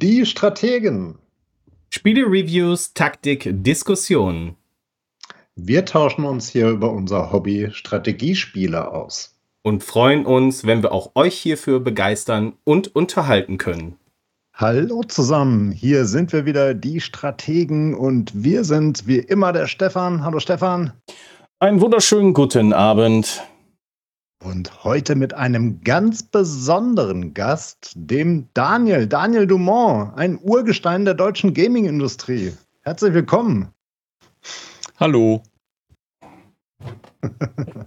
Die Strategen. Spiele-Reviews, Taktik, Diskussionen. Wir tauschen uns hier über unser Hobby Strategiespiele aus. Und freuen uns, wenn wir auch euch hierfür begeistern und unterhalten können. Hallo zusammen, hier sind wir wieder, die Strategen, und wir sind wie immer der Stefan. Hallo Stefan. Einen wunderschönen guten Abend. Und heute mit einem ganz besonderen Gast, dem Daniel, Daniel Dumont, ein Urgestein der deutschen Gaming-Industrie. Herzlich willkommen. Hallo.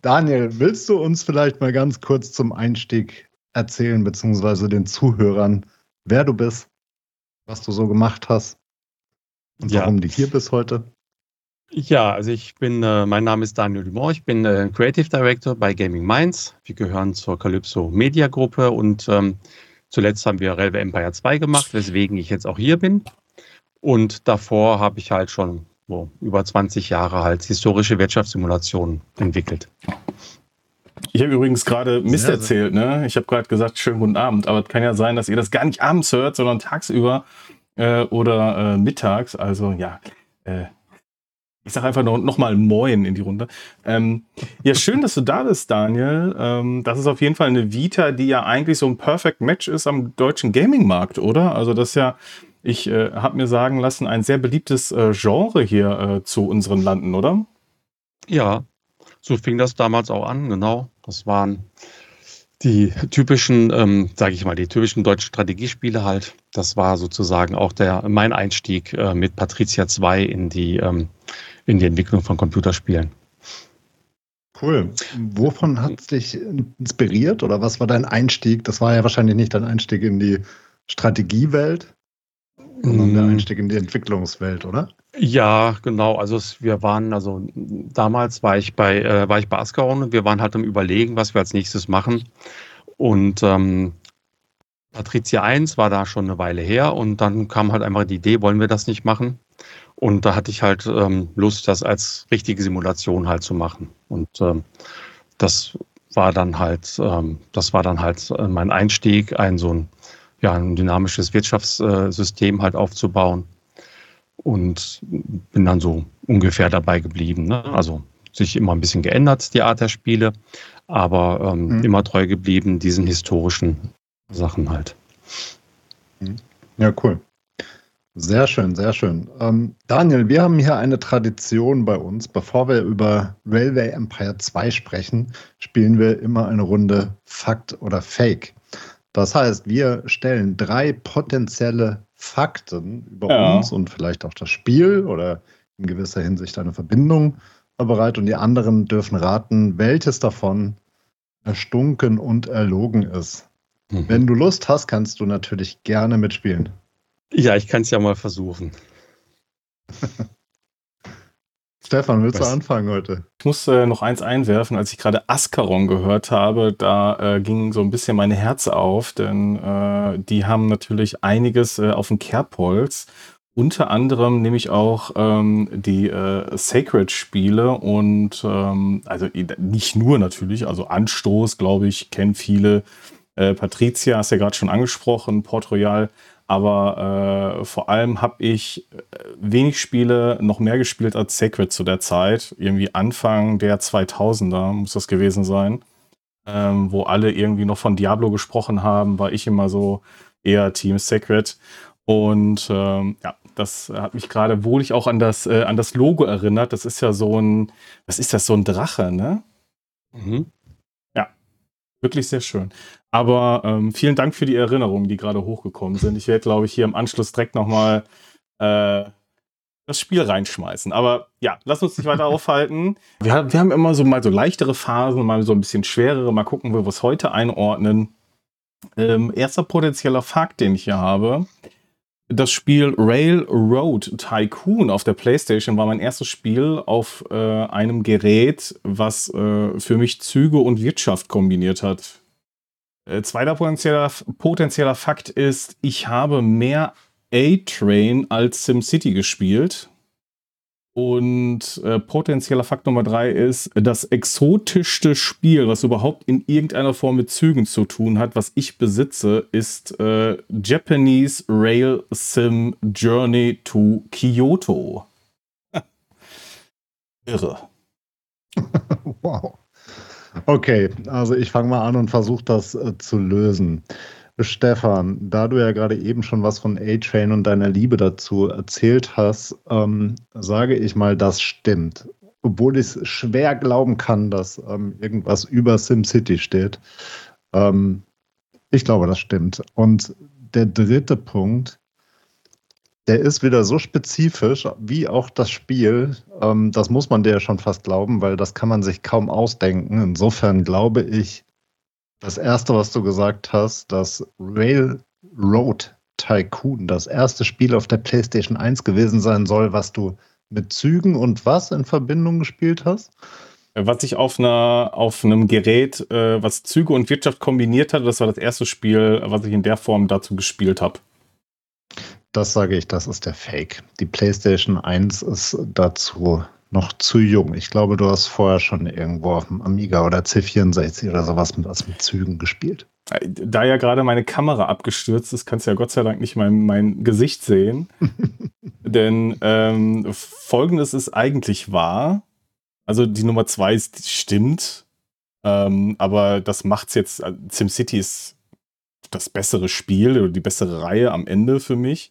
Daniel, willst du uns vielleicht mal ganz kurz zum Einstieg erzählen, beziehungsweise den Zuhörern, wer du bist, was du so gemacht hast und ja. warum du hier bist heute? Ja, also ich bin, äh, mein Name ist Daniel Dumont, ich bin äh, Creative Director bei Gaming Minds. Wir gehören zur Calypso Media Gruppe und ähm, zuletzt haben wir Relve Empire 2 gemacht, weswegen ich jetzt auch hier bin. Und davor habe ich halt schon so, über 20 Jahre halt historische Wirtschaftssimulationen entwickelt. Ich habe übrigens gerade Mist erzählt, ne? Ich habe gerade gesagt, schönen guten Abend, aber es kann ja sein, dass ihr das gar nicht abends hört, sondern tagsüber äh, oder äh, mittags. Also ja, äh, ich sage einfach noch, noch mal Moin in die Runde. Ähm, ja, schön, dass du da bist, Daniel. Ähm, das ist auf jeden Fall eine Vita, die ja eigentlich so ein Perfect Match ist am deutschen Gaming-Markt, oder? Also das ist ja, ich äh, habe mir sagen lassen, ein sehr beliebtes äh, Genre hier äh, zu unseren Landen, oder? Ja, so fing das damals auch an, genau. Das waren die typischen, ähm, sage ich mal, die typischen deutschen Strategiespiele halt. Das war sozusagen auch der mein Einstieg äh, mit Patricia 2 in die ähm, in die Entwicklung von Computerspielen. Cool. Wovon hat es dich inspiriert oder was war dein Einstieg? Das war ja wahrscheinlich nicht dein Einstieg in die Strategiewelt, sondern der mm. Einstieg in die Entwicklungswelt, oder? Ja, genau. Also es, wir waren, also damals war ich bei, äh, war ich bei Ascaron und wir waren halt am überlegen, was wir als nächstes machen. Und ähm, Patricia 1 war da schon eine Weile her und dann kam halt einfach die Idee, wollen wir das nicht machen? Und da hatte ich halt ähm, Lust, das als richtige Simulation halt zu machen. Und ähm, das war dann halt, ähm, das war dann halt äh, mein Einstieg, ein so ein, ja, ein dynamisches Wirtschaftssystem halt aufzubauen. Und bin dann so ungefähr dabei geblieben. Ne? Also sich immer ein bisschen geändert, die Art der Spiele, aber ähm, mhm. immer treu geblieben diesen historischen Sachen halt. Mhm. Ja, cool. Sehr schön, sehr schön. Ähm, Daniel, wir haben hier eine Tradition bei uns. Bevor wir über Railway Empire 2 sprechen, spielen wir immer eine Runde Fakt oder Fake. Das heißt, wir stellen drei potenzielle Fakten über ja. uns und vielleicht auch das Spiel oder in gewisser Hinsicht eine Verbindung bereit und die anderen dürfen raten, welches davon erstunken und erlogen ist. Mhm. Wenn du Lust hast, kannst du natürlich gerne mitspielen. Ja, ich kann es ja mal versuchen. Stefan, willst Was? du anfangen heute? Ich muss äh, noch eins einwerfen, als ich gerade Ascaron gehört habe, da äh, ging so ein bisschen meine Herze auf, denn äh, die haben natürlich einiges äh, auf dem Kerbholz. Unter anderem nämlich auch ähm, die äh, Sacred-Spiele und ähm, also nicht nur natürlich, also Anstoß, glaube ich, kennen viele. Äh, Patricia hast ja gerade schon angesprochen, Port Royal aber äh, vor allem habe ich äh, wenig Spiele noch mehr gespielt als Sacred zu der Zeit. Irgendwie Anfang der 2000er muss das gewesen sein. Ähm, wo alle irgendwie noch von Diablo gesprochen haben, war ich immer so eher Team Sacred. Und ähm, ja, das hat mich gerade wohl ich auch an das, äh, an das Logo erinnert. Das ist ja so ein, was ist das, so ein Drache, ne? Mhm. Ja, wirklich sehr schön. Aber ähm, vielen Dank für die Erinnerungen, die gerade hochgekommen sind. Ich werde, glaube ich, hier im Anschluss direkt nochmal äh, das Spiel reinschmeißen. Aber ja, lass uns nicht weiter aufhalten. Wir, wir, haben immer so mal so leichtere Phasen, mal so ein bisschen schwerere. Mal gucken, wie wir es heute einordnen. Ähm, erster potenzieller Fakt, den ich hier habe. Das Spiel Railroad Tycoon auf der PlayStation war mein erstes Spiel auf äh, einem Gerät, was äh, für mich Züge und Wirtschaft kombiniert hat. Äh, zweiter potenzieller, potenzieller Fakt ist, ich habe mehr A-Train als SimCity gespielt. Und äh, potenzieller Fakt Nummer drei ist, das exotischste Spiel, was überhaupt in irgendeiner Form mit Zügen zu tun hat, was ich besitze, ist äh, Japanese Rail Sim Journey to Kyoto. Irre. wow. Okay, also ich fange mal an und versuche das äh, zu lösen. Stefan, da du ja gerade eben schon was von A-Train und deiner Liebe dazu erzählt hast, ähm, sage ich mal, das stimmt. Obwohl ich es schwer glauben kann, dass ähm, irgendwas über SimCity steht. Ähm, ich glaube, das stimmt. Und der dritte Punkt, der ist wieder so spezifisch wie auch das Spiel. Ähm, das muss man dir ja schon fast glauben, weil das kann man sich kaum ausdenken. Insofern glaube ich, das erste, was du gesagt hast, dass Railroad Tycoon das erste Spiel auf der PlayStation 1 gewesen sein soll, was du mit Zügen und was in Verbindung gespielt hast? Was ich auf, einer, auf einem Gerät, äh, was Züge und Wirtschaft kombiniert hat, das war das erste Spiel, was ich in der Form dazu gespielt habe. Das sage ich, das ist der Fake. Die PlayStation 1 ist dazu noch zu jung. Ich glaube, du hast vorher schon irgendwo auf dem Amiga oder C64 oder sowas mit, was mit Zügen gespielt. Da ja gerade meine Kamera abgestürzt ist, kannst du ja Gott sei Dank nicht mein, mein Gesicht sehen. Denn ähm, folgendes ist eigentlich wahr. Also die Nummer zwei ist, stimmt. Ähm, aber das macht's jetzt. Äh, SimCity ist das bessere Spiel oder die bessere Reihe am Ende für mich.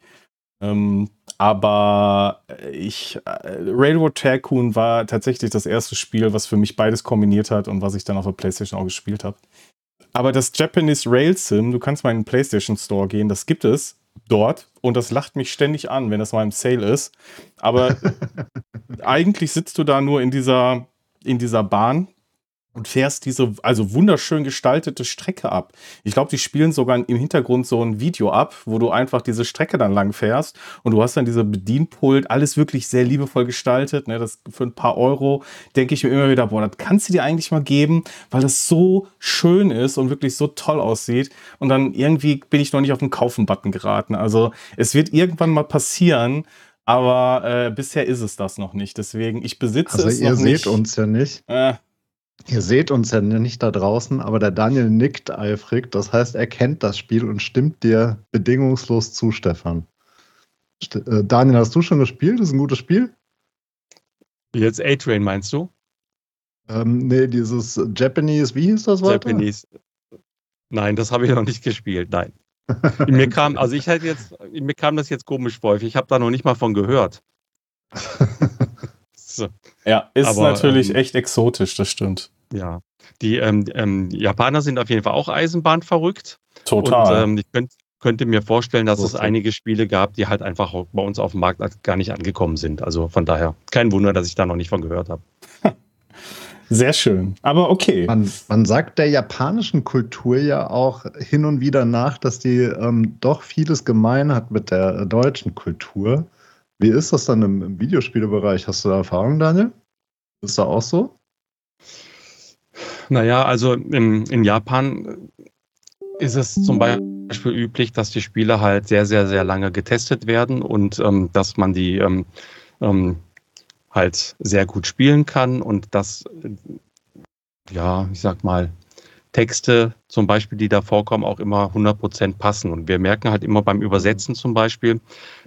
Ähm, aber ich, äh, Railroad Tycoon war tatsächlich das erste Spiel, was für mich beides kombiniert hat und was ich dann auf der PlayStation auch gespielt habe. Aber das Japanese Rail Sim, du kannst mal in den PlayStation Store gehen, das gibt es dort und das lacht mich ständig an, wenn das mal im Sale ist. Aber eigentlich sitzt du da nur in dieser, in dieser Bahn und fährst diese also wunderschön gestaltete Strecke ab. Ich glaube, die spielen sogar im Hintergrund so ein Video ab, wo du einfach diese Strecke dann lang fährst und du hast dann diese Bedienpult, alles wirklich sehr liebevoll gestaltet. Ne? Das für ein paar Euro denke ich mir immer wieder, boah, das kannst du dir eigentlich mal geben, weil das so schön ist und wirklich so toll aussieht. Und dann irgendwie bin ich noch nicht auf den Kaufen-Button geraten. Also es wird irgendwann mal passieren, aber äh, bisher ist es das noch nicht. Deswegen, ich besitze also es noch nicht. ihr seht uns ja nicht. Äh, Ihr seht uns ja nicht da draußen, aber der Daniel nickt eifrig. Das heißt, er kennt das Spiel und stimmt dir bedingungslos zu, Stefan. St äh, Daniel, hast du schon gespielt? Das ist ein gutes Spiel? Jetzt A-Train meinst du? Ähm, nee, dieses Japanese, wie hieß das weiter? Japanese. Nein, das habe ich noch nicht gespielt, nein. mir kam, also ich hätte jetzt, mir kam das jetzt komisch vor. Ich habe da noch nicht mal von gehört. so. Ja, ist Aber, natürlich ähm, echt exotisch, das stimmt. Ja, die ähm, ähm, Japaner sind auf jeden Fall auch Eisenbahn verrückt. Total. Und ähm, ich könnt, könnte mir vorstellen, dass es einige Spiele gab, die halt einfach bei uns auf dem Markt gar nicht angekommen sind. Also von daher kein Wunder, dass ich da noch nicht von gehört habe. Sehr schön. Aber okay. Man, man, sagt der japanischen Kultur ja auch hin und wieder nach, dass die ähm, doch vieles gemein hat mit der deutschen Kultur. Wie ist das dann im, im Videospielebereich? Hast du da Erfahrung, Daniel? Ist da auch so? Naja, also im, in Japan ist es zum Beispiel üblich, dass die Spiele halt sehr, sehr, sehr lange getestet werden und ähm, dass man die ähm, ähm, halt sehr gut spielen kann und dass, ja, ich sag mal, Texte zum Beispiel, die da vorkommen, auch immer 100% passen. Und wir merken halt immer beim Übersetzen zum Beispiel,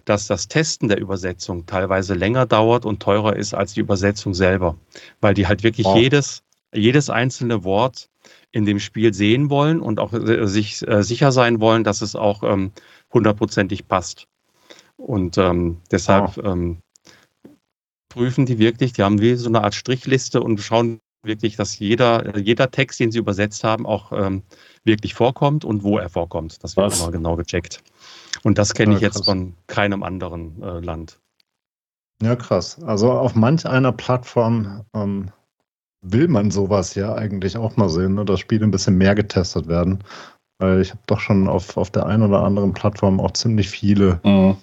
dass das Testen der Übersetzung teilweise länger dauert und teurer ist als die Übersetzung selber, weil die halt wirklich wow. jedes, jedes einzelne Wort in dem Spiel sehen wollen und auch äh, sich äh, sicher sein wollen, dass es auch ähm, hundertprozentig passt. Und ähm, deshalb wow. ähm, prüfen die wirklich, die haben wie so eine Art Strichliste und schauen wirklich, dass jeder, jeder Text, den sie übersetzt haben, auch ähm, wirklich vorkommt und wo er vorkommt. Das wird Was? immer genau gecheckt. Und das kenne ja, ich jetzt von keinem anderen äh, Land. Ja, krass. Also auf manch einer Plattform ähm, will man sowas ja eigentlich auch mal sehen, ne? dass Spiele ein bisschen mehr getestet werden. Weil ich habe doch schon auf, auf der einen oder anderen Plattform auch ziemlich viele mhm.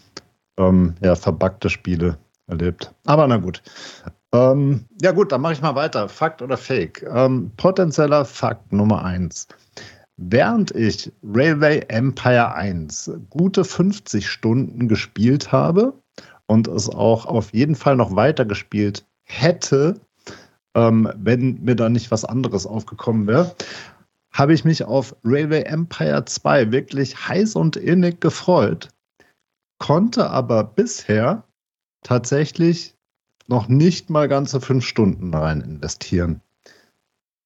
ähm, ja, verbackte Spiele erlebt. Aber na gut. Ähm, ja gut, dann mache ich mal weiter. Fakt oder Fake? Ähm, potenzieller Fakt Nummer eins. Während ich Railway Empire 1 gute 50 Stunden gespielt habe und es auch auf jeden Fall noch weitergespielt hätte, ähm, wenn mir da nicht was anderes aufgekommen wäre, habe ich mich auf Railway Empire 2 wirklich heiß und innig gefreut, konnte aber bisher tatsächlich noch nicht mal ganze fünf Stunden rein investieren.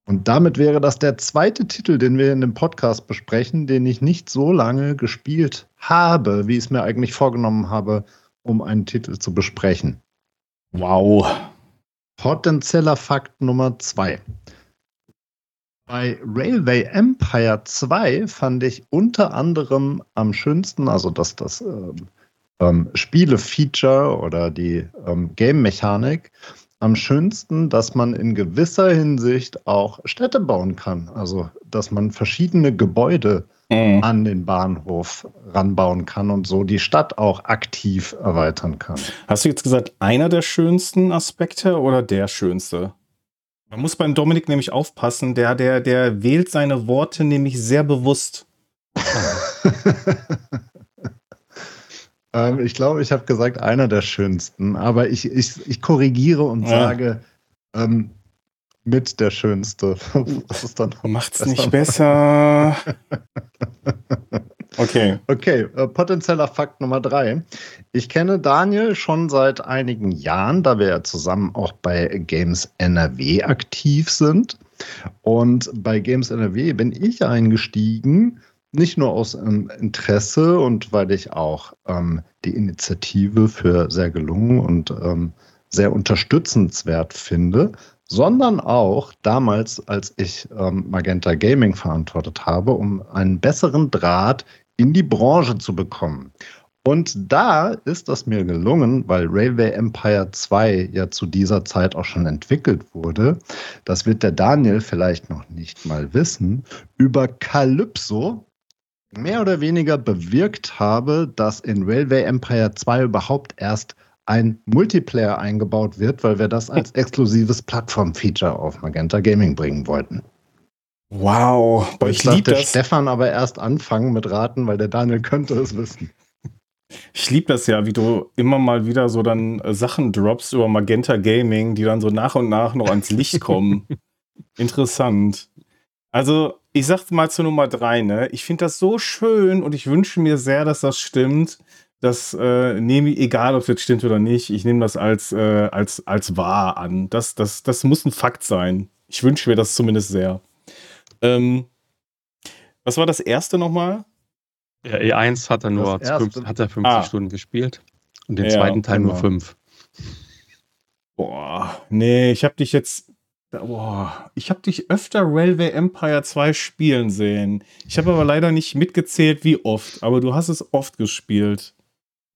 Und damit wäre das der zweite Titel, den wir in dem Podcast besprechen, den ich nicht so lange gespielt habe, wie ich es mir eigentlich vorgenommen habe, um einen Titel zu besprechen. Wow. Potenzieller Fakt Nummer zwei. Bei Railway Empire 2 fand ich unter anderem am schönsten, also dass das ähm, ähm, Spiele-Feature oder die ähm, Game-Mechanik, am schönsten, dass man in gewisser Hinsicht auch Städte bauen kann. Also, dass man verschiedene Gebäude mhm. an den Bahnhof ranbauen kann und so die Stadt auch aktiv erweitern kann. Hast du jetzt gesagt, einer der schönsten Aspekte oder der schönste? Man muss beim Dominik nämlich aufpassen, der, der, der wählt seine Worte nämlich sehr bewusst. Ähm, ich glaube, ich habe gesagt, einer der schönsten, aber ich, ich, ich korrigiere und ja. sage ähm, mit der schönste. Das ist dann Macht's nicht besser. okay. Okay, äh, potenzieller Fakt Nummer drei. Ich kenne Daniel schon seit einigen Jahren, da wir ja zusammen auch bei Games NRW aktiv sind. Und bei Games NRW bin ich eingestiegen nicht nur aus ähm, Interesse und weil ich auch ähm, die Initiative für sehr gelungen und ähm, sehr unterstützenswert finde, sondern auch damals, als ich ähm, Magenta Gaming verantwortet habe, um einen besseren Draht in die Branche zu bekommen. Und da ist das mir gelungen, weil Railway Empire 2 ja zu dieser Zeit auch schon entwickelt wurde. Das wird der Daniel vielleicht noch nicht mal wissen. Über Calypso mehr oder weniger bewirkt habe, dass in Railway Empire 2 überhaupt erst ein Multiplayer eingebaut wird, weil wir das als exklusives Plattform-Feature auf Magenta Gaming bringen wollten. Wow, Boah, ich liebe das. Stefan aber erst anfangen mit Raten, weil der Daniel könnte es wissen. Ich liebe das ja, wie du immer mal wieder so dann äh, Sachen droppst über Magenta Gaming, die dann so nach und nach noch ans Licht kommen. Interessant. Also, ich sag's mal zu Nummer drei, ne? Ich finde das so schön und ich wünsche mir sehr, dass das stimmt. Das äh, nehme ich, egal ob es jetzt stimmt oder nicht, ich nehme das als, äh, als, als wahr an. Das, das, das muss ein Fakt sein. Ich wünsche mir das zumindest sehr. Ähm, was war das erste nochmal? Ja, E1 hat er nur fünf, hat er 50 ah. Stunden gespielt und den ja, zweiten Teil genau. nur 5. Boah, nee, ich habe dich jetzt Boah, ich habe dich öfter Railway Empire 2 spielen sehen. Ich habe aber leider nicht mitgezählt, wie oft. Aber du hast es oft gespielt.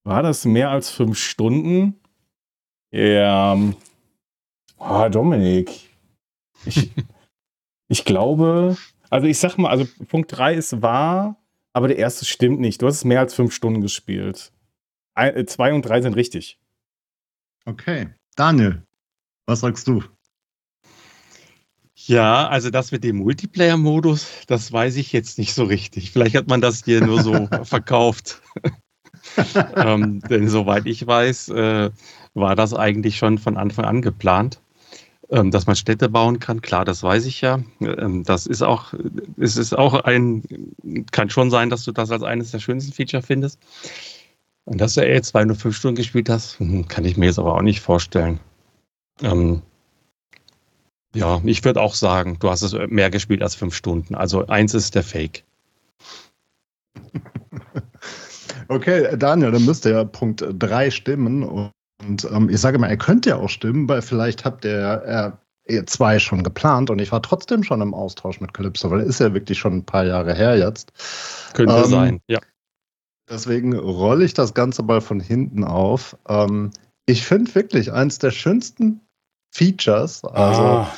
War das mehr als fünf Stunden? Ja. Oh, Dominik. Ich, ich glaube, also ich sag mal, also Punkt 3 ist wahr, aber der erste stimmt nicht. Du hast es mehr als fünf Stunden gespielt. Ein, zwei und drei sind richtig. Okay. Daniel, was sagst du? Ja, also das mit dem Multiplayer-Modus, das weiß ich jetzt nicht so richtig. Vielleicht hat man das hier nur so verkauft. ähm, denn soweit ich weiß, äh, war das eigentlich schon von Anfang an geplant, ähm, dass man Städte bauen kann. Klar, das weiß ich ja. Ähm, das ist auch, es ist auch ein, kann schon sein, dass du das als eines der schönsten Feature findest. Und dass du jetzt zwei nur fünf Stunden gespielt hast, hm, kann ich mir jetzt aber auch nicht vorstellen. Ähm, ja, ich würde auch sagen, du hast es mehr gespielt als fünf Stunden. Also eins ist der Fake. Okay, Daniel, dann müsste ja Punkt 3 stimmen. Und ähm, ich sage mal, er könnte ja auch stimmen, weil vielleicht habt ihr äh, zwei schon geplant und ich war trotzdem schon im Austausch mit Calypso, weil er ist ja wirklich schon ein paar Jahre her jetzt. Könnte ähm, sein, ja. Deswegen rolle ich das Ganze mal von hinten auf. Ähm, ich finde wirklich eins der schönsten Features. Also ah.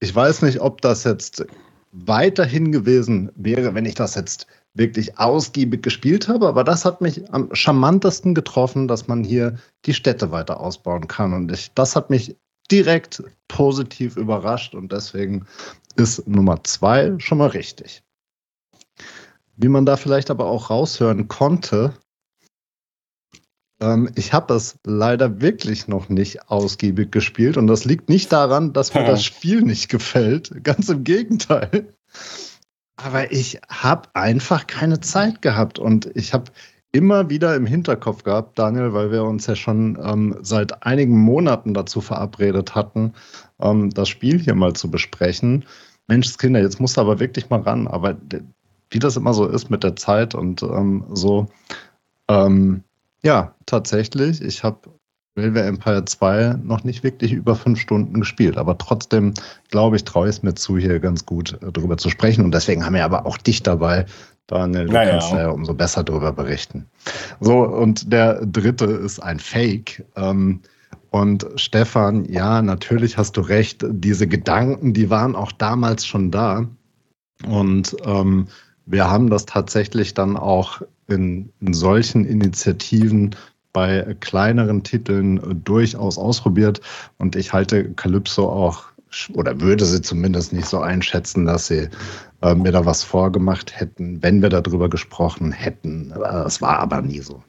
ich weiß nicht, ob das jetzt weiterhin gewesen wäre, wenn ich das jetzt wirklich ausgiebig gespielt habe, aber das hat mich am charmantesten getroffen, dass man hier die Städte weiter ausbauen kann. Und ich, das hat mich direkt positiv überrascht und deswegen ist Nummer zwei schon mal richtig. Wie man da vielleicht aber auch raushören konnte, Ähm, ich habe es leider wirklich noch nicht ausgiebig gespielt und das liegt nicht daran, dass mir das Spiel nicht gefällt. Ganz im Gegenteil. Aber ich habe einfach keine Zeit gehabt und ich habe immer wieder im Hinterkopf gehabt, Daniel, weil wir uns ja schon ähm, seit einigen Monaten dazu verabredet hatten, ähm, das Spiel hier mal zu besprechen. Menschskinder, jetzt musst du aber wirklich mal ran. Aber wie das immer so ist mit der Zeit und ähm, so, ähm, ja, tatsächlich, ich habe Railway Empire 2 noch nicht wirklich über fünf Stunden gespielt. Aber trotzdem, glaube ich, traue ich es mir zu, hier ganz gut äh, darüber zu sprechen. Und deswegen haben wir aber auch dich dabei, Daniel. Du naja. kannst ja umso besser darüber berichten. So, und der dritte ist ein Fake. Ähm, und Stefan, ja, natürlich hast du recht. Diese Gedanken, die waren auch damals schon da. Und ähm, wir haben das tatsächlich dann auch in, in solchen Initiativen bei kleineren Titeln durchaus ausprobiert und ich halte Calypso auch oder würde sie zumindest nicht so einschätzen, dass sie äh, mir da was vorgemacht hätten, wenn wir darüber gesprochen hätten. Es war aber nie so.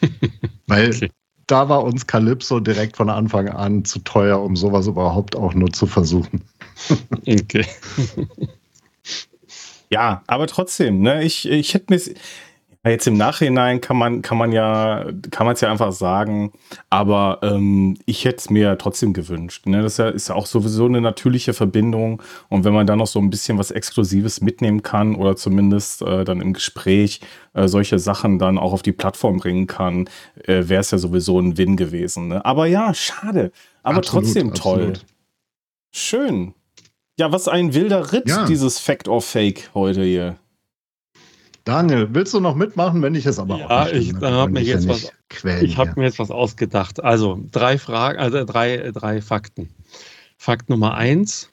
Weil okay. da war uns Calypso direkt von Anfang an zu teuer, um sowas überhaupt auch nur zu versuchen. okay. ja, aber trotzdem, ne, ich, ich hätte mir Jetzt im Nachhinein kann man, kann man ja, kann man es ja einfach sagen, aber ähm, ich hätte es mir trotzdem gewünscht. Ne? Das ist ja, ist ja auch sowieso eine natürliche Verbindung und wenn man dann noch so ein bisschen was Exklusives mitnehmen kann oder zumindest äh, dann im Gespräch äh, solche Sachen dann auch auf die Plattform bringen kann, äh, wäre es ja sowieso ein Win gewesen. Ne? Aber ja, schade, aber absolut, trotzdem toll. Absolut. Schön. Ja, was ein wilder Ritt, ja. dieses Fact or Fake heute hier. Daniel, willst du noch mitmachen, wenn ich es aber ja, auch ich habe mir jetzt was ich habe mir jetzt was ausgedacht. Also drei Fragen, also drei, drei Fakten. Fakt Nummer eins.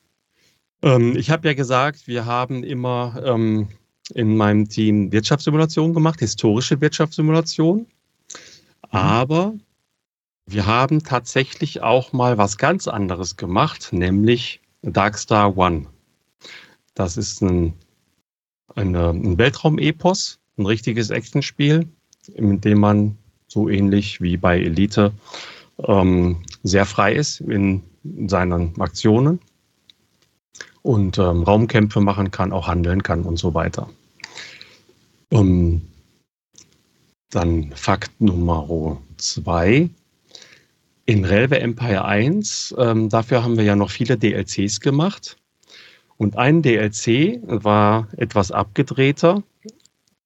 Ähm, ich habe ja gesagt, wir haben immer ähm, in meinem Team Wirtschaftssimulationen gemacht, historische Wirtschaftssimulationen. Mhm. Aber wir haben tatsächlich auch mal was ganz anderes gemacht, nämlich Darkstar One. Das ist ein eine, ein Weltraum-Epos, ein richtiges Actionspiel, in dem man so ähnlich wie bei Elite ähm, sehr frei ist in, seinen Aktionen und ähm, Raumkämpfe machen kann, auch handeln kann und so weiter. Ähm, dann Fakt Nummer zwei. In Relve Empire 1, ähm, dafür haben wir ja noch viele DLCs gemacht. Und ein DLC war etwas abgedrehter.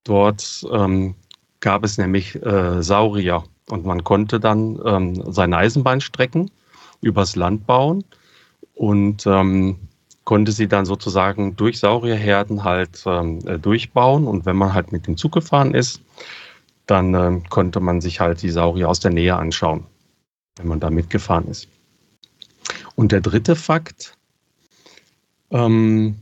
Dort ähm, gab es nämlich äh, Saurier und man konnte dann ähm, seine Eisenbahnstrecken übers Land bauen und ähm, konnte sie dann sozusagen durch Saurierherden halt ähm, äh, durchbauen. Und wenn man halt mit dem Zug gefahren ist, dann äh, konnte man sich halt die Saurier aus der Nähe anschauen, wenn man da mitgefahren ist. Und der dritte Fakt, ähm,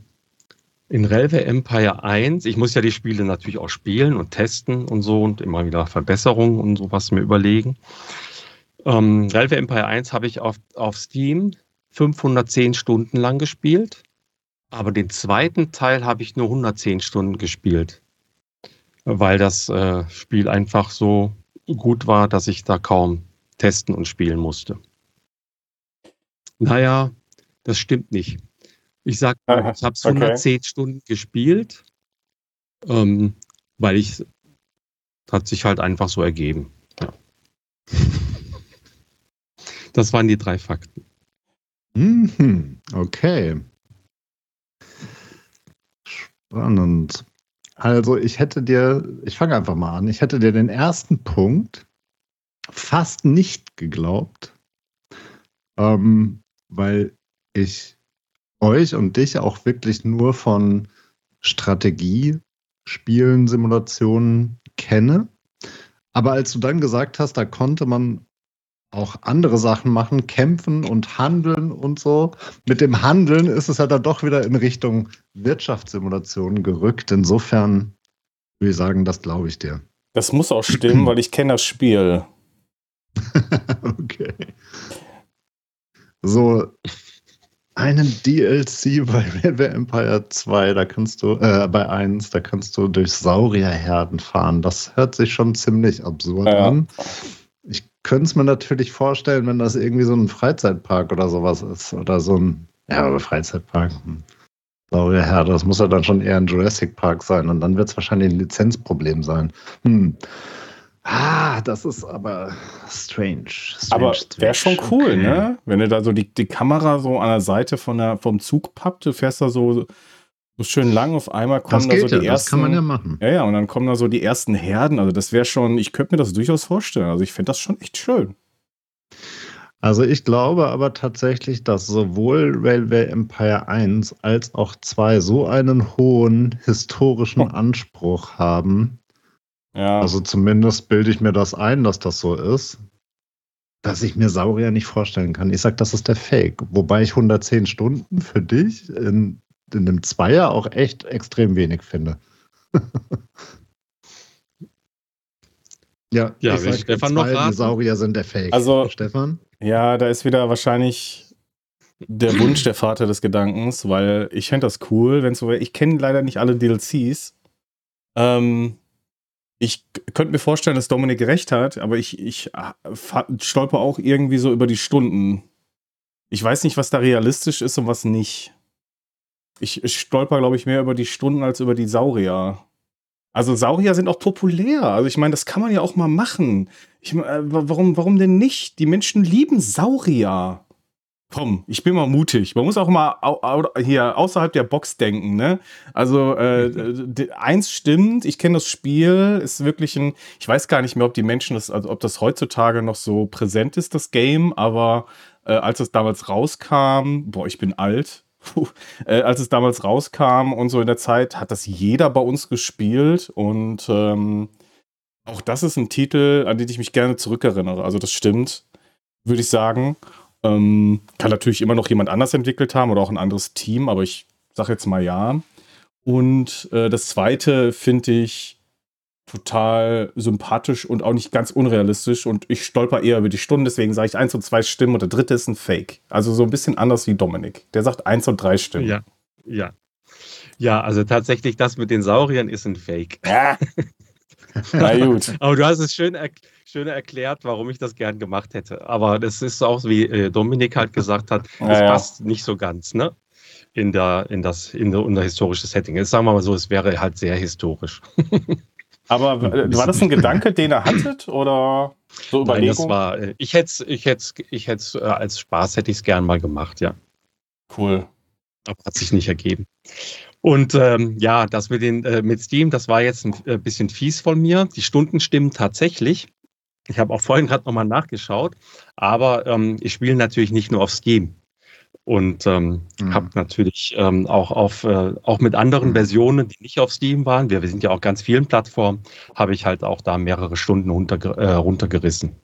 in Relve Empire 1, ich muss ja die Spiele natürlich auch spielen und testen und so und immer wieder Verbesserungen und sowas mir überlegen. Ähm, Relve Empire 1 habe ich auf, auf Steam 510 Stunden lang gespielt, aber den zweiten Teil habe ich nur 110 Stunden gespielt, weil das äh, Spiel einfach so gut war, dass ich da kaum testen und spielen musste. Naja, das stimmt nicht. Ich sag, ich habe es 110 okay. Stunden gespielt, ähm, weil ich hat sich halt einfach so ergeben. Ja. Das waren die drei Fakten. Mhm, okay. Spannend. Also ich hätte dir, ich fange einfach mal an, ich hätte dir den ersten Punkt fast nicht geglaubt, ähm, weil ich euch und dich auch wirklich nur von Strategiespielen, Simulationen kenne. Aber als du dann gesagt hast, da konnte man auch andere Sachen machen, kämpfen und handeln und so. Mit dem Handeln ist es ja dann doch wieder in Richtung Wirtschaftssimulationen gerückt. Insofern würde ich sagen, das glaube ich dir. Das muss auch stimmen, weil ich kenne das Spiel. okay. So, einen DLC bei Red Empire 2, da kannst du, äh, bei 1, da kannst du durch Saurierherden fahren. Das hört sich schon ziemlich absurd ja. an. könnte es mir natürlich vorstellen, wenn das irgendwie so ein Freizeitpark oder sowas ist. Oder so ein, ja, aber Freizeitpark. Hm. Herr, das muss ja dann schon eher ein Jurassic Park sein. Und dann wird es wahrscheinlich ein Lizenzproblem sein. Hm. Ah, das ist aber strange. strange aber wäre schon cool, okay. ne? Wenn du da so die, die Kamera so an der Seite von der, vom Zug pappt, du fährst da so, so schön lang, auf einmal kommen da so die ja, ersten. Das kann man ja machen. Ja, ja, und dann kommen da so die ersten Herden. Also, das wäre schon, ich könnte mir das durchaus vorstellen. Also, ich finde das schon echt schön. Also ich glaube aber tatsächlich, dass sowohl Railway Empire 1 als auch 2 so einen hohen historischen. Anspruch haben, ja. Also zumindest bilde ich mir das ein, dass das so ist, dass ich mir Saurier nicht vorstellen kann. Ich sage, das ist der Fake. Wobei ich 110 Stunden für dich in, in dem Zweier auch echt extrem wenig finde. ja, ja ich sag, Stefan noch raten? Saurier sind der Fake. Also, Stefan? Ja, da ist wieder wahrscheinlich der Wunsch der Vater des Gedankens, weil ich fände das cool, wenn es so wäre. Ich kenne leider nicht alle DLCs. Ähm, ich könnte mir vorstellen, dass Dominik recht hat, aber ich, ich äh, stolper auch irgendwie so über die Stunden. Ich weiß nicht, was da realistisch ist und was nicht. Ich, ich stolper, glaube ich, mehr über die Stunden als über die Saurier. Also Saurier sind auch populär. Also ich meine, das kann man ja auch mal machen. Ich, äh, warum, warum denn nicht? Die Menschen lieben Saurier. Komm, ich bin mal mutig. Man muss auch mal hier außerhalb der Box denken, ne? Also äh, eins stimmt, ich kenne das Spiel, ist wirklich ein, ich weiß gar nicht mehr, ob die Menschen das, also ob das heutzutage noch so präsent ist, das Game, aber äh, als es damals rauskam, boah, ich bin alt, Puh, äh, als es damals rauskam und so in der Zeit, hat das jeder bei uns gespielt und ähm, auch das ist ein Titel, an den ich mich gerne zurückerinnere. Also das stimmt, würde ich sagen. Ähm, kann natürlich immer noch jemand anders entwickelt haben oder auch ein anderes Team, aber ich sage jetzt mal ja. Und äh, das zweite finde ich total sympathisch und auch nicht ganz unrealistisch und ich stolper eher über die Stunden, deswegen sage ich eins und zwei Stimmen und der dritte ist ein Fake. Also so ein bisschen anders wie Dominik. Der sagt eins und drei Stimmen. Ja, ja. Ja, also tatsächlich das mit den Sauriern ist ein Fake. Ja. Na gut. Aber du hast es schön erklärt schön erklärt, warum ich das gern gemacht hätte. Aber das ist auch, wie äh, Dominik halt gesagt hat, es ja, passt nicht so ganz, ne? In der, in das, in der, in der historische Setting. Jetzt sagen wir mal so, es wäre halt sehr historisch. Aber war das ein Gedanke, den er hattet oder so Nein, das war, äh, ich hätte ich hätte ich hätte äh, als Spaß hätte ich es gern mal gemacht, ja. Cool. Aber hat sich nicht ergeben. Und ähm, ja, das mit, den, äh, mit Steam, das war jetzt ein äh, bisschen fies von mir. Die Stunden stimmen tatsächlich. Ich habe auch vorhin gerade nochmal nachgeschaut, aber ähm, ich spiele natürlich nicht nur auf Steam und ähm, mhm. habe natürlich ähm, auch auf äh, auch mit anderen mhm. Versionen, die nicht auf Steam waren. Wir, wir sind ja auch ganz vielen Plattformen, habe ich halt auch da mehrere Stunden runter, äh, runtergerissen.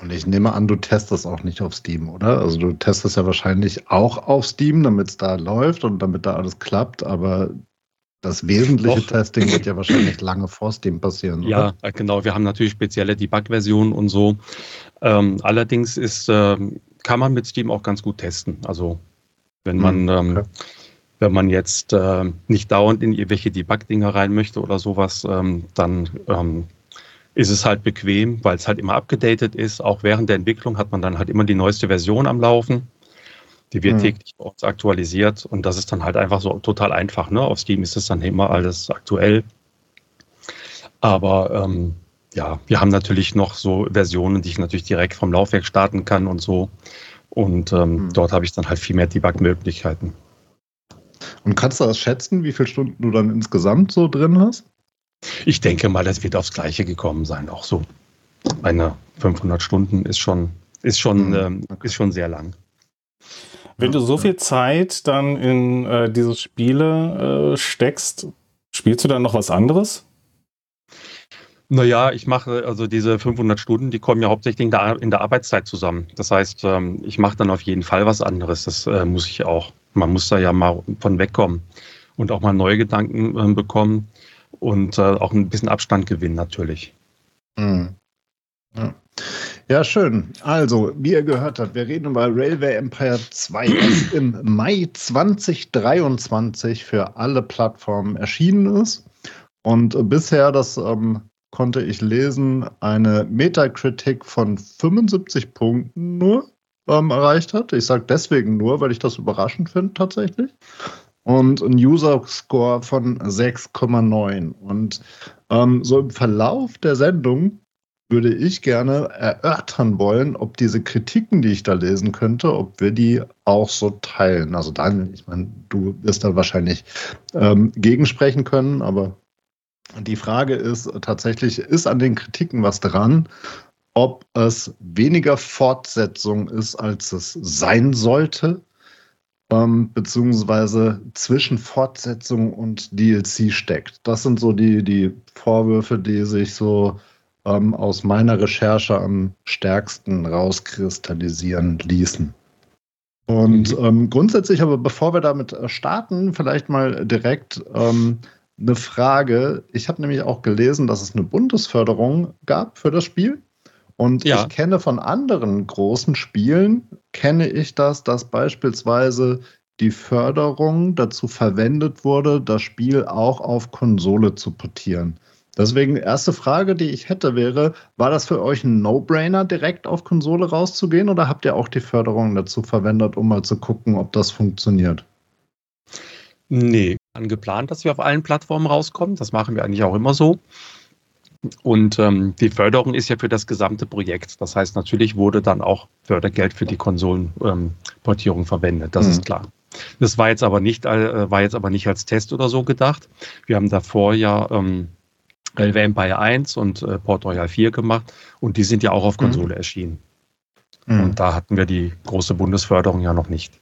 Und ich nehme an, du testest auch nicht auf Steam, oder? Also du testest ja wahrscheinlich auch auf Steam, damit es da läuft und damit da alles klappt, aber das wesentliche Doch. Testing wird ja wahrscheinlich lange vor Steam passieren. Oder? Ja, genau. Wir haben natürlich spezielle Debug-Versionen und so. Ähm, allerdings ist, äh, kann man mit Steam auch ganz gut testen. Also wenn man, hm, okay. ähm, wenn man jetzt äh, nicht dauernd in irgendwelche Debug-Dinger rein möchte oder sowas, ähm, dann ähm, ist es halt bequem, weil es halt immer abgedatet ist. Auch während der Entwicklung hat man dann halt immer die neueste Version am Laufen. Die wird mhm. täglich bei uns aktualisiert und das ist dann halt einfach so total einfach. Ne? Auf Steam ist es dann immer alles aktuell. Aber ähm, ja, wir haben natürlich noch so Versionen, die ich natürlich direkt vom Laufwerk starten kann und so. Und ähm, mhm. dort habe ich dann halt viel mehr Debug-Möglichkeiten. Und kannst du das schätzen, wie viele Stunden du dann insgesamt so drin hast? Ich denke mal, das wird aufs Gleiche gekommen sein. Auch so eine 500 Stunden ist schon, ist schon, mhm. ähm, ist schon sehr lang. Wenn du so viel Zeit dann in äh, diese Spiele äh, steckst, spielst du dann noch was anderes? Naja, ich mache also diese 500 Stunden, die kommen ja hauptsächlich in der, in der Arbeitszeit zusammen. Das heißt, ähm, ich mache dann auf jeden Fall was anderes. Das äh, muss ich auch. Man muss da ja mal von wegkommen und auch mal neue Gedanken äh, bekommen und äh, auch ein bisschen Abstand gewinnen natürlich. Mhm. Ja. Ja, schön. Also, wie ihr gehört habt, wir reden über Railway Empire 2, das im Mai 2023 für alle Plattformen erschienen ist und bisher das ähm, konnte ich lesen, eine Metakritik von 75 Punkten nur ähm, erreicht hat. Ich sage deswegen nur, weil ich das überraschend finde tatsächlich. Und ein User-Score von 6,9. Und ähm, so im Verlauf der Sendung würde ich gerne erörtern wollen, ob diese Kritiken, die ich da lesen könnte, ob wir die auch so teilen. Also Daniel, ich meine, du wirst da wahrscheinlich ähm, gegensprechen können, aber die Frage ist tatsächlich, ist an den Kritiken was dran? Ob es weniger Fortsetzung ist, als es sein sollte, ähm, beziehungsweise zwischen Fortsetzung und DLC steckt. Das sind so die, die Vorwürfe, die sich so ähm, aus meiner Recherche am stärksten rauskristallisieren ließen. Und mhm. ähm, grundsätzlich, aber bevor wir damit äh, starten, vielleicht mal direkt ähm, eine Frage. Ich habe nämlich auch gelesen, dass es eine Bundesförderung gab für das Spiel. Und ja. ich kenne von anderen großen Spielen, kenne ich das, dass beispielsweise die Förderung dazu verwendet wurde, das Spiel auch auf Konsole zu portieren. Deswegen, erste Frage, die ich hätte, wäre, war das für euch ein No-Brainer, direkt auf Konsole rauszugehen oder habt ihr auch die Förderung dazu verwendet, um mal zu gucken, ob das funktioniert? Nee, geplant, dass wir auf allen Plattformen rauskommen. Das machen wir eigentlich auch immer so. Und ähm, die Förderung ist ja für das gesamte Projekt. Das heißt, natürlich wurde dann auch Fördergeld für die Konsolenportierung ähm, verwendet. Das mhm. ist klar. Das war jetzt aber nicht, äh, war jetzt aber nicht als Test oder so gedacht. Wir haben davor ja ähm, Railway Empire 1 und äh, Port Royal 4 gemacht und die sind ja auch auf mhm. Konsole mhm. erschienen. Mhm. Und da hatten wir die große Bundesförderung ja noch nicht.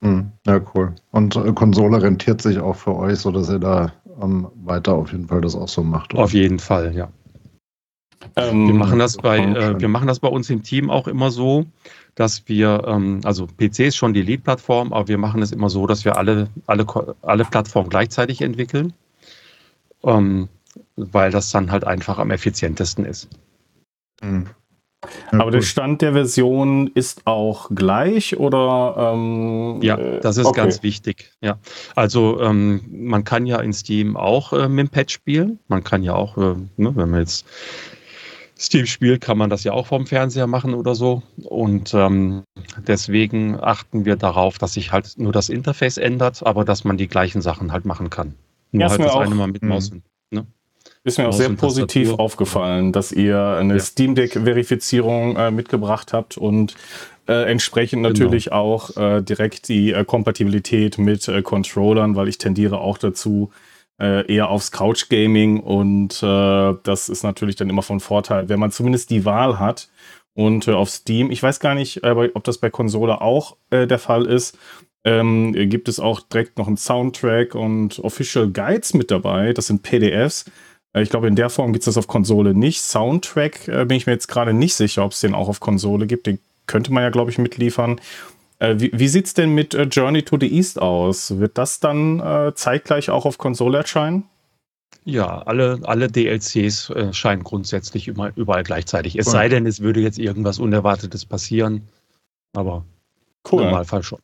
Mhm. Ja, cool. Und äh, Konsole rentiert sich auch für euch, sodass ihr da ähm, weiter auf jeden Fall das auch so macht. Oder? Auf jeden Fall, ja. Ähm, wir, machen das bei, äh, wir machen das bei uns im Team auch immer so, dass wir, ähm, also PC ist schon die Lead-Plattform, aber wir machen es immer so, dass wir alle, alle, alle Plattformen gleichzeitig entwickeln. Ähm, weil das dann halt einfach am effizientesten ist. Mhm. Ja, Aber der Stand der Version ist auch gleich oder? Ähm, ja, das ist okay. ganz wichtig. Ja, also ähm, man kann ja in Steam auch äh, mit dem Patch spielen. Man kann ja auch, äh, ne, wenn man jetzt Steam spielt, kann man das ja auch vom Fernseher machen oder so. Und ähm, deswegen achten wir darauf, dass sich halt nur das Interface ändert, aber dass man die gleichen Sachen halt machen kann. Nur ja, halt das eine mal mit Maus mhm. und ne? Ist mir auch sehr positiv aufgefallen, dass ihr eine ja. Steam Deck-Verifizierung äh, mitgebracht habt und äh, entsprechend genau. natürlich auch äh, direkt die äh, Kompatibilität mit äh, Controllern, weil ich tendiere auch dazu äh, eher aufs Couch Gaming und das ist natürlich dann immer von Vorteil, wenn man zumindest die Wahl hat und auf Steam, ich weiß gar nicht, ob das bei Konsole auch der Fall ist, ähm, gibt es auch direkt noch einen Soundtrack und Official Guides mit dabei. Das sind PDFs. Äh, ich glaube, in der Form gibt es das auf Konsole nicht. Soundtrack äh, bin ich mir jetzt gerade nicht sicher, ob es den auch auf Konsole gibt. Den könnte man ja, glaube ich, mitliefern. Äh, wie wie sieht es denn mit äh, Journey to the East aus? Wird das dann äh, zeitgleich auch auf Konsole erscheinen? Ja, alle, alle DLCs äh, scheinen grundsätzlich immer, überall gleichzeitig. Es sei denn, es würde jetzt irgendwas Unerwartetes passieren. Aber Cool. Normalfall schon.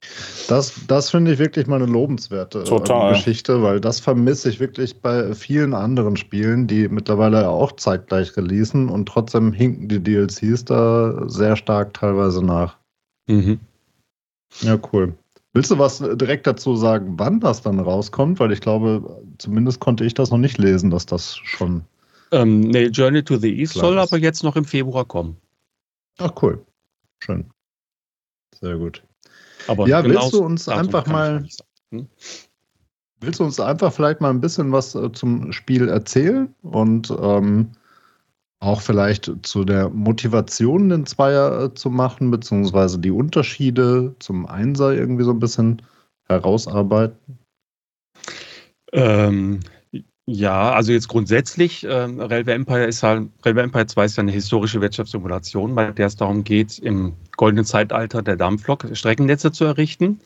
Das, das finde ich wirklich mal eine lobenswerte äh, Total. Geschichte, weil das vermisse ich wirklich bei vielen anderen Spielen, die mittlerweile auch zeitgleich releasen und trotzdem hinken die DLCs da sehr stark teilweise nach. Mhm. Ja, cool. Willst du was direkt dazu sagen, wann das dann rauskommt? Weil ich glaube, zumindest konnte ich das noch nicht lesen, dass das schon. Ähm, nee, Journey to the East soll ist. aber jetzt noch im Februar kommen. Ach, cool. Schön. Sehr gut. Aber ja, willst du uns einfach mal. Hm? Willst du uns einfach vielleicht mal ein bisschen was äh, zum Spiel erzählen und ähm, auch vielleicht zu der Motivation, den Zweier äh, zu machen, beziehungsweise die Unterschiede zum Einser irgendwie so ein bisschen herausarbeiten? Ähm, ja, also jetzt grundsätzlich, ähm, Railway Empire ist halt, Railway Empire 2 ist ja eine historische Wirtschaftssimulation, bei der es darum geht, im goldenen Zeitalter der Dampflok Streckennetze zu errichten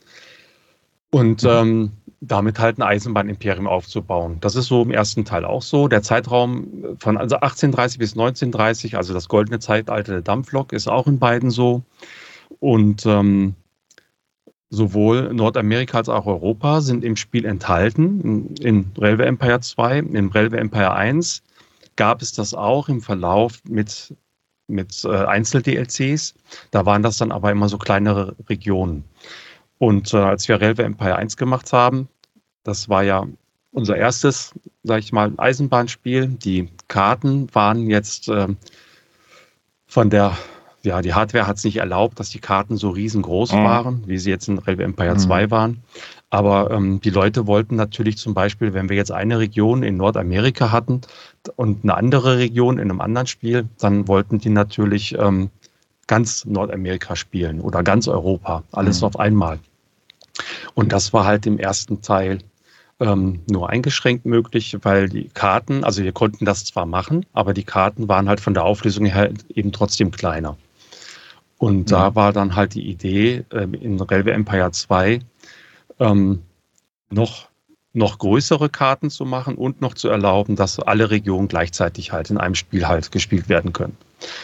und mhm. ähm, damit halt ein Eisenbahnimperium aufzubauen. Das ist so im ersten Teil auch so. Der Zeitraum von also 1830 bis 1930, also das goldene Zeitalter der Dampflok, ist auch in beiden so. Und ähm, Sowohl Nordamerika als auch Europa sind im Spiel enthalten. In Railway Empire 2, in Railway Empire 1 gab es das auch im Verlauf mit, mit äh, Einzel-DLCs. Da waren das dann aber immer so kleinere Regionen. Und äh, als wir Railway Empire 1 gemacht haben, das war ja unser erstes, sag ich mal, Eisenbahnspiel. Die Karten waren jetzt äh, von der, ja, die Hardware hat es nicht erlaubt, dass die Karten so riesengroß mhm. waren, wie sie jetzt in Railway Empire mhm. 2 waren. Aber ähm, die Leute wollten natürlich zum Beispiel, wenn wir jetzt eine Region in Nordamerika hatten und eine andere Region in einem anderen Spiel, dann wollten die natürlich ähm, ganz Nordamerika spielen oder ganz Europa, alles mhm. auf einmal. Und das war halt im ersten Teil ähm, nur eingeschränkt möglich, weil die Karten, also wir konnten das zwar machen, aber die Karten waren halt von der Auflösung her eben trotzdem kleiner. Und mhm. da war dann halt die Idee, äh, in Railway Empire 2 ähm, noch, noch größere Karten zu machen und noch zu erlauben, dass alle Regionen gleichzeitig halt in einem Spiel halt gespielt werden können.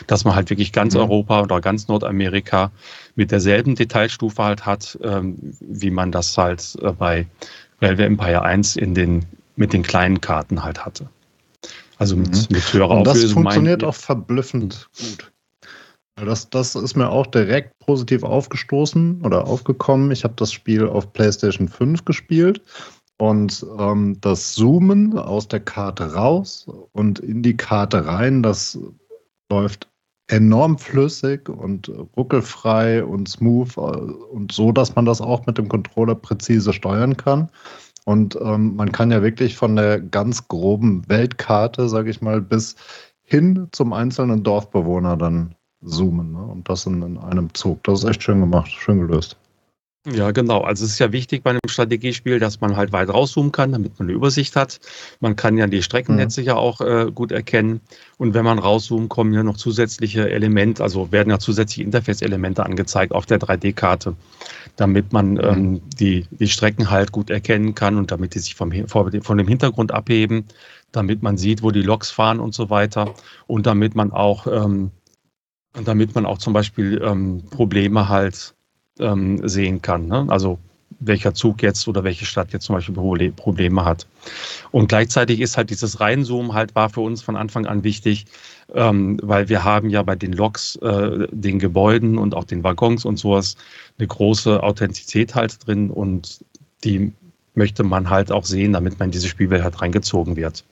Dass man halt wirklich ganz mhm. Europa oder ganz Nordamerika mit derselben Detailstufe halt hat, ähm, wie man das halt äh, bei Railway Empire 1 in den, mit den kleinen Karten halt hatte. Also mit, mhm. mit höherer Und das funktioniert auch verblüffend gut. Das, das ist mir auch direkt positiv aufgestoßen oder aufgekommen. Ich habe das Spiel auf PlayStation 5 gespielt und ähm, das Zoomen aus der Karte raus und in die Karte rein, das läuft enorm flüssig und ruckelfrei und smooth äh, und so, dass man das auch mit dem Controller präzise steuern kann. Und ähm, man kann ja wirklich von der ganz groben Weltkarte, sage ich mal, bis hin zum einzelnen Dorfbewohner dann zoomen. Ne? Und das in, in einem Zug. Das ist echt schön gemacht, schön gelöst. Ja, genau. Also es ist ja wichtig bei einem Strategiespiel, dass man halt weit rauszoomen kann, damit man eine Übersicht hat. Man kann ja die Streckennetze mhm. ja auch äh, gut erkennen. Und wenn man rauszoomt, kommen ja noch zusätzliche Elemente, also werden ja zusätzliche Interface-Elemente angezeigt auf der 3D-Karte, damit man mhm. ähm, die, die Strecken halt gut erkennen kann und damit die sich vom, von dem Hintergrund abheben, damit man sieht, wo die Loks fahren und so weiter. Und damit man auch, ähm, damit man auch zum Beispiel ähm, Probleme halt ähm, sehen kann. Ne? Also welcher Zug jetzt oder welche Stadt jetzt zum Beispiel Probleme hat. Und gleichzeitig ist halt dieses Reinzoomen halt war für uns von Anfang an wichtig, ähm, weil wir haben ja bei den Loks, äh, den Gebäuden und auch den Waggons und sowas eine große Authentizität halt drin und die möchte man halt auch sehen, damit man in diese Spielwelt halt reingezogen wird.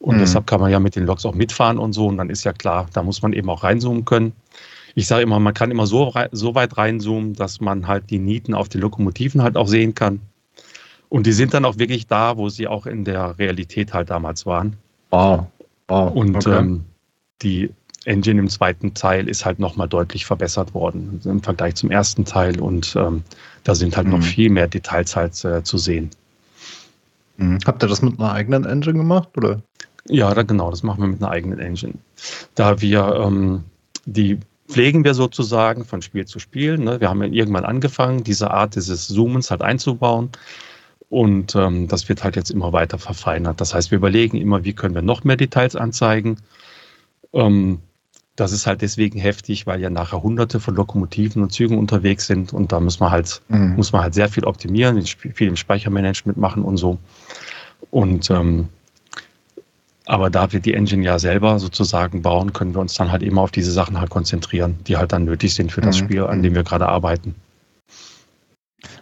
Und mhm. deshalb kann man ja mit den Loks auch mitfahren und so und dann ist ja klar, da muss man eben auch reinzoomen können ich sage immer, man kann immer so, so weit reinzoomen, dass man halt die Nieten auf den Lokomotiven halt auch sehen kann. Und die sind dann auch wirklich da, wo sie auch in der Realität halt damals waren. Wow. wow. Und okay. ähm, die Engine im zweiten Teil ist halt nochmal deutlich verbessert worden im Vergleich zum ersten Teil. Und ähm, da sind halt mhm. noch viel mehr Details halt äh, zu sehen. Mhm. Habt ihr das mit einer eigenen Engine gemacht? Oder? Ja, da, genau, das machen wir mit einer eigenen Engine. Da wir ähm, die pflegen wir sozusagen von Spiel zu Spiel. Ne? Wir haben irgendwann angefangen, diese Art dieses Zoomens halt einzubauen. Und ähm, das wird halt jetzt immer weiter verfeinert. Das heißt, wir überlegen immer, wie können wir noch mehr Details anzeigen. Ähm, das ist halt deswegen heftig, weil ja nachher hunderte von Lokomotiven und Zügen unterwegs sind und da muss man halt, mhm. muss man halt sehr viel optimieren, viel im Speichermanagement machen und so. Und ähm, aber da wir die Engine ja selber sozusagen bauen, können wir uns dann halt immer auf diese Sachen halt konzentrieren, die halt dann nötig sind für das mhm. Spiel, an dem wir gerade arbeiten.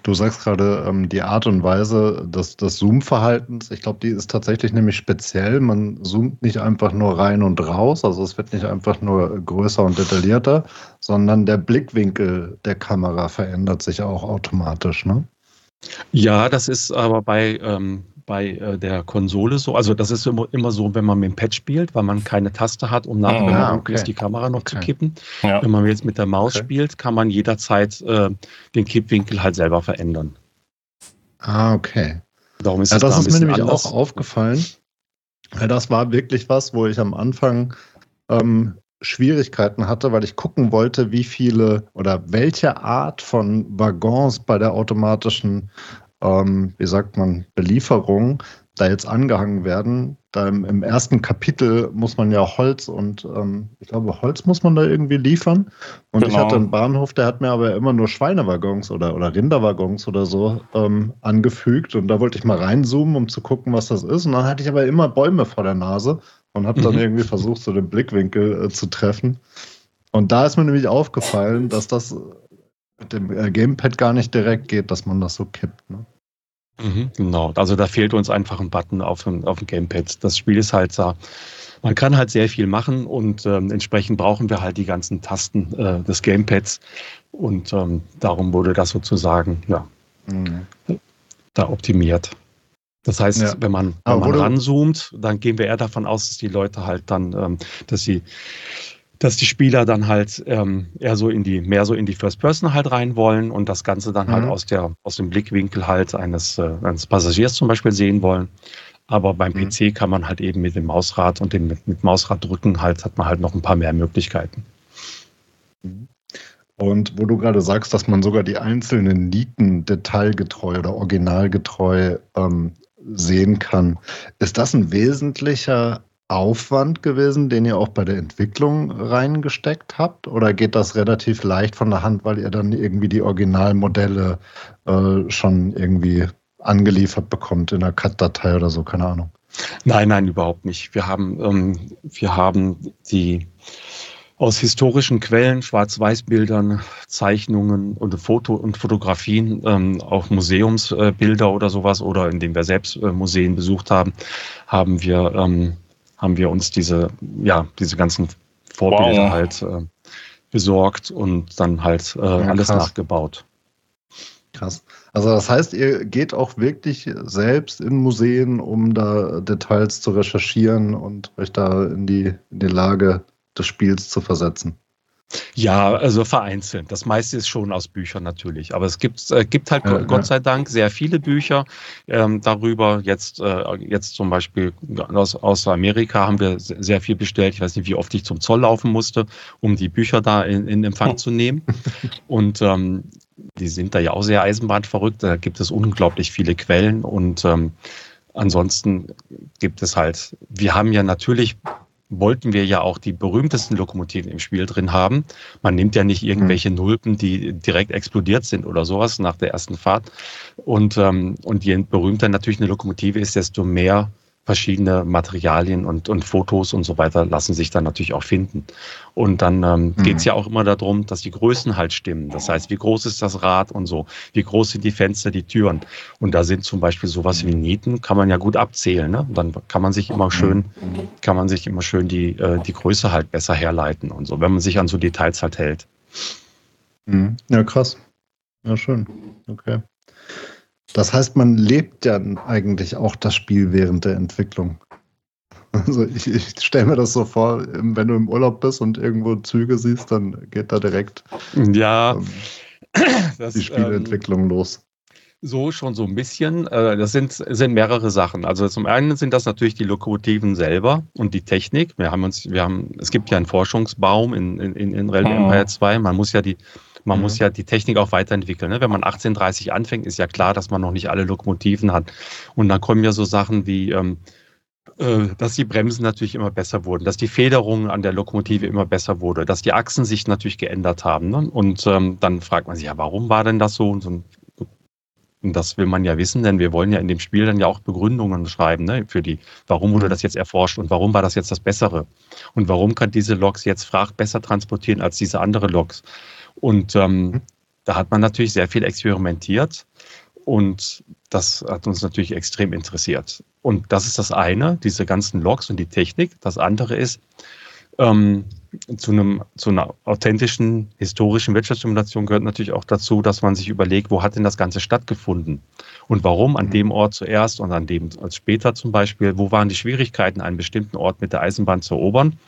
Du sagst gerade ähm, die Art und Weise des, des Zoom-Verhaltens. Ich glaube, die ist tatsächlich nämlich speziell. Man zoomt nicht einfach nur rein und raus, also es wird nicht einfach nur größer und detaillierter, sondern der Blickwinkel der Kamera verändert sich auch automatisch. Ne? Ja, das ist aber bei, ähm, bei äh, der Konsole so. Also das ist immer, immer so, wenn man mit dem Pad spielt, weil man keine Taste hat, um nachher ah, okay. die Kamera noch okay. zu kippen. Ja. Wenn man jetzt mit der Maus okay. spielt, kann man jederzeit äh, den Kippwinkel halt selber verändern. Ah, okay. Darum ist ja, das, das ist mir nämlich anders. auch aufgefallen. Weil das war wirklich was, wo ich am Anfang ähm, Schwierigkeiten hatte, weil ich gucken wollte, wie viele oder welche Art von Waggons bei der automatischen ähm, wie sagt man, Belieferungen da jetzt angehangen werden. Da im, im, ersten Kapitel muss man ja Holz und ähm, ich glaube, Holz muss man da irgendwie liefern. Und genau. ich hatte einen Bahnhof, der hat mir aber immer nur Schweinewaggons oder, oder Rinderwaggons oder so ähm, angefügt. Und da wollte ich mal reinzoomen, um zu gucken, was das ist. Und dann hatte ich aber immer Bäume vor der Nase und habe dann mhm. irgendwie versucht, so den Blickwinkel äh, zu treffen. Und da ist mir nämlich aufgefallen, dass das mit dem äh, Gamepad gar nicht direkt geht, dass man das so kippt. Ne? Mhm, genau, also da fehlt uns einfach ein Button auf dem, auf dem Gamepad. Das Spiel ist halt da. Man kann halt sehr viel machen und ähm, entsprechend brauchen wir halt die ganzen Tasten äh, des Gamepads und ähm, darum wurde das sozusagen ja, mhm. da optimiert. Das heißt, ja. wenn man, wenn man ranzoomt, dann gehen wir eher davon aus, dass die Leute halt dann, ähm, dass sie dass die Spieler dann halt ähm, eher so in die, mehr so in die First Person halt rein wollen und das Ganze dann halt mhm. halt aus der, aus dem Blickwinkel halt eines, äh, eines Passagiers zum Beispiel sehen wollen. Aber beim mhm. PC kann man halt eben mit dem Mausrad und dem mit, mit Mausrad drücken halt, hat man halt noch ein paar mehr Möglichkeiten. Mhm. Und wo du gerade sagst, dass man sogar die einzelnen Nieten detailgetreu oder originalgetreu ähm, sehen kann, ist das ein wesentlicher Aufwand gewesen, den ihr auch bei der Entwicklung reingesteckt habt? Oder geht das relativ leicht von der Hand, weil ihr dann irgendwie die Originalmodelle äh, schon irgendwie angeliefert bekommt in einer CAD-Datei oder so? Keine Ahnung. Nein, nein, überhaupt nicht. Wir haben, ähm, wir haben die aus historischen Quellen, Schwarz-Weiß-Bildern, Zeichnungen und Foto und Fotografien, ähm, auch Museumsbilder oder sowas, oder indem wir selbst äh, Museen besucht haben, haben wir ähm, haben wir uns diese, ja, diese ganzen Vorbilder wow. halt äh, besorgt und dann halt äh, ja, alles nachgebaut. Krass. Also das heißt, ihr geht auch wirklich selbst in Museen, um da Details zu recherchieren und euch da in die, in die Lage des Spiels zu versetzen. Ja, also vereinzelt. Das meiste ist schon aus Büchern natürlich. Aber es gibt, äh, gibt halt ja, Gott sei Dank sehr viele Bücher ähm, darüber. Jetzt, äh, jetzt zum Beispiel aus, aus Amerika haben wir sehr viel bestellt. Ich weiß nicht, wie oft ich zum Zoll laufen musste, um die Bücher da in, in Empfang oh. zu nehmen. Und ähm, die sind da ja auch sehr eisenbahnverrückt. Da gibt es unglaublich viele Quellen und ähm, ansonsten gibt es halt, wir haben ja natürlich wollten wir ja auch die berühmtesten Lokomotiven im Spiel drin haben. Man nimmt ja nicht irgendwelche mhm. Nulpen, die direkt explodiert sind oder sowas nach der ersten Fahrt. Und, ähm, und je berühmter natürlich eine Lokomotive ist, desto mehr verschiedene Materialien und, und Fotos und so weiter lassen sich dann natürlich auch finden. Und dann ähm, mhm. geht es ja auch immer darum, dass die Größen halt stimmen. Das heißt, wie groß ist das Rad und so, wie groß sind die Fenster, die Türen. Und da sind zum Beispiel sowas wie Nieten, kann man ja gut abzählen. Ne? dann kann man sich immer schön, kann man sich immer schön die, äh, die Größe halt besser herleiten und so, wenn man sich an so Details halt hält. Mhm. Ja, krass. Ja, schön. Okay. Das heißt, man lebt ja eigentlich auch das Spiel während der Entwicklung. Also ich, ich stelle mir das so vor, wenn du im Urlaub bist und irgendwo Züge siehst, dann geht da direkt ja, ähm, das, die Spielentwicklung ähm, los. So schon so ein bisschen. Äh, das sind, sind mehrere Sachen. Also zum einen sind das natürlich die Lokomotiven selber und die Technik. Wir haben uns, wir haben, es gibt ja einen Forschungsbaum in, in, in Realm. Empire 2. Man muss ja die man mhm. muss ja die Technik auch weiterentwickeln. Ne? Wenn man 1830 anfängt, ist ja klar, dass man noch nicht alle Lokomotiven hat. Und dann kommen ja so Sachen wie, ähm, äh, dass die Bremsen natürlich immer besser wurden, dass die Federung an der Lokomotive immer besser wurde, dass die Achsen sich natürlich geändert haben. Ne? Und ähm, dann fragt man sich ja, warum war denn das so? Und, so und das will man ja wissen, denn wir wollen ja in dem Spiel dann ja auch Begründungen schreiben, ne, für die, warum wurde mhm. das jetzt erforscht und warum war das jetzt das Bessere? Und warum kann diese Loks jetzt Fracht besser transportieren als diese andere Loks? Und ähm, mhm. da hat man natürlich sehr viel experimentiert und das hat uns natürlich extrem interessiert. Und das ist das eine, diese ganzen Logs und die Technik. Das andere ist, ähm, zu, einem, zu einer authentischen historischen Wirtschaftssimulation gehört natürlich auch dazu, dass man sich überlegt, wo hat denn das Ganze stattgefunden und warum an mhm. dem Ort zuerst und an dem als später zum Beispiel, wo waren die Schwierigkeiten, einen bestimmten Ort mit der Eisenbahn zu erobern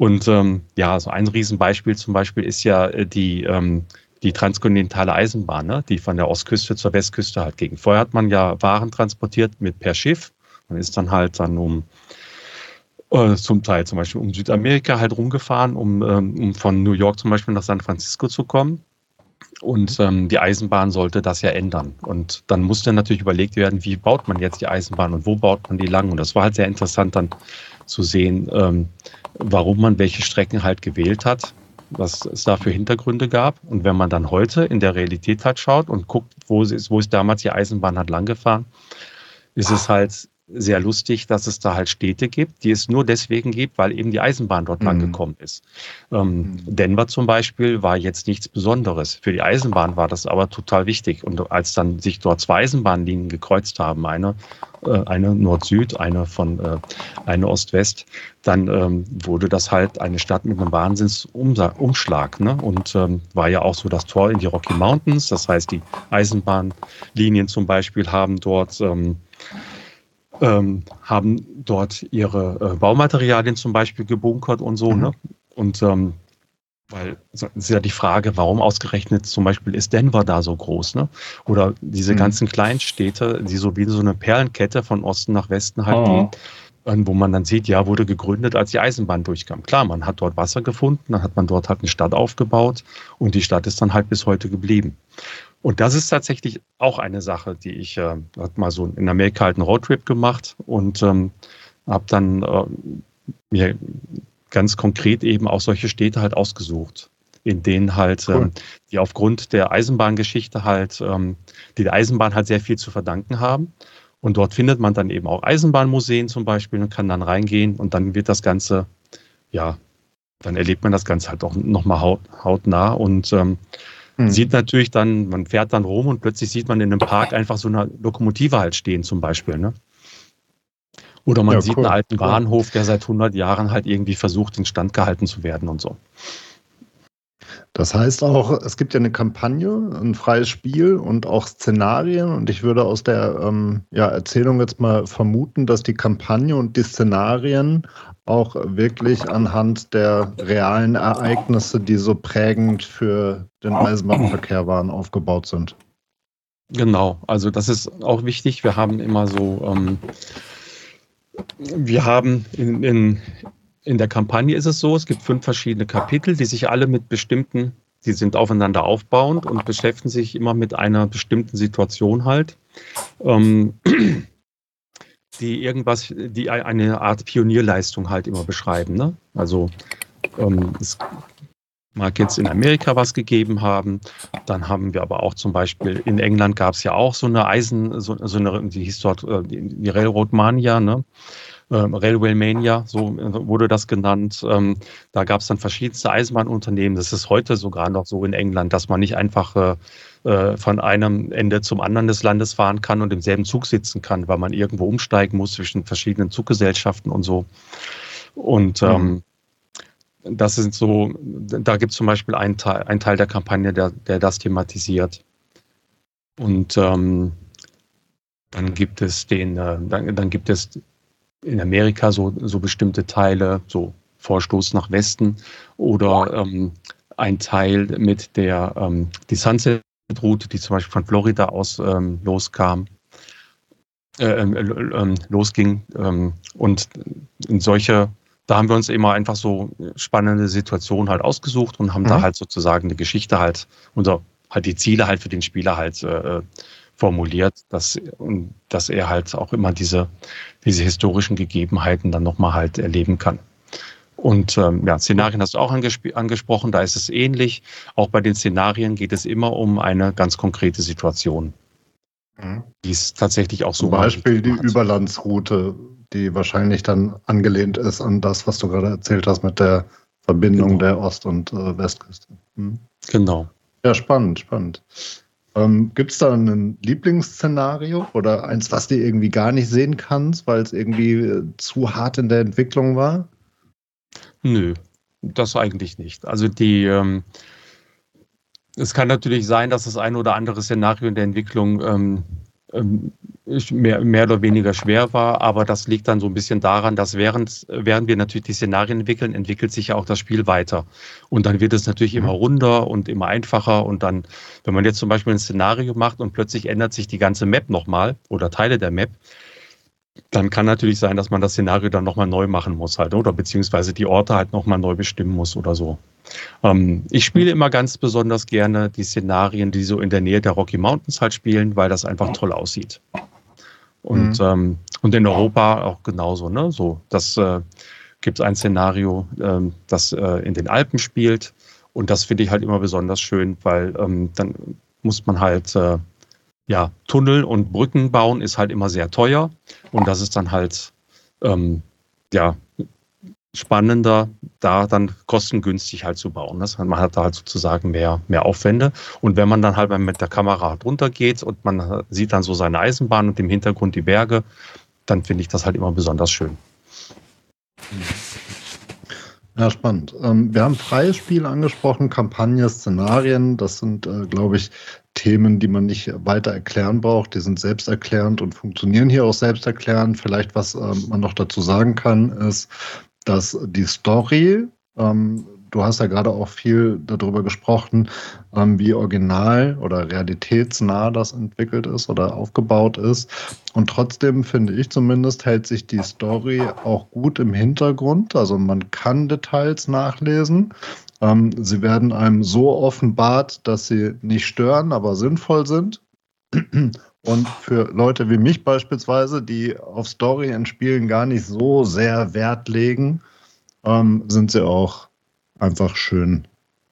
und ähm, ja, so ein Riesenbeispiel zum Beispiel ist ja äh, die, ähm, die transkontinentale Eisenbahn, ne? die von der Ostküste zur Westküste halt ging. Vorher hat man ja Waren transportiert mit per Schiff. Man ist dann halt dann um äh, zum Teil zum Beispiel um Südamerika halt rumgefahren, um, ähm, um von New York zum Beispiel nach San Francisco zu kommen. Und ähm, die Eisenbahn sollte das ja ändern. Und dann musste natürlich überlegt werden, wie baut man jetzt die Eisenbahn und wo baut man die lang. Und das war halt sehr interessant dann zu sehen, ähm, warum man welche Strecken halt gewählt hat, was es da für Hintergründe gab. Und wenn man dann heute in der Realität halt schaut und guckt, wo ist, wo ist damals die Eisenbahn halt langgefahren, ist es halt sehr lustig, dass es da halt Städte gibt, die es nur deswegen gibt, weil eben die Eisenbahn dort mhm. lang gekommen ist. Ähm, mhm. Denver zum Beispiel war jetzt nichts Besonderes. Für die Eisenbahn war das aber total wichtig. Und als dann sich dort zwei Eisenbahnlinien gekreuzt haben, eine, äh, eine Nord-Süd, eine von äh, eine Ost-West, dann ähm, wurde das halt eine Stadt mit einem Wahnsinnsumschlag. Ne? Und ähm, war ja auch so das Tor in die Rocky Mountains. Das heißt, die Eisenbahnlinien zum Beispiel haben dort ähm, ähm, haben dort ihre äh, Baumaterialien zum Beispiel gebunkert und so. Mhm. Ne? Und ähm, weil es ist ja die Frage, warum ausgerechnet zum Beispiel ist Denver da so groß, ne? Oder diese mhm. ganzen Kleinstädte, die so wie so eine Perlenkette von Osten nach Westen halt oh. gehen, wo man dann sieht, ja, wurde gegründet, als die Eisenbahn durchkam. Klar, man hat dort Wasser gefunden, dann hat man dort halt eine Stadt aufgebaut und die Stadt ist dann halt bis heute geblieben. Und das ist tatsächlich auch eine Sache, die ich, äh, hat mal so in Amerika halt einen Roadtrip gemacht und ähm, habe dann äh, mir ganz konkret eben auch solche Städte halt ausgesucht, in denen halt, cool. ähm, die aufgrund der Eisenbahngeschichte halt, ähm, die der Eisenbahn halt sehr viel zu verdanken haben. Und dort findet man dann eben auch Eisenbahnmuseen zum Beispiel und kann dann reingehen und dann wird das Ganze, ja, dann erlebt man das Ganze halt auch nochmal haut, hautnah und ähm, Mhm. Sieht natürlich dann, man fährt dann rum und plötzlich sieht man in einem Park einfach so eine Lokomotive halt stehen zum Beispiel. Ne? Oder man ja, sieht cool. einen alten Bahnhof, der seit 100 Jahren halt irgendwie versucht, instand gehalten zu werden und so. Das heißt auch, es gibt ja eine Kampagne, ein freies Spiel und auch Szenarien. Und ich würde aus der ähm, ja, Erzählung jetzt mal vermuten, dass die Kampagne und die Szenarien auch wirklich anhand der realen Ereignisse, die so prägend für den Eisenbahnverkehr waren, aufgebaut sind. Genau, also das ist auch wichtig. Wir haben immer so, ähm, wir haben in, in, in der Kampagne ist es so, es gibt fünf verschiedene Kapitel, die sich alle mit bestimmten, die sind aufeinander aufbauend und beschäftigen sich immer mit einer bestimmten Situation halt. Ähm, die irgendwas, die eine Art Pionierleistung halt immer beschreiben. Ne? Also ähm, es mag jetzt in Amerika was gegeben haben, dann haben wir aber auch zum Beispiel in England gab es ja auch so eine Eisen, so, so eine, die hieß dort äh, die Railroad Mania, ne? Ähm, Railway Mania, so wurde das genannt. Ähm, da gab es dann verschiedenste Eisenbahnunternehmen. Das ist heute sogar noch so in England, dass man nicht einfach äh, äh, von einem Ende zum anderen des Landes fahren kann und im selben Zug sitzen kann, weil man irgendwo umsteigen muss zwischen verschiedenen Zuggesellschaften und so. Und ähm, mhm. das sind so, da gibt es zum Beispiel einen Teil, einen Teil der Kampagne, der, der das thematisiert. Und ähm, dann gibt es den, äh, dann, dann gibt es in Amerika so, so bestimmte Teile, so Vorstoß nach Westen oder ähm, ein Teil mit der ähm, die Sunset Route, die zum Beispiel von Florida aus ähm, loskam, äh, ähm, äh, äh, losging. Ähm, und in solche, da haben wir uns immer einfach so spannende Situationen halt ausgesucht und haben mhm. da halt sozusagen eine Geschichte halt, unser, halt die Ziele halt für den Spieler halt äh, formuliert, dass, dass er halt auch immer diese, diese historischen Gegebenheiten dann nochmal halt erleben kann. Und ähm, ja, Szenarien hast du auch angesprochen, da ist es ähnlich. Auch bei den Szenarien geht es immer um eine ganz konkrete Situation. Mhm. Die ist tatsächlich auch so. Zum Beispiel die Überlandsroute, die wahrscheinlich dann angelehnt ist an das, was du gerade erzählt hast mit der Verbindung genau. der Ost- und äh, Westküste. Mhm. Genau. Ja, spannend, spannend. Ähm, Gibt es da ein Lieblingsszenario oder eins, was du irgendwie gar nicht sehen kannst, weil es irgendwie äh, zu hart in der Entwicklung war? Nö, das eigentlich nicht. Also die, ähm, es kann natürlich sein, dass das ein oder andere Szenario in der Entwicklung ähm, ähm, mehr, mehr oder weniger schwer war, aber das liegt dann so ein bisschen daran, dass während, während wir natürlich die Szenarien entwickeln, entwickelt sich ja auch das Spiel weiter. Und dann wird es natürlich immer mhm. runder und immer einfacher. Und dann, wenn man jetzt zum Beispiel ein Szenario macht und plötzlich ändert sich die ganze Map nochmal oder Teile der Map, dann kann natürlich sein, dass man das Szenario dann nochmal neu machen muss halt, oder beziehungsweise die Orte halt nochmal neu bestimmen muss oder so. Ähm, ich spiele immer ganz besonders gerne die Szenarien, die so in der Nähe der Rocky Mountains halt spielen, weil das einfach toll aussieht. Und, mhm. ähm, und in Europa auch genauso, ne? So, das äh, gibt es ein Szenario, ähm, das äh, in den Alpen spielt. Und das finde ich halt immer besonders schön, weil ähm, dann muss man halt äh, ja, Tunnel und Brücken bauen ist halt immer sehr teuer und das ist dann halt ähm, ja, spannender, da dann kostengünstig halt zu bauen. Das, man hat da halt sozusagen mehr, mehr Aufwände. Und wenn man dann halt mit der Kamera drunter geht und man sieht dann so seine Eisenbahn und im Hintergrund die Berge, dann finde ich das halt immer besonders schön. Ja, spannend. Ähm, wir haben freies Spiel angesprochen, Kampagne, Szenarien. Das sind, äh, glaube ich, Themen, die man nicht weiter erklären braucht. Die sind selbsterklärend und funktionieren hier auch selbsterklärend. Vielleicht, was äh, man noch dazu sagen kann, ist, dass die Story, ähm, du hast ja gerade auch viel darüber gesprochen, ähm, wie original oder realitätsnah das entwickelt ist oder aufgebaut ist. Und trotzdem finde ich zumindest, hält sich die Story auch gut im Hintergrund. Also man kann Details nachlesen. Ähm, sie werden einem so offenbart, dass sie nicht stören, aber sinnvoll sind. Und für Leute wie mich beispielsweise, die auf Story in Spielen gar nicht so sehr Wert legen, ähm, sind sie auch einfach schön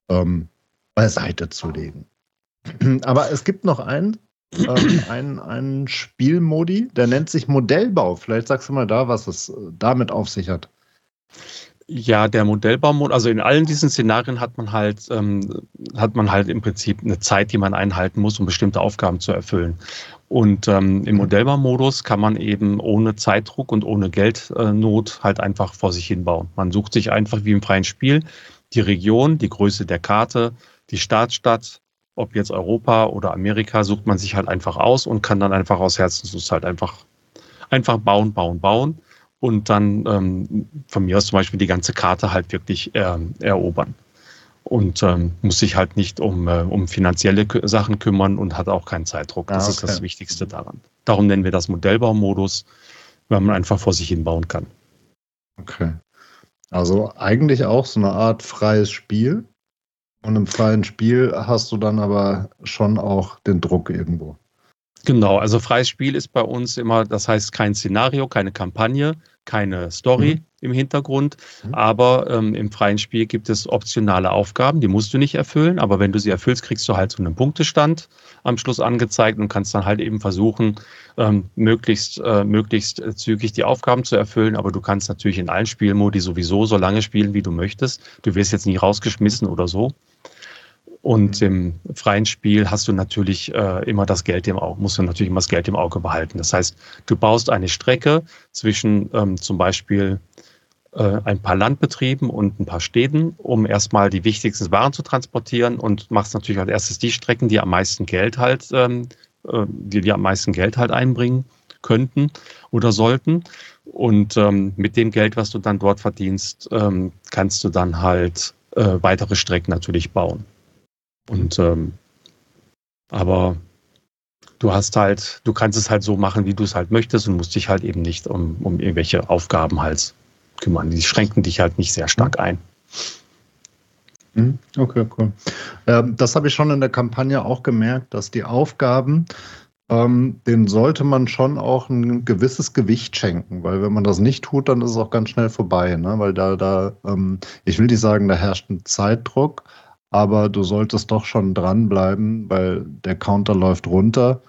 ähm, beiseite zu legen. Aber es gibt noch einen, ähm, einen, einen Spielmodi, der nennt sich Modellbau. Vielleicht sagst du mal da, was es damit auf sich hat. Ja, der Modellbaumodus, also in allen diesen Szenarien hat man halt, ähm, hat man halt im Prinzip eine Zeit, die man einhalten muss, um bestimmte Aufgaben zu erfüllen. Und ähm, im mhm. Modellbaumodus kann man eben ohne Zeitdruck und ohne Geldnot halt einfach vor sich hin bauen. Man sucht sich einfach wie im freien Spiel die Region, die Größe der Karte, die Startstadt, ob jetzt Europa oder Amerika, sucht man sich halt einfach aus und kann dann einfach aus Herzenslust halt einfach, einfach bauen, bauen, bauen und dann ähm, von mir aus zum Beispiel die ganze Karte halt wirklich ähm, erobern. Und ähm, muss sich halt nicht um, äh, um finanzielle Sachen kümmern und hat auch keinen Zeitdruck. Das ah, okay. ist das Wichtigste daran. Darum nennen wir das Modellbaumodus, weil man einfach vor sich hin bauen kann. Okay. Also eigentlich auch so eine Art freies Spiel. Und im freien Spiel hast du dann aber schon auch den Druck irgendwo. Genau, also freies Spiel ist bei uns immer, das heißt kein Szenario, keine Kampagne, keine Story mhm. im Hintergrund, mhm. aber ähm, im freien Spiel gibt es optionale Aufgaben, die musst du nicht erfüllen, aber wenn du sie erfüllst, kriegst du halt so einen Punktestand am Schluss angezeigt und kannst dann halt eben versuchen, ähm, möglichst, äh, möglichst zügig die Aufgaben zu erfüllen, aber du kannst natürlich in allen Spielmodi sowieso so lange spielen, wie du möchtest. Du wirst jetzt nicht rausgeschmissen oder so. Und im freien Spiel hast du natürlich äh, immer das Geld im Auge, musst du natürlich immer das Geld im Auge behalten. Das heißt, du baust eine Strecke zwischen ähm, zum Beispiel äh, ein paar Landbetrieben und ein paar Städten, um erstmal die wichtigsten Waren zu transportieren und machst natürlich als erstes die Strecken, die am meisten Geld halt, ähm, äh, die, die am meisten Geld halt einbringen könnten oder sollten. Und ähm, mit dem Geld, was du dann dort verdienst, ähm, kannst du dann halt äh, weitere Strecken natürlich bauen. Und ähm, aber du hast halt, du kannst es halt so machen, wie du es halt möchtest und musst dich halt eben nicht um, um irgendwelche Aufgaben halt kümmern. Die schränken dich halt nicht sehr stark ein. Mhm. Okay, cool. Ähm, das habe ich schon in der Kampagne auch gemerkt, dass die Aufgaben, ähm, denen sollte man schon auch ein gewisses Gewicht schenken, weil wenn man das nicht tut, dann ist es auch ganz schnell vorbei, ne? weil da, da, ähm, ich will nicht sagen, da herrscht ein Zeitdruck, aber du solltest doch schon dranbleiben, weil der Counter läuft runter.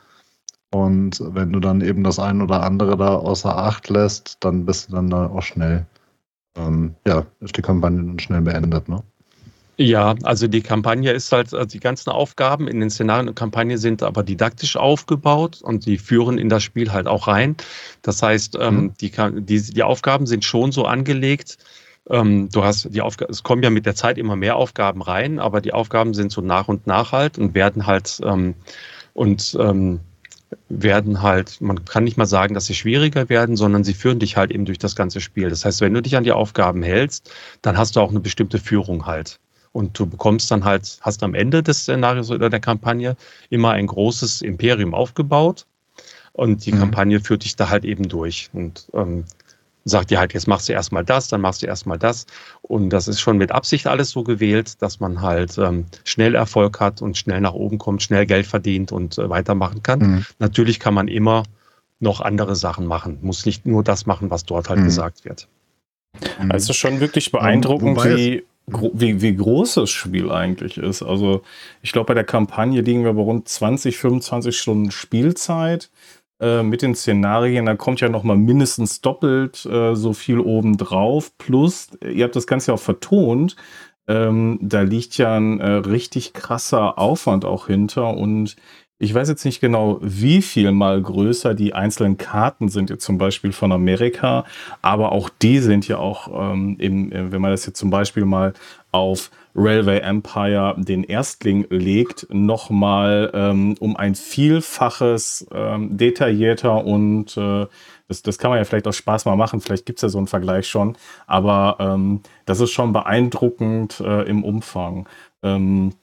Und wenn du dann eben das ein oder andere da außer Acht lässt, dann bist du dann da auch schnell, ähm, ja, ist die Kampagne dann schnell beendet, ne? Ja, also die Kampagne ist halt, also die ganzen Aufgaben in den Szenarien und Kampagne sind aber didaktisch aufgebaut und die führen in das Spiel halt auch rein. Das heißt, ähm, mhm. die, die, die Aufgaben sind schon so angelegt, ähm, du hast die Aufgaben, es kommen ja mit der Zeit immer mehr Aufgaben rein, aber die Aufgaben sind so nach und nach halt und werden halt ähm, und ähm, werden halt, man kann nicht mal sagen, dass sie schwieriger werden, sondern sie führen dich halt eben durch das ganze Spiel. Das heißt, wenn du dich an die Aufgaben hältst, dann hast du auch eine bestimmte Führung halt. Und du bekommst dann halt, hast am Ende des Szenarios oder der Kampagne immer ein großes Imperium aufgebaut. Und die mhm. Kampagne führt dich da halt eben durch. Und ähm, sagt dir halt, jetzt machst du erstmal das, dann machst du erstmal das. Und das ist schon mit Absicht alles so gewählt, dass man halt ähm, schnell Erfolg hat und schnell nach oben kommt, schnell Geld verdient und äh, weitermachen kann. Mhm. Natürlich kann man immer noch andere Sachen machen, muss nicht nur das machen, was dort halt mhm. gesagt wird. Also schon wirklich beeindruckend, wie, wie, wie groß das Spiel eigentlich ist. Also ich glaube, bei der Kampagne liegen wir bei rund 20, 25 Stunden Spielzeit äh, mit den Szenarien. Da kommt ja noch mal mindestens doppelt äh, so viel oben drauf. Plus, ihr habt das Ganze auch vertont. Ähm, da liegt ja ein äh, richtig krasser Aufwand auch hinter und ich weiß jetzt nicht genau, wie viel mal größer die einzelnen Karten sind, jetzt zum Beispiel von Amerika, aber auch die sind ja auch, ähm, im, äh, wenn man das jetzt zum Beispiel mal auf Railway Empire den Erstling legt, nochmal ähm, um ein Vielfaches ähm, detaillierter und äh, das, das kann man ja vielleicht auch Spaß mal machen, vielleicht gibt es ja so einen Vergleich schon, aber ähm, das ist schon beeindruckend äh, im Umfang. Ähm,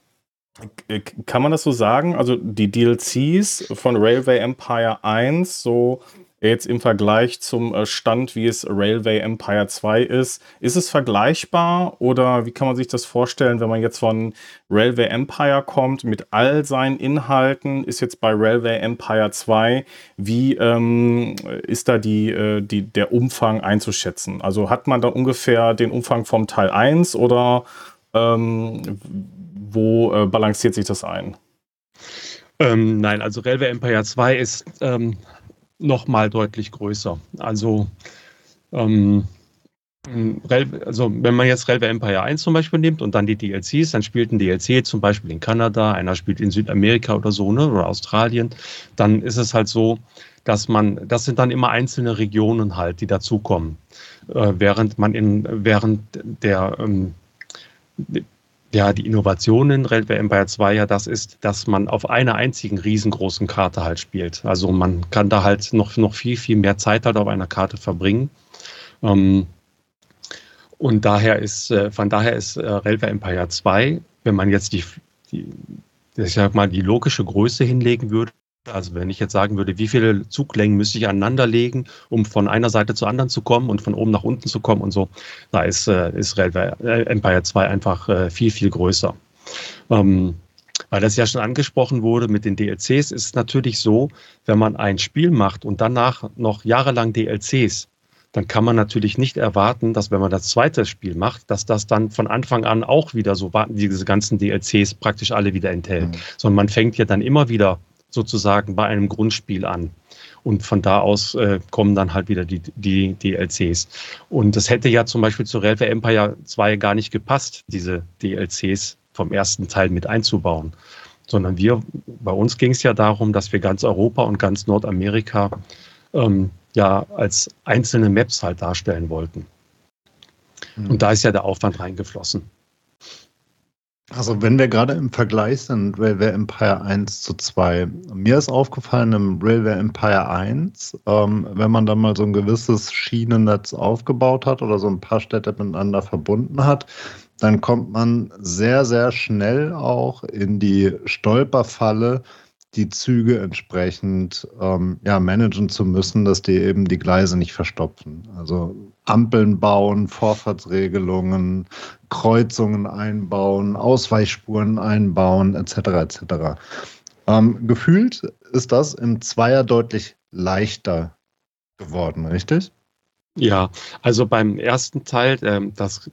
kann man das so sagen? Also die DLCs von Railway Empire 1, so jetzt im Vergleich zum äh, Stand, wie es Railway Empire 2 ist, ist es vergleichbar oder wie kann man sich das vorstellen, wenn man jetzt von Railway Empire kommt mit all seinen Inhalten, ist jetzt bei Railway Empire 2, wie ähm, ist da die, äh, die, der Umfang einzuschätzen? Also hat man da ungefähr den Umfang vom Teil 1 oder ähm, wo äh, balanciert sich das ein? Ähm, nein, also Railway Empire 2 ist ähm, nochmal deutlich größer. Also, ähm, also wenn man jetzt Railway Empire 1 zum Beispiel nimmt und dann die DLCs, dann spielt ein DLC zum Beispiel in Kanada, einer spielt in Südamerika oder so, ne, oder Australien, dann ist es halt so, dass man, das sind dann immer einzelne Regionen halt, die dazukommen. Äh, während man in, während der ähm, ja, die Innovation in Railway Empire 2 ja das ist, dass man auf einer einzigen riesengroßen Karte halt spielt. Also man kann da halt noch, noch viel, viel mehr Zeit halt auf einer Karte verbringen. Ähm, und daher ist, äh, von daher ist äh, Railway Empire 2, wenn man jetzt die, die, ich sag mal, die logische Größe hinlegen würde, also wenn ich jetzt sagen würde, wie viele Zuglängen müsste ich aneinander legen, um von einer Seite zur anderen zu kommen und von oben nach unten zu kommen und so, da ist, äh, ist äh, Empire 2 einfach äh, viel, viel größer. Ähm, weil das ja schon angesprochen wurde mit den DLCs, ist es natürlich so, wenn man ein Spiel macht und danach noch jahrelang DLCs, dann kann man natürlich nicht erwarten, dass wenn man das zweite Spiel macht, dass das dann von Anfang an auch wieder so diese ganzen DLCs praktisch alle wieder enthält. Mhm. Sondern man fängt ja dann immer wieder sozusagen bei einem Grundspiel an. Und von da aus äh, kommen dann halt wieder die, die DLCs. Und das hätte ja zum Beispiel zu Railway Empire 2 gar nicht gepasst, diese DLCs vom ersten Teil mit einzubauen. Sondern wir, bei uns ging es ja darum, dass wir ganz Europa und ganz Nordamerika ähm, ja als einzelne Maps halt darstellen wollten. Mhm. Und da ist ja der Aufwand reingeflossen. Also wenn wir gerade im Vergleich sind, Railway Empire 1 zu 2, mir ist aufgefallen im Railway Empire 1, ähm, wenn man da mal so ein gewisses Schienennetz aufgebaut hat oder so ein paar Städte miteinander verbunden hat, dann kommt man sehr, sehr schnell auch in die Stolperfalle, die Züge entsprechend ähm, ja, managen zu müssen, dass die eben die Gleise nicht verstopfen. Also Ampeln bauen, Vorfahrtsregelungen, Kreuzungen einbauen, Ausweichspuren einbauen, etc. etc. Ähm, gefühlt ist das im Zweier deutlich leichter geworden, richtig? Ja, also beim ersten Teil, ähm, das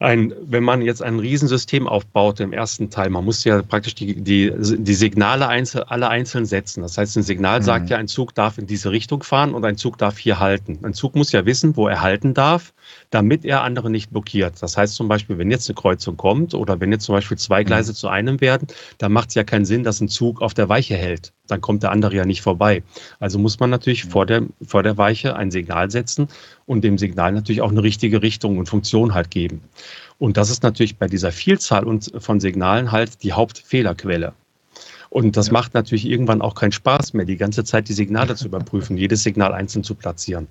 ein, wenn man jetzt ein Riesensystem aufbaut im ersten Teil, man muss ja praktisch die, die, die Signale einzel, alle einzeln setzen. Das heißt, ein Signal mhm. sagt ja, ein Zug darf in diese Richtung fahren und ein Zug darf hier halten. Ein Zug muss ja wissen, wo er halten darf, damit er andere nicht blockiert. Das heißt zum Beispiel, wenn jetzt eine Kreuzung kommt oder wenn jetzt zum Beispiel zwei Gleise mhm. zu einem werden, dann macht es ja keinen Sinn, dass ein Zug auf der Weiche hält. Dann kommt der andere ja nicht vorbei. Also muss man natürlich mhm. vor, der, vor der Weiche ein Signal setzen und dem Signal natürlich auch eine richtige Richtung und Funktion halt geben. Und das ist natürlich bei dieser Vielzahl von Signalen halt die Hauptfehlerquelle. Und das ja. macht natürlich irgendwann auch keinen Spaß mehr, die ganze Zeit die Signale zu überprüfen, jedes Signal einzeln zu platzieren.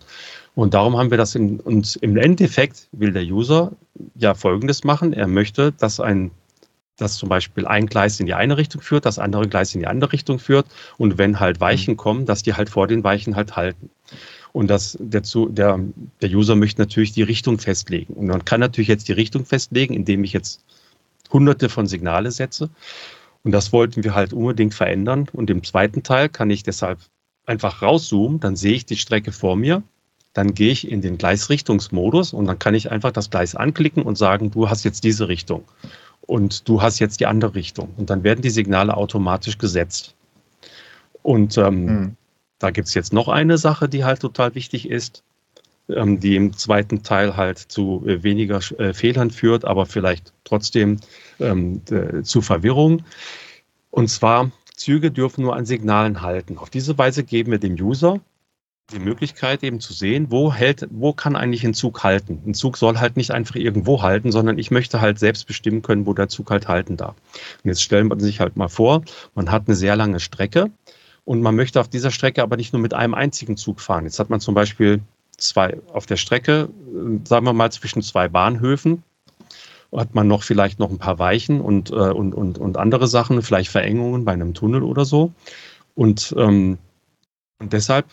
Und darum haben wir das in, und im Endeffekt will der User ja Folgendes machen. Er möchte, dass ein dass zum Beispiel ein Gleis in die eine Richtung führt, das andere Gleis in die andere Richtung führt und wenn halt Weichen mhm. kommen, dass die halt vor den Weichen halt halten. Und das, der, der, der User möchte natürlich die Richtung festlegen. Und man kann natürlich jetzt die Richtung festlegen, indem ich jetzt hunderte von Signale setze. Und das wollten wir halt unbedingt verändern. Und im zweiten Teil kann ich deshalb einfach rauszoomen, dann sehe ich die Strecke vor mir dann gehe ich in den Gleisrichtungsmodus und dann kann ich einfach das Gleis anklicken und sagen, du hast jetzt diese Richtung und du hast jetzt die andere Richtung. Und dann werden die Signale automatisch gesetzt. Und ähm, mhm. da gibt es jetzt noch eine Sache, die halt total wichtig ist, ähm, die im zweiten Teil halt zu äh, weniger äh, Fehlern führt, aber vielleicht trotzdem ähm, zu Verwirrung. Und zwar, Züge dürfen nur an Signalen halten. Auf diese Weise geben wir dem User die Möglichkeit eben zu sehen, wo hält, wo kann eigentlich ein Zug halten. Ein Zug soll halt nicht einfach irgendwo halten, sondern ich möchte halt selbst bestimmen können, wo der Zug halt halten darf. Und jetzt stellen wir sich halt mal vor, man hat eine sehr lange Strecke und man möchte auf dieser Strecke aber nicht nur mit einem einzigen Zug fahren. Jetzt hat man zum Beispiel zwei auf der Strecke, äh, sagen wir mal zwischen zwei Bahnhöfen, hat man noch vielleicht noch ein paar Weichen und, äh, und, und, und andere Sachen, vielleicht Verengungen bei einem Tunnel oder so. Und, ähm, und deshalb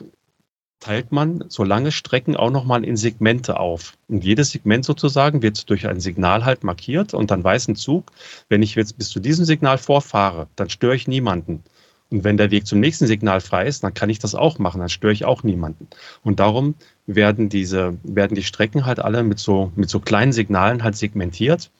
teilt man so lange Strecken auch nochmal in Segmente auf. Und jedes Segment sozusagen wird durch ein Signal halt markiert und dann weiß ein Zug, wenn ich jetzt bis zu diesem Signal vorfahre, dann störe ich niemanden. Und wenn der Weg zum nächsten Signal frei ist, dann kann ich das auch machen, dann störe ich auch niemanden. Und darum werden diese, werden die Strecken halt alle mit so, mit so kleinen Signalen halt segmentiert,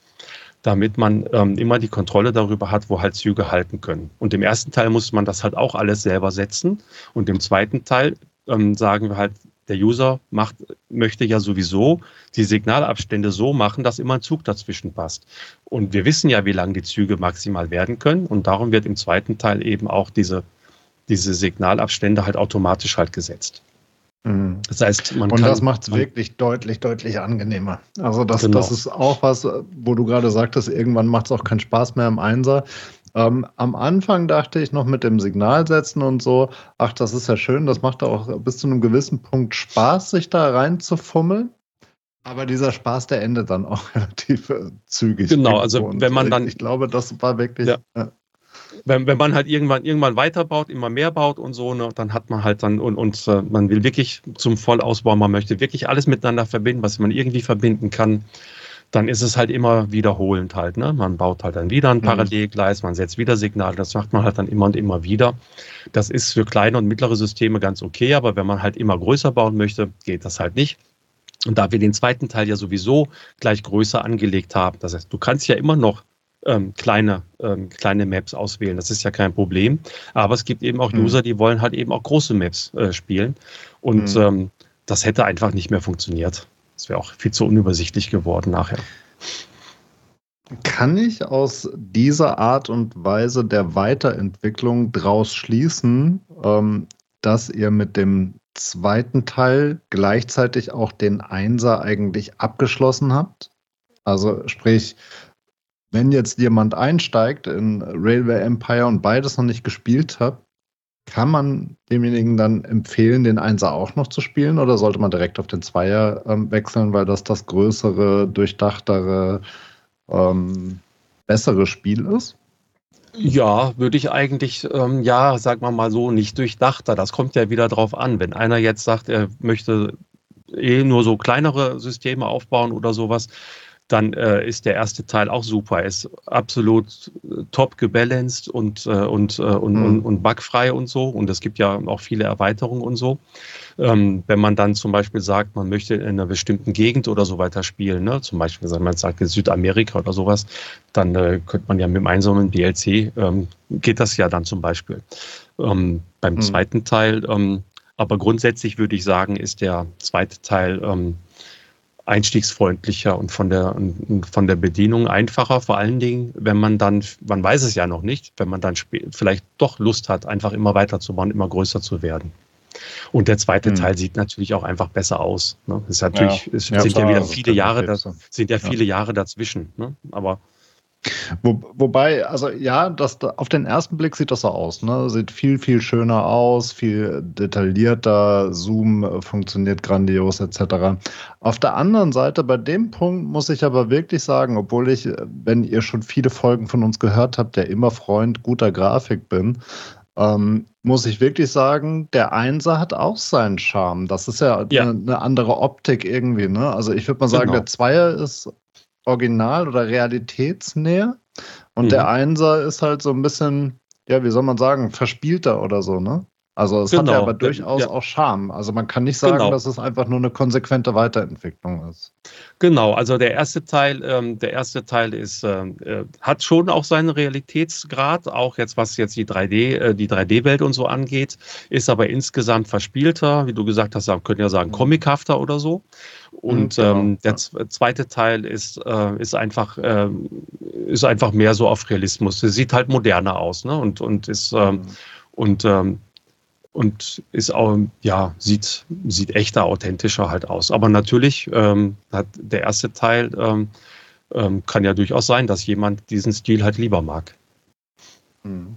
damit man ähm, immer die Kontrolle darüber hat, wo halt Züge halten können. Und im ersten Teil muss man das halt auch alles selber setzen. Und im zweiten Teil ähm, sagen wir halt, der User macht, möchte ja sowieso die Signalabstände so machen, dass immer ein Zug dazwischen passt. Und wir wissen ja, wie lang die Züge maximal werden können. Und darum wird im zweiten Teil eben auch diese, diese Signalabstände halt automatisch halt gesetzt. Mhm. Das heißt, man Und kann, das macht es wirklich deutlich, deutlich angenehmer. Also das, genau. das ist auch was, wo du gerade sagtest, irgendwann macht es auch keinen Spaß mehr im Einser. Ähm, am Anfang dachte ich noch mit dem Signalsetzen und so, ach, das ist ja schön, das macht auch bis zu einem gewissen Punkt Spaß, sich da reinzufummeln. Aber dieser Spaß, der endet dann auch relativ äh, zügig. Genau, also wenn man dann. Ich glaube, das war wirklich. Ja. Ja. Wenn, wenn man halt irgendwann, irgendwann weiterbaut, immer mehr baut und so, ne, dann hat man halt dann und, und äh, man will wirklich zum Vollausbau, man möchte wirklich alles miteinander verbinden, was man irgendwie verbinden kann dann ist es halt immer wiederholend halt. Ne? Man baut halt dann wieder ein mhm. Parallelgleis, man setzt wieder Signale, das macht man halt dann immer und immer wieder. Das ist für kleine und mittlere Systeme ganz okay, aber wenn man halt immer größer bauen möchte, geht das halt nicht. Und da wir den zweiten Teil ja sowieso gleich größer angelegt haben, das heißt, du kannst ja immer noch ähm, kleine, ähm, kleine Maps auswählen. Das ist ja kein Problem. Aber es gibt eben auch mhm. User, die wollen halt eben auch große Maps äh, spielen. Und mhm. ähm, das hätte einfach nicht mehr funktioniert. Das wäre auch viel zu unübersichtlich geworden nachher. Kann ich aus dieser Art und Weise der Weiterentwicklung daraus schließen, ähm, dass ihr mit dem zweiten Teil gleichzeitig auch den Einser eigentlich abgeschlossen habt? Also sprich, wenn jetzt jemand einsteigt in Railway Empire und beides noch nicht gespielt hat, kann man demjenigen dann empfehlen, den Einser auch noch zu spielen oder sollte man direkt auf den Zweier ähm, wechseln, weil das das größere, durchdachtere, ähm, bessere Spiel ist? Ja, würde ich eigentlich, ähm, ja, sag mal mal so, nicht durchdachter. Das kommt ja wieder drauf an. Wenn einer jetzt sagt, er möchte eh nur so kleinere Systeme aufbauen oder sowas, dann äh, ist der erste Teil auch super. Er ist absolut äh, top gebalanced und, äh, und, äh, und, mhm. und, und, bugfrei und so. Und es gibt ja auch viele Erweiterungen und so. Ähm, wenn man dann zum Beispiel sagt, man möchte in einer bestimmten Gegend oder so weiter spielen, ne? zum Beispiel, wenn man sagt Südamerika oder sowas, dann äh, könnte man ja mit dem einsamen DLC, ähm, geht das ja dann zum Beispiel. Ähm, beim mhm. zweiten Teil, ähm, aber grundsätzlich würde ich sagen, ist der zweite Teil ähm, einstiegsfreundlicher und von der, von der Bedienung einfacher. Vor allen Dingen, wenn man dann, man weiß es ja noch nicht, wenn man dann vielleicht doch Lust hat, einfach immer weiterzubauen, immer größer zu werden. Und der zweite hm. Teil sieht natürlich auch einfach besser aus. Ne? Es ist natürlich, ja. es sind ja, ja wieder viele Jahre, das sind ja viele Jahre dazwischen. Ne? Aber wo, wobei, also ja, das, auf den ersten Blick sieht das so aus. Ne? Sieht viel, viel schöner aus, viel detaillierter, Zoom äh, funktioniert grandios etc. Auf der anderen Seite, bei dem Punkt muss ich aber wirklich sagen, obwohl ich, äh, wenn ihr schon viele Folgen von uns gehört habt, der immer Freund guter Grafik bin, ähm, muss ich wirklich sagen, der Einser hat auch seinen Charme. Das ist ja, ja. Eine, eine, andere Optik irgendwie. Ne? Also ich würde mal sagen, genau. der Zweier ist original oder realitätsnäher. Und mhm. der Einser ist halt so ein bisschen, ja, wie soll man sagen, verspielter oder so, ne? Also es genau. hat ja aber durchaus ja. auch Charme. Also man kann nicht sagen, genau. dass es einfach nur eine konsequente Weiterentwicklung ist. Genau, also der erste Teil, ähm, der erste Teil ist, ähm, äh, hat schon auch seinen Realitätsgrad, auch jetzt was jetzt die 3D, äh, die 3D-Welt und so angeht, ist aber insgesamt verspielter, wie du gesagt hast, man könnte ja sagen, mhm. comichafter oder so. Und mhm, genau. ähm, der zweite Teil ist, äh, ist einfach, äh, ist einfach mehr so auf Realismus. Es sieht halt moderner aus, ne? Und, und ist, ähm, mhm. und ähm, und ist auch, ja, sieht, sieht echter, authentischer halt aus. Aber natürlich ähm, hat der erste Teil ähm, ähm, kann ja durchaus sein, dass jemand diesen Stil halt lieber mag. Mhm.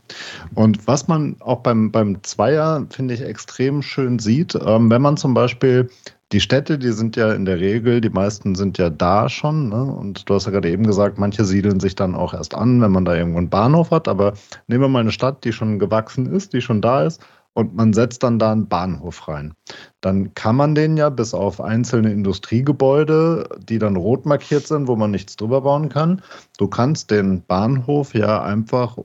Und was man auch beim, beim Zweier, finde ich, extrem schön sieht, ähm, wenn man zum Beispiel die Städte, die sind ja in der Regel, die meisten sind ja da schon. Ne? Und du hast ja gerade eben gesagt, manche siedeln sich dann auch erst an, wenn man da irgendwo einen Bahnhof hat. Aber nehmen wir mal eine Stadt, die schon gewachsen ist, die schon da ist und man setzt dann da einen Bahnhof rein. Dann kann man den ja bis auf einzelne Industriegebäude, die dann rot markiert sind, wo man nichts drüber bauen kann. Du kannst den Bahnhof ja einfach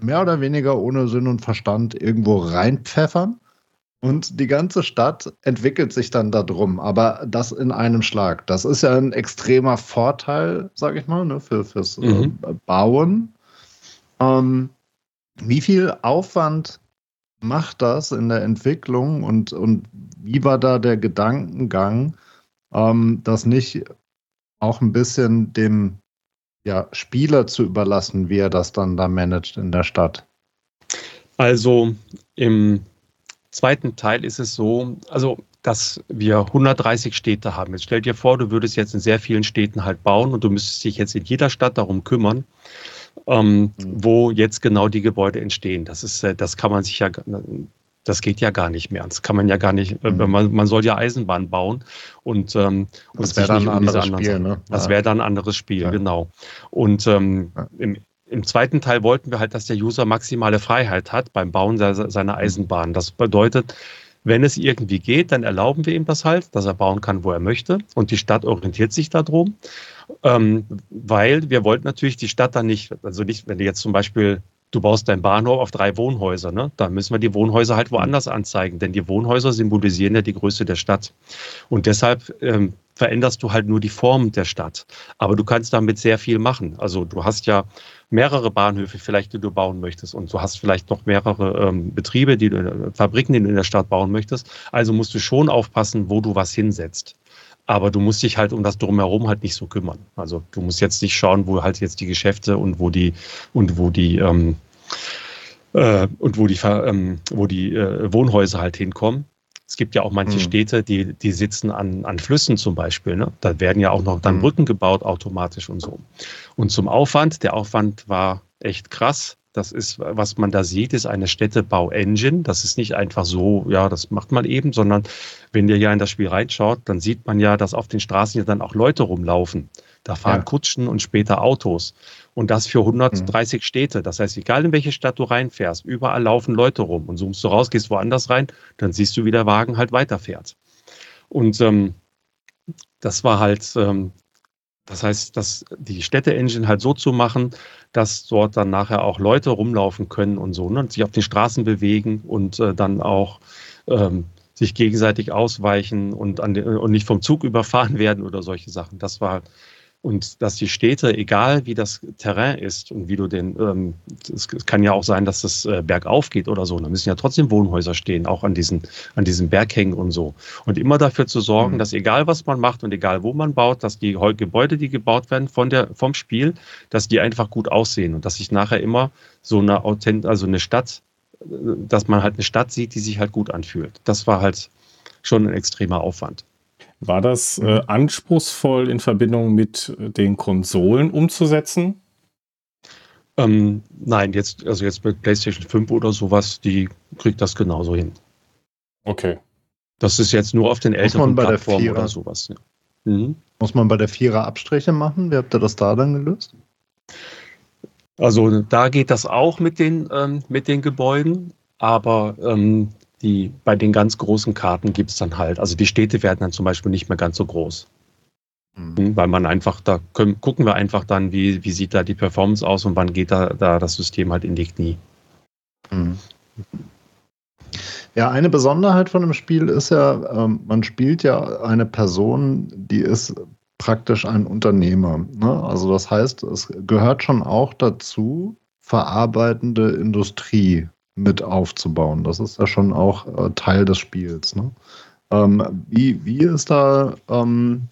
mehr oder weniger ohne Sinn und Verstand irgendwo reinpfeffern. Und die ganze Stadt entwickelt sich dann darum, aber das in einem Schlag. Das ist ja ein extremer Vorteil, sage ich mal, ne, für, fürs äh, mhm. äh, Bauen. Ähm, wie viel Aufwand macht das in der Entwicklung und, und wie war da der Gedankengang, ähm, das nicht auch ein bisschen dem ja, Spieler zu überlassen, wie er das dann da managt in der Stadt? Also im zweiten Teil ist es so, also dass wir 130 Städte haben. Jetzt stell dir vor, du würdest jetzt in sehr vielen Städten halt bauen und du müsstest dich jetzt in jeder Stadt darum kümmern, ähm, mhm. wo jetzt genau die Gebäude entstehen. Das ist, äh, das kann man sich ja, das geht ja gar nicht mehr. Das kann man ja gar nicht, mhm. man, man soll ja Eisenbahn bauen und, ähm, das wäre dann ein anderes Spiel, ne? Das wäre dann ein anderes Spiel, genau. Und ähm, ja. im, im zweiten Teil wollten wir halt, dass der User maximale Freiheit hat beim Bauen seiner Eisenbahn. Das bedeutet, wenn es irgendwie geht, dann erlauben wir ihm das halt, dass er bauen kann, wo er möchte. Und die Stadt orientiert sich darum. Ähm, weil wir wollten natürlich die Stadt dann nicht, also nicht, wenn du jetzt zum Beispiel, du baust deinen Bahnhof auf drei Wohnhäuser, ne? dann müssen wir die Wohnhäuser halt woanders anzeigen, denn die Wohnhäuser symbolisieren ja die Größe der Stadt. Und deshalb ähm, veränderst du halt nur die Form der Stadt. Aber du kannst damit sehr viel machen. Also du hast ja mehrere Bahnhöfe vielleicht, die du bauen möchtest und du hast vielleicht noch mehrere ähm, Betriebe, die du, äh, Fabriken, die du in der Stadt bauen möchtest. Also musst du schon aufpassen, wo du was hinsetzt. Aber du musst dich halt um das drumherum halt nicht so kümmern. Also du musst jetzt nicht schauen, wo halt jetzt die Geschäfte und wo die und wo die ähm, äh, und wo die, ähm, wo die äh, Wohnhäuser halt hinkommen. Es gibt ja auch manche mhm. Städte, die, die sitzen an, an Flüssen zum Beispiel. Ne? Da werden ja auch noch dann mhm. Brücken gebaut automatisch und so. Und zum Aufwand, der Aufwand war echt krass. Das ist, was man da sieht, ist eine Städtebau-Engine. Das ist nicht einfach so, ja, das macht man eben, sondern wenn ihr ja in das Spiel reinschaut, dann sieht man ja, dass auf den Straßen ja dann auch Leute rumlaufen. Da fahren ja. Kutschen und später Autos. Und das für 130 mhm. Städte. Das heißt, egal in welche Stadt du reinfährst, überall laufen Leute rum. Und zoomst du raus, gehst woanders rein, dann siehst du, wie der Wagen halt weiterfährt. Und ähm, das war halt, ähm, das heißt, dass die Städte-Engine halt so zu machen, dass dort dann nachher auch Leute rumlaufen können und so, ne, und sich auf den Straßen bewegen und äh, dann auch ähm, sich gegenseitig ausweichen und, an den, und nicht vom Zug überfahren werden oder solche Sachen. Das war und dass die Städte, egal wie das Terrain ist und wie du den, ähm, es kann ja auch sein, dass das äh, bergauf geht oder so, da müssen ja trotzdem Wohnhäuser stehen, auch an diesen, an diesen Berghängen und so. Und immer dafür zu sorgen, mhm. dass egal was man macht und egal wo man baut, dass die Gebäude, die gebaut werden von der, vom Spiel, dass die einfach gut aussehen und dass sich nachher immer so eine Authent also eine Stadt, äh, dass man halt eine Stadt sieht, die sich halt gut anfühlt. Das war halt schon ein extremer Aufwand. War das äh, mhm. anspruchsvoll in Verbindung mit äh, den Konsolen umzusetzen? Ähm, nein, jetzt, also jetzt mit PlayStation 5 oder sowas, die kriegt das genauso hin. Okay. Das ist jetzt nur auf den älteren Plattformen oder sowas. Ja. Mhm. Muss man bei der Vierer Abstriche machen? Wie habt ihr das da dann gelöst? Also da geht das auch mit den, ähm, mit den Gebäuden, aber ähm, die, bei den ganz großen Karten gibt es dann halt, also die Städte werden dann zum Beispiel nicht mehr ganz so groß. Mhm. Weil man einfach, da können, gucken wir einfach dann, wie, wie sieht da die Performance aus und wann geht da, da das System halt in die Knie. Mhm. Ja, eine Besonderheit von dem Spiel ist ja, ähm, man spielt ja eine Person, die ist praktisch ein Unternehmer. Ne? Also das heißt, es gehört schon auch dazu, verarbeitende Industrie mit aufzubauen. Das ist ja schon auch äh, Teil des Spiels. Ne? Ähm, wie, wie ist da, ähm,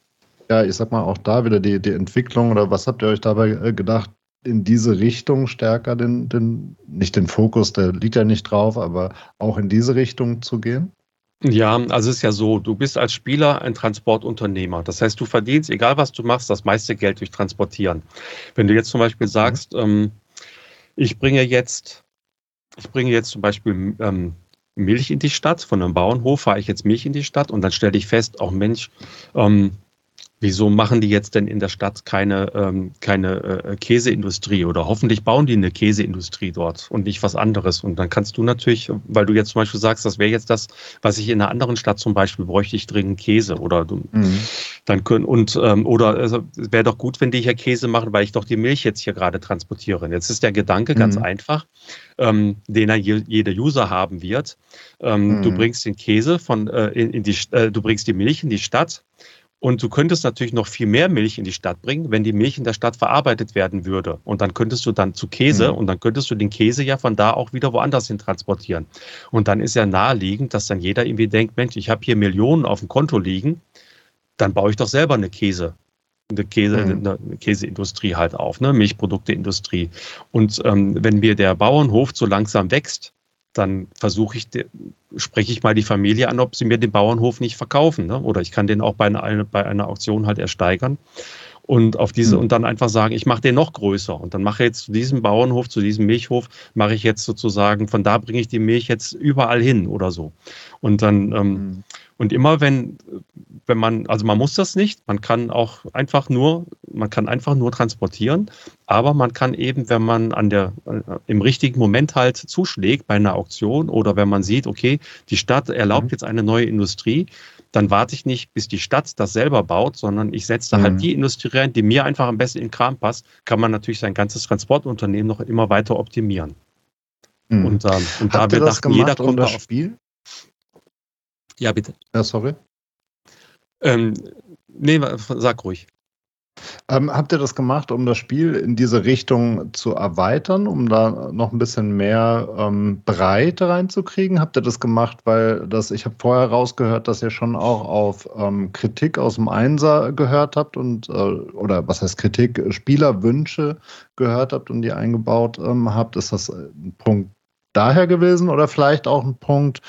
ja, ich sag mal, auch da wieder die, die Entwicklung oder was habt ihr euch dabei äh, gedacht, in diese Richtung stärker den, den, nicht den Fokus, der liegt ja nicht drauf, aber auch in diese Richtung zu gehen? Ja, also es ist ja so, du bist als Spieler ein Transportunternehmer. Das heißt, du verdienst, egal was du machst, das meiste Geld durch Transportieren. Wenn du jetzt zum Beispiel mhm. sagst, ähm, ich bringe jetzt, ich bringe jetzt zum Beispiel ähm, Milch in die Stadt, von einem Bauernhof fahre ich jetzt Milch in die Stadt und dann stelle ich fest, auch Mensch, ähm, Wieso machen die jetzt denn in der Stadt keine, ähm, keine äh, Käseindustrie oder hoffentlich bauen die eine Käseindustrie dort und nicht was anderes? Und dann kannst du natürlich, weil du jetzt zum Beispiel sagst, das wäre jetzt das, was ich in einer anderen Stadt zum Beispiel bräuchte ich dringend Käse oder du, mhm. dann können und ähm, oder also, es wäre doch gut, wenn die hier Käse machen, weil ich doch die Milch jetzt hier gerade transportiere. Jetzt ist der Gedanke ganz mhm. einfach, ähm, den er je, jeder User haben wird. Ähm, mhm. Du bringst den Käse von äh, in, in die, äh, du bringst die Milch in die Stadt und du könntest natürlich noch viel mehr Milch in die Stadt bringen, wenn die Milch in der Stadt verarbeitet werden würde. Und dann könntest du dann zu Käse mhm. und dann könntest du den Käse ja von da auch wieder woanders hin transportieren. Und dann ist ja naheliegend, dass dann jeder irgendwie denkt, Mensch, ich habe hier Millionen auf dem Konto liegen, dann baue ich doch selber eine Käse. Eine, Käse, mhm. eine Käseindustrie halt auf, eine Milchprodukteindustrie. Und ähm, wenn mir der Bauernhof so langsam wächst, dann versuche ich, spreche ich mal die Familie an, ob sie mir den Bauernhof nicht verkaufen. Ne? Oder ich kann den auch bei einer, bei einer Auktion halt ersteigern. Und auf diese mhm. und dann einfach sagen, ich mache den noch größer. Und dann mache ich jetzt zu diesem Bauernhof, zu diesem Milchhof, mache ich jetzt sozusagen, von da bringe ich die Milch jetzt überall hin oder so. Und dann, ähm, mhm. Und immer wenn, wenn man, also man muss das nicht, man kann auch einfach nur, man kann einfach nur transportieren, aber man kann eben, wenn man an der, äh, im richtigen Moment halt zuschlägt bei einer Auktion oder wenn man sieht, okay, die Stadt erlaubt mhm. jetzt eine neue Industrie, dann warte ich nicht, bis die Stadt das selber baut, sondern ich setze da halt mhm. halt die Industrie rein, die mir einfach am besten in den Kram passt, kann man natürlich sein ganzes Transportunternehmen noch immer weiter optimieren. Mhm. Und, ähm, und da wird nach jeder kommt um das Spiel? Ja, bitte. Ja, sorry. Ähm, nee, sag ruhig. Ähm, habt ihr das gemacht, um das Spiel in diese Richtung zu erweitern, um da noch ein bisschen mehr ähm, Breite reinzukriegen? Habt ihr das gemacht, weil das, ich habe vorher rausgehört, dass ihr schon auch auf ähm, Kritik aus dem Einser gehört habt und äh, oder was heißt Kritik, Spielerwünsche gehört habt und die eingebaut ähm, habt. Ist das ein Punkt daher gewesen oder vielleicht auch ein Punkt,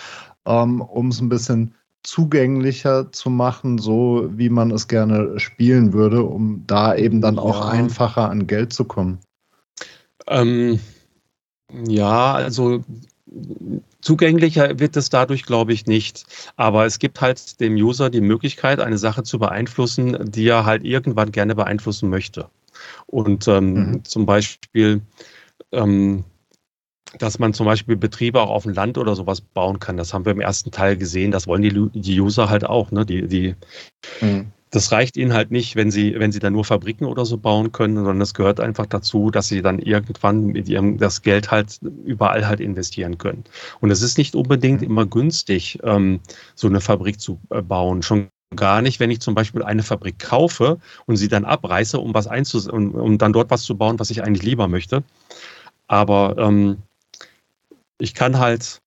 ähm, um es ein bisschen zugänglicher zu machen, so wie man es gerne spielen würde, um da eben dann auch ja. einfacher an Geld zu kommen? Ähm, ja, also zugänglicher wird es dadurch, glaube ich, nicht. Aber es gibt halt dem User die Möglichkeit, eine Sache zu beeinflussen, die er halt irgendwann gerne beeinflussen möchte. Und ähm, mhm. zum Beispiel ähm, dass man zum Beispiel Betriebe auch auf dem Land oder sowas bauen kann. Das haben wir im ersten Teil gesehen. Das wollen die, die User halt auch. Ne? Die, die, mhm. Das reicht ihnen halt nicht, wenn sie, wenn sie dann nur Fabriken oder so bauen können, sondern es gehört einfach dazu, dass sie dann irgendwann mit ihrem das Geld halt überall halt investieren können. Und es ist nicht unbedingt mhm. immer günstig, ähm, so eine Fabrik zu äh, bauen. Schon gar nicht, wenn ich zum Beispiel eine Fabrik kaufe und sie dann abreiße, um was einzus um, um dann dort was zu bauen, was ich eigentlich lieber möchte. Aber ähm, ich kann halt,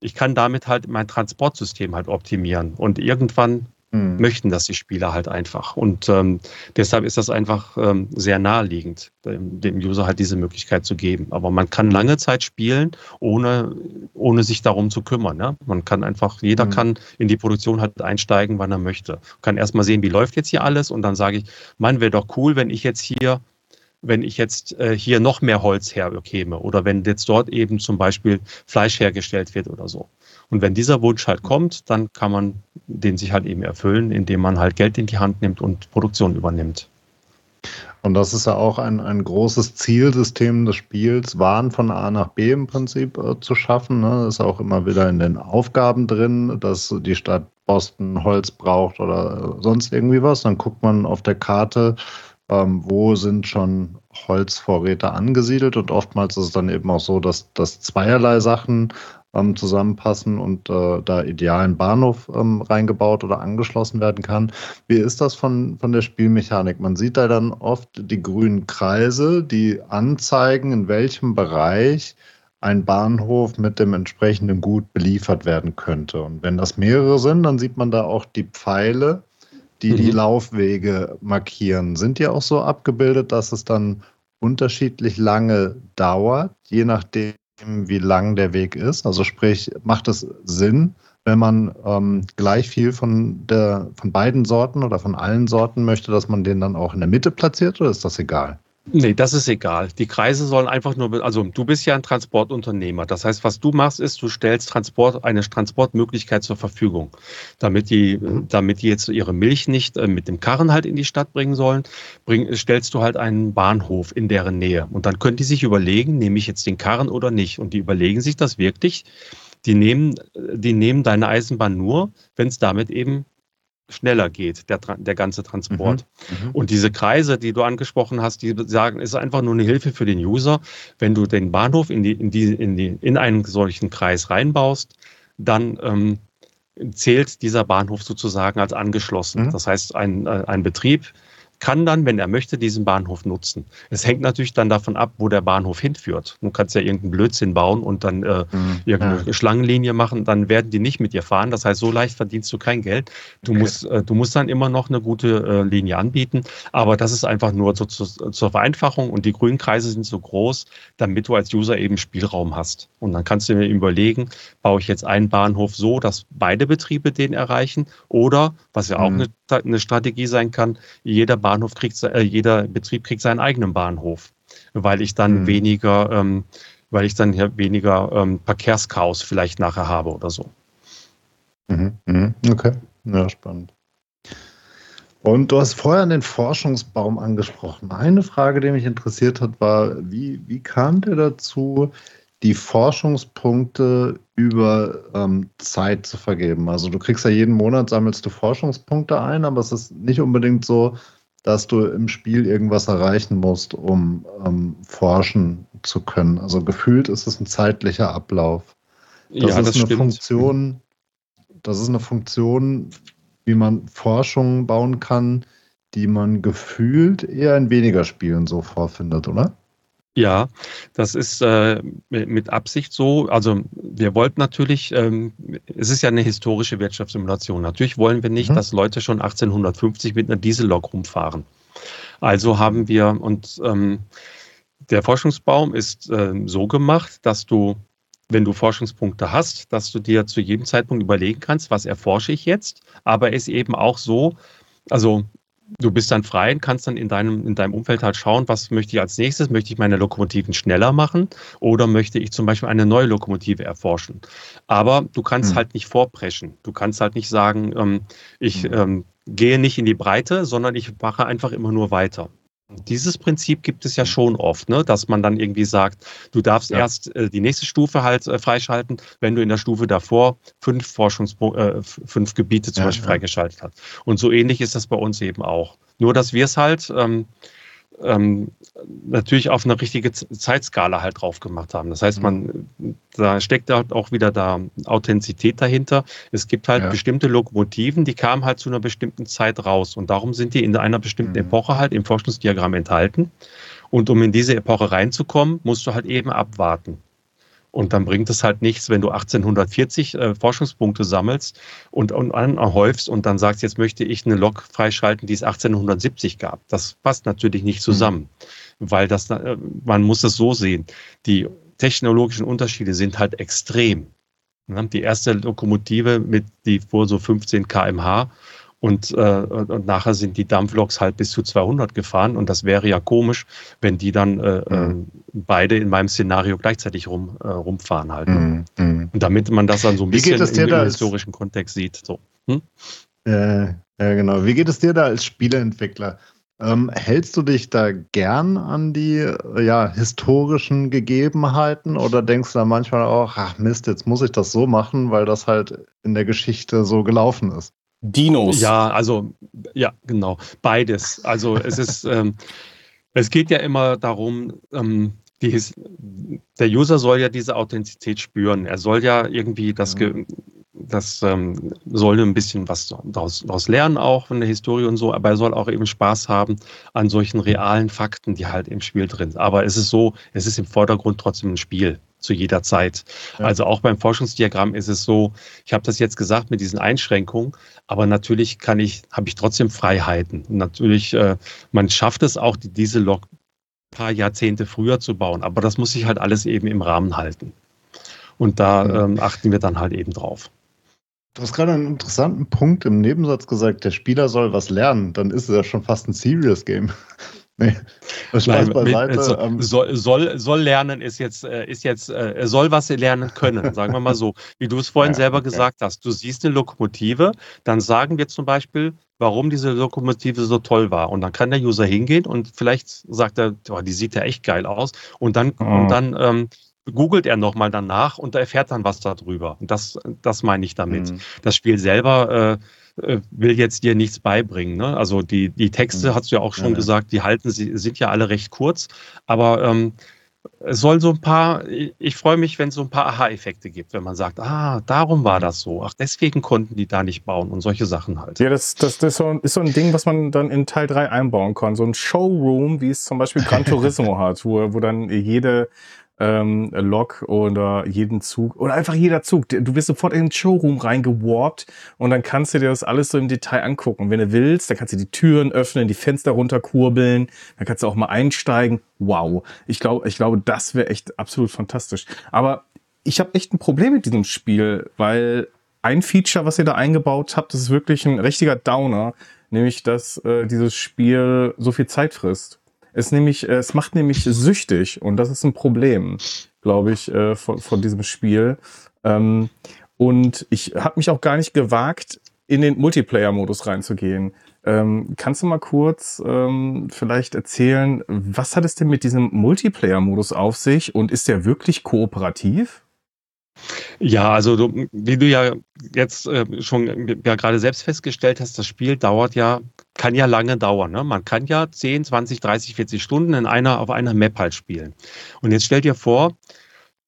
ich kann damit halt mein Transportsystem halt optimieren. Und irgendwann mhm. möchten das die Spieler halt einfach. Und ähm, deshalb ist das einfach ähm, sehr naheliegend, dem, dem, User halt diese Möglichkeit zu geben. Aber man kann lange Zeit spielen, ohne, ohne sich darum zu kümmern. Ne? Man kann einfach, jeder mhm. kann in die Produktion halt einsteigen, wann er möchte. Kann erstmal sehen, wie läuft jetzt hier alles und dann sage ich, Mann, wäre doch cool, wenn ich jetzt hier wenn ich jetzt äh, hier noch mehr Holz herkäme oder wenn jetzt dort eben zum Beispiel Fleisch hergestellt wird oder so. Und wenn dieser Wunsch halt kommt, dann kann man den sich halt eben erfüllen, indem man halt Geld in die Hand nimmt und Produktion übernimmt. Und das ist ja auch ein, ein großes Zielsystem des Spiels, Waren von A nach B im Prinzip äh, zu schaffen. Ne? Ist auch immer wieder in den Aufgaben drin, dass die Stadt Boston Holz braucht oder sonst irgendwie was. Dann guckt man auf der Karte, ähm, wo sind schon Holzvorräte angesiedelt und oftmals ist es dann eben auch so, dass, dass zweierlei Sachen ähm, zusammenpassen und äh, da ideal ein Bahnhof ähm, reingebaut oder angeschlossen werden kann. Wie ist das von, von der Spielmechanik? Man sieht da dann oft die grünen Kreise, die anzeigen, in welchem Bereich ein Bahnhof mit dem entsprechenden Gut beliefert werden könnte. Und wenn das mehrere sind, dann sieht man da auch die Pfeile, die mhm. die Laufwege markieren. Sind die auch so abgebildet, dass es dann unterschiedlich lange dauert, je nachdem, wie lang der Weg ist? Also sprich, macht es Sinn, wenn man ähm, gleich viel von, der, von beiden Sorten oder von allen Sorten möchte, dass man den dann auch in der Mitte platziert oder ist das egal? Nee, das ist egal. Die Kreise sollen einfach nur, also du bist ja ein Transportunternehmer. Das heißt, was du machst, ist, du stellst Transport, eine Transportmöglichkeit zur Verfügung. Damit die, mhm. damit die jetzt ihre Milch nicht äh, mit dem Karren halt in die Stadt bringen sollen, bring, stellst du halt einen Bahnhof in deren Nähe. Und dann können die sich überlegen, nehme ich jetzt den Karren oder nicht? Und die überlegen sich das wirklich. Die nehmen, die nehmen deine Eisenbahn nur, wenn es damit eben schneller geht, der, der ganze Transport. Mhm, mhm, und diese Kreise, die du angesprochen hast, die sagen, ist einfach nur eine Hilfe für den User. Wenn du den Bahnhof in, die, in, die, in, die, in einen solchen Kreis reinbaust, dann ähm, zählt dieser Bahnhof sozusagen als angeschlossen. Mhm. Das heißt, ein, äh, ein Betrieb kann dann, wenn er möchte, diesen Bahnhof nutzen. Es hängt natürlich dann davon ab, wo der Bahnhof hinführt. Du kannst ja irgendeinen Blödsinn bauen und dann äh, mhm. irgendeine ja. Schlangenlinie machen, dann werden die nicht mit dir fahren. Das heißt, so leicht verdienst du kein Geld. Du, okay. musst, äh, du musst dann immer noch eine gute äh, Linie anbieten. Aber das ist einfach nur so zu, zur Vereinfachung und die grünen Kreise sind so groß, damit du als User eben Spielraum hast. Und dann kannst du dir überlegen, baue ich jetzt einen Bahnhof so, dass beide Betriebe den erreichen oder, was ja auch mhm. eine, eine Strategie sein kann, jeder Bahnhof kriegt, äh, jeder Betrieb kriegt seinen eigenen Bahnhof, weil ich dann mhm. weniger, ähm, weil ich dann weniger ähm, Verkehrschaos vielleicht nachher habe oder so. Mhm. Mhm. Okay, ja, spannend. Und du hast vorher den Forschungsbaum angesprochen. Eine Frage, die mich interessiert hat, war, wie, wie kam der dazu, die Forschungspunkte über ähm, Zeit zu vergeben? Also du kriegst ja jeden Monat, sammelst du Forschungspunkte ein, aber es ist nicht unbedingt so, dass du im Spiel irgendwas erreichen musst, um ähm, forschen zu können. Also gefühlt ist es ein zeitlicher Ablauf. Das ja, ist das eine stimmt. Funktion, das ist eine Funktion, wie man Forschung bauen kann, die man gefühlt eher in weniger Spielen so vorfindet, oder? Ja, das ist äh, mit Absicht so. Also wir wollten natürlich, ähm, es ist ja eine historische Wirtschaftssimulation. Natürlich wollen wir nicht, mhm. dass Leute schon 1850 mit einer Diesellok rumfahren. Also haben wir, und ähm, der Forschungsbaum ist äh, so gemacht, dass du, wenn du Forschungspunkte hast, dass du dir zu jedem Zeitpunkt überlegen kannst, was erforsche ich jetzt. Aber er ist eben auch so, also du bist dann frei und kannst dann in deinem, in deinem Umfeld halt schauen, was möchte ich als nächstes? Möchte ich meine Lokomotiven schneller machen oder möchte ich zum Beispiel eine neue Lokomotive erforschen? Aber du kannst hm. halt nicht vorpreschen. Du kannst halt nicht sagen, ähm, ich hm. ähm, gehe nicht in die Breite, sondern ich mache einfach immer nur weiter. Dieses Prinzip gibt es ja schon oft, ne? dass man dann irgendwie sagt, du darfst ja. erst äh, die nächste Stufe halt äh, freischalten, wenn du in der Stufe davor fünf Forschungs äh, fünf Gebiete zum ja, Beispiel ja. freigeschaltet hast. Und so ähnlich ist das bei uns eben auch. Nur, dass wir es halt ähm, ähm, natürlich auf eine richtige Zeitskala halt drauf gemacht haben. Das heißt, man, da steckt halt auch wieder da Authentizität dahinter. Es gibt halt ja. bestimmte Lokomotiven, die kamen halt zu einer bestimmten Zeit raus und darum sind die in einer bestimmten mhm. Epoche halt im Forschungsdiagramm enthalten. Und um in diese Epoche reinzukommen, musst du halt eben abwarten. Und dann bringt es halt nichts, wenn du 1840 äh, Forschungspunkte sammelst und, und anhäufst und dann sagst, jetzt möchte ich eine Lok freischalten, die es 1870 gab. Das passt natürlich nicht zusammen, mhm. weil das, äh, man muss es so sehen. Die technologischen Unterschiede sind halt extrem. Die erste Lokomotive mit, die fuhr so 15 kmh und, äh, und nachher sind die Dampfloks halt bis zu 200 gefahren. Und das wäre ja komisch, wenn die dann äh, äh mhm. beide in meinem Szenario gleichzeitig rum, äh, rumfahren halt. Ne? Mhm. mhm. Und damit man das dann so ein Wie bisschen im, im historischen Kontext sieht. So. Hm? Ja, ja, genau. Wie geht es dir da als Spieleentwickler? Ähm, hältst du dich da gern an die ja, historischen Gegebenheiten oder denkst du da manchmal auch, ach Mist, jetzt muss ich das so machen, weil das halt in der Geschichte so gelaufen ist? Dinos. Ja, also, ja, genau. Beides. Also, es ist, ähm, es geht ja immer darum, ähm, die, der User soll ja diese Authentizität spüren. Er soll ja irgendwie das, mhm. das ähm, soll ein bisschen was daraus, daraus lernen, auch von der Historie und so, aber er soll auch eben Spaß haben an solchen realen Fakten, die halt im Spiel drin sind. Aber es ist so, es ist im Vordergrund trotzdem ein Spiel zu jeder Zeit. Ja. Also auch beim Forschungsdiagramm ist es so, ich habe das jetzt gesagt mit diesen Einschränkungen, aber natürlich kann ich, habe ich trotzdem Freiheiten. Und natürlich, äh, man schafft es auch, diese Log paar Jahrzehnte früher zu bauen, aber das muss sich halt alles eben im Rahmen halten. Und da ähm, achten wir dann halt eben drauf. Du hast gerade einen interessanten Punkt im Nebensatz gesagt, der Spieler soll was lernen. Dann ist es ja schon fast ein Serious Game. Nee, Spaß Nein, beiseite. Mit, ähm, soll, soll, soll lernen ist jetzt, äh, ist jetzt, äh, soll was lernen können, sagen wir mal so. Wie du es vorhin ja, selber okay. gesagt hast, du siehst eine Lokomotive, dann sagen wir zum Beispiel, warum diese Lokomotive so toll war. Und dann kann der User hingehen und vielleicht sagt er, oh, die sieht ja echt geil aus. Und dann, oh. und dann ähm, googelt er nochmal danach und erfährt dann was darüber. Und das, das meine ich damit. Mhm. Das Spiel selber äh, will jetzt dir nichts beibringen. Ne? Also die, die Texte, mhm. hast du ja auch schon ja, gesagt, die halten, sie sind ja alle recht kurz, aber ähm, es soll so ein paar, ich, freue mich, wenn es so ein paar Aha-Effekte gibt, wenn man sagt, ah, darum war das so, ach, deswegen konnten die da nicht bauen und solche Sachen halt. Ja, das, das, das ist, so, ist so ein Ding, was man dann in Teil 3 einbauen kann. So ein Showroom, wie es zum Beispiel Gran Turismo hat, wo, wo dann jede ähm, Lok oder jeden Zug oder einfach jeder Zug. Du wirst sofort in den Showroom reingewarpt und dann kannst du dir das alles so im Detail angucken. Und wenn du willst, dann kannst du die Türen öffnen, die Fenster runterkurbeln, dann kannst du auch mal einsteigen. Wow. Ich glaube, ich glaube, das wäre echt absolut fantastisch. Aber ich habe echt ein Problem mit diesem Spiel, weil ein Feature, was ihr da eingebaut habt, das ist wirklich ein richtiger Downer, nämlich dass äh, dieses Spiel so viel Zeit frisst. Es, nämlich, äh, es macht nämlich süchtig und das ist ein Problem, glaube ich, äh, von, von diesem Spiel. Ähm, und ich habe mich auch gar nicht gewagt, in den Multiplayer-Modus reinzugehen. Ähm, kannst du mal kurz ähm, vielleicht erzählen, was hat es denn mit diesem Multiplayer-Modus auf sich und ist der wirklich kooperativ? Ja, also du, wie du ja jetzt äh, schon ja gerade selbst festgestellt hast, das Spiel dauert ja, kann ja lange dauern. Ne? Man kann ja 10, 20, 30, 40 Stunden in einer, auf einer Map halt spielen. Und jetzt stell dir vor,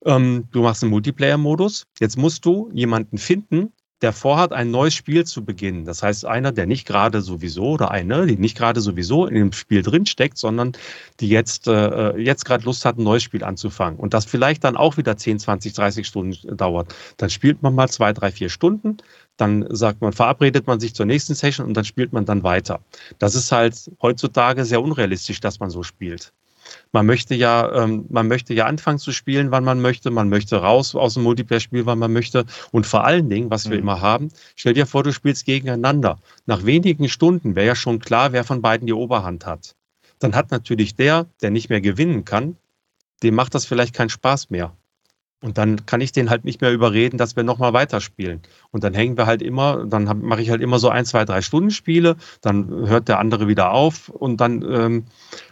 ähm, du machst einen Multiplayer-Modus. Jetzt musst du jemanden finden, der vorhat, ein neues Spiel zu beginnen. Das heißt, einer, der nicht gerade sowieso oder eine, die nicht gerade sowieso in dem Spiel drinsteckt, sondern die jetzt, äh, jetzt gerade Lust hat, ein neues Spiel anzufangen. Und das vielleicht dann auch wieder 10, 20, 30 Stunden dauert. Dann spielt man mal zwei, drei, vier Stunden. Dann sagt man, verabredet man sich zur nächsten Session und dann spielt man dann weiter. Das ist halt heutzutage sehr unrealistisch, dass man so spielt. Man möchte ja, ähm, man möchte ja anfangen zu spielen, wann man möchte. Man möchte raus aus dem Multiplayer-Spiel, wann man möchte. Und vor allen Dingen, was wir mhm. immer haben, stell dir vor, du spielst gegeneinander. Nach wenigen Stunden wäre ja schon klar, wer von beiden die Oberhand hat. Dann hat natürlich der, der nicht mehr gewinnen kann, dem macht das vielleicht keinen Spaß mehr. Und dann kann ich den halt nicht mehr überreden, dass wir nochmal weiterspielen. Und dann hängen wir halt immer, dann mache ich halt immer so ein, zwei, drei Stunden Spiele, dann hört der andere wieder auf und dann, ähm,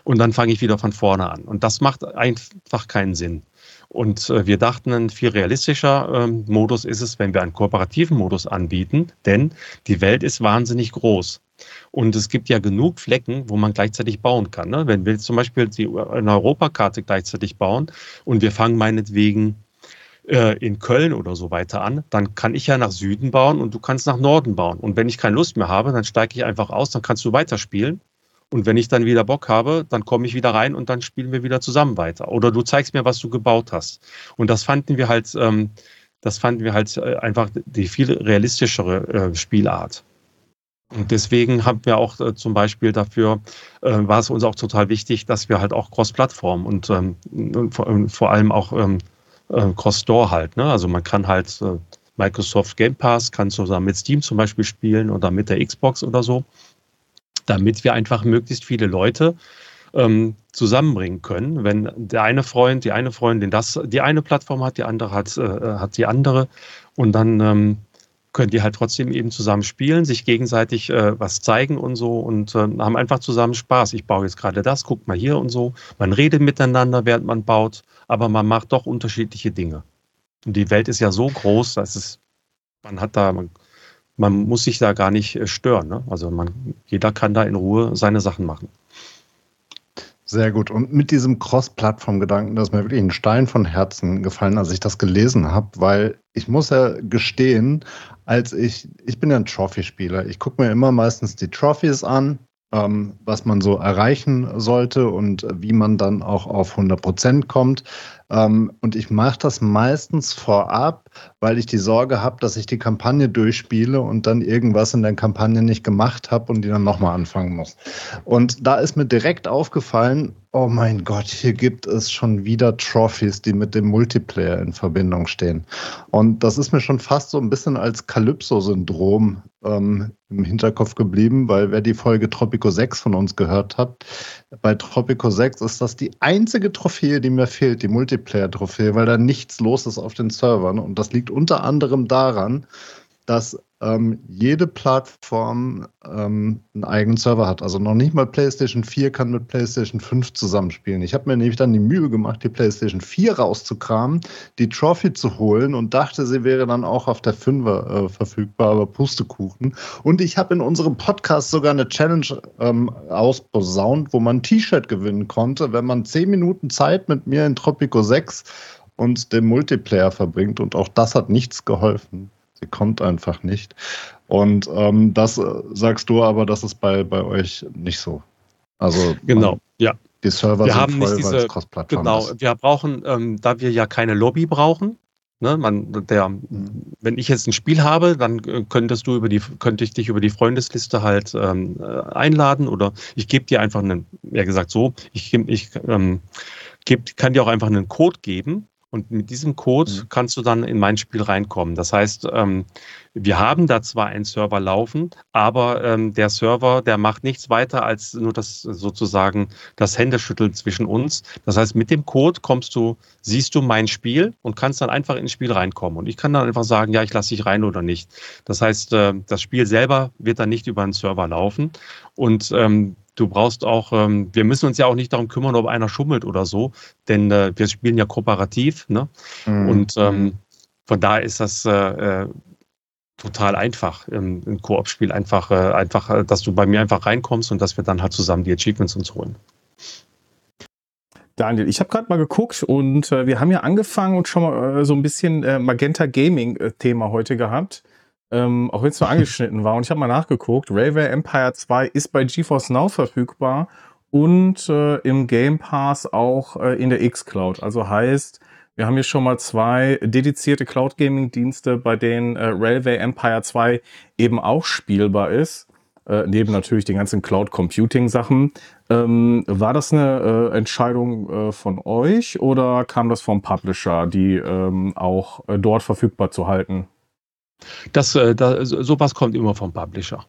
und dann fange ich wieder von vorne an. Und das macht einfach keinen Sinn. Und äh, wir dachten, ein viel realistischer ähm, Modus ist es, wenn wir einen kooperativen Modus anbieten, denn die Welt ist wahnsinnig groß. Und es gibt ja genug Flecken, wo man gleichzeitig bauen kann. Ne? Wenn wir zum Beispiel die, eine Europakarte gleichzeitig bauen und wir fangen meinetwegen äh, in Köln oder so weiter an, dann kann ich ja nach Süden bauen und du kannst nach Norden bauen. Und wenn ich keine Lust mehr habe, dann steige ich einfach aus, dann kannst du weiterspielen. Und wenn ich dann wieder Bock habe, dann komme ich wieder rein und dann spielen wir wieder zusammen weiter. Oder du zeigst mir, was du gebaut hast. Und das fanden wir halt, ähm, das fanden wir halt äh, einfach die viel realistischere äh, Spielart. Und deswegen haben wir auch äh, zum Beispiel dafür, äh, war es uns auch total wichtig, dass wir halt auch Cross-Plattform und, ähm, und vor, vor, allem auch ähm, äh, Cross-Store halt. Ne? Also man kann halt äh, Microsoft Game Pass, kann zusammen mit Steam zum Beispiel spielen oder mit der Xbox oder so, damit wir einfach möglichst viele Leute ähm, zusammenbringen können. Wenn der eine Freund, die eine Freundin das, die eine Plattform hat, die andere hat, äh, hat die andere und dann ähm, können die halt trotzdem eben zusammen spielen, sich gegenseitig äh, was zeigen und so und äh, haben einfach zusammen Spaß. Ich baue jetzt gerade das, guck mal hier und so. Man redet miteinander, während man baut, aber man macht doch unterschiedliche Dinge. Und die Welt ist ja so groß, dass es, man hat da, man, man muss sich da gar nicht äh, stören. Ne? Also man, jeder kann da in Ruhe seine Sachen machen. Sehr gut. Und mit diesem Cross-Plattform-Gedanken, das ist mir wirklich ein Stein von Herzen gefallen, als ich das gelesen habe, weil ich muss ja gestehen, als ich, ich bin ja ein Trophy-Spieler. Ich gucke mir immer meistens die Trophies an, ähm, was man so erreichen sollte und wie man dann auch auf 100 Prozent kommt. Ähm, und ich mache das meistens vorab, weil ich die Sorge habe, dass ich die Kampagne durchspiele und dann irgendwas in der Kampagne nicht gemacht habe und die dann nochmal anfangen muss. Und da ist mir direkt aufgefallen, oh mein Gott, hier gibt es schon wieder Trophies, die mit dem Multiplayer in Verbindung stehen. Und das ist mir schon fast so ein bisschen als Calypso-Syndrom ähm, im Hinterkopf geblieben, weil wer die Folge Tropico 6 von uns gehört hat, bei Tropico 6 ist das die einzige Trophäe, die mir fehlt, die Multiplayer-Trophäe, weil da nichts los ist auf den Servern. Und das liegt unter anderem daran, dass ähm, jede Plattform ähm, einen eigenen Server hat. Also noch nicht mal PlayStation 4 kann mit PlayStation 5 zusammenspielen. Ich habe mir nämlich dann die Mühe gemacht, die PlayStation 4 rauszukramen, die Trophy zu holen und dachte, sie wäre dann auch auf der 5er äh, verfügbar, aber Pustekuchen. Und ich habe in unserem Podcast sogar eine Challenge ähm, ausposaunt, wo man ein T-Shirt gewinnen konnte, wenn man 10 Minuten Zeit mit mir in Tropico 6 und dem Multiplayer verbringt. Und auch das hat nichts geholfen. Sie kommt einfach nicht. Und ähm, das äh, sagst du aber, das ist bei, bei euch nicht so. Also genau, man, ja. Die Server wir sind haben voll, nicht diese, Genau, ist. wir brauchen, ähm, da wir ja keine Lobby brauchen, Ne, man, der, wenn ich jetzt ein Spiel habe, dann äh, könntest du über die, könnte ich dich über die Freundesliste halt ähm, äh, einladen oder ich gebe dir einfach einen, ja gesagt so, ich, ich ähm, geb, kann dir auch einfach einen Code geben und mit diesem Code mhm. kannst du dann in mein Spiel reinkommen. Das heißt, ähm, wir haben da zwar einen Server laufen, aber ähm, der Server, der macht nichts weiter als nur das sozusagen das Händeschütteln zwischen uns. Das heißt, mit dem Code kommst du, siehst du mein Spiel und kannst dann einfach ins Spiel reinkommen. Und ich kann dann einfach sagen, ja, ich lasse dich rein oder nicht. Das heißt, äh, das Spiel selber wird dann nicht über einen Server laufen. Und ähm, du brauchst auch, ähm, wir müssen uns ja auch nicht darum kümmern, ob einer schummelt oder so, denn äh, wir spielen ja kooperativ. Ne? Mhm. Und ähm, von daher ist das äh, äh total einfach im, im Koop-Spiel einfach, äh, einfach, äh, dass du bei mir einfach reinkommst und dass wir dann halt zusammen die Achievements uns holen. Daniel, ich habe gerade mal geguckt und äh, wir haben ja angefangen und schon mal so ein bisschen Magenta Gaming äh, Thema heute gehabt ähm, auch wenn es nur angeschnitten war. Und ich habe mal nachgeguckt, Railway Empire 2 ist bei GeForce Now verfügbar und äh, im Game Pass auch äh, in der X-Cloud. Also heißt, wir haben hier schon mal zwei dedizierte Cloud Gaming Dienste, bei denen äh, Railway Empire 2 eben auch spielbar ist. Äh, neben natürlich den ganzen Cloud Computing Sachen. Ähm, war das eine äh, Entscheidung äh, von euch oder kam das vom Publisher, die ähm, auch äh, dort verfügbar zu halten? Das, äh, da, sowas kommt immer vom Publisher.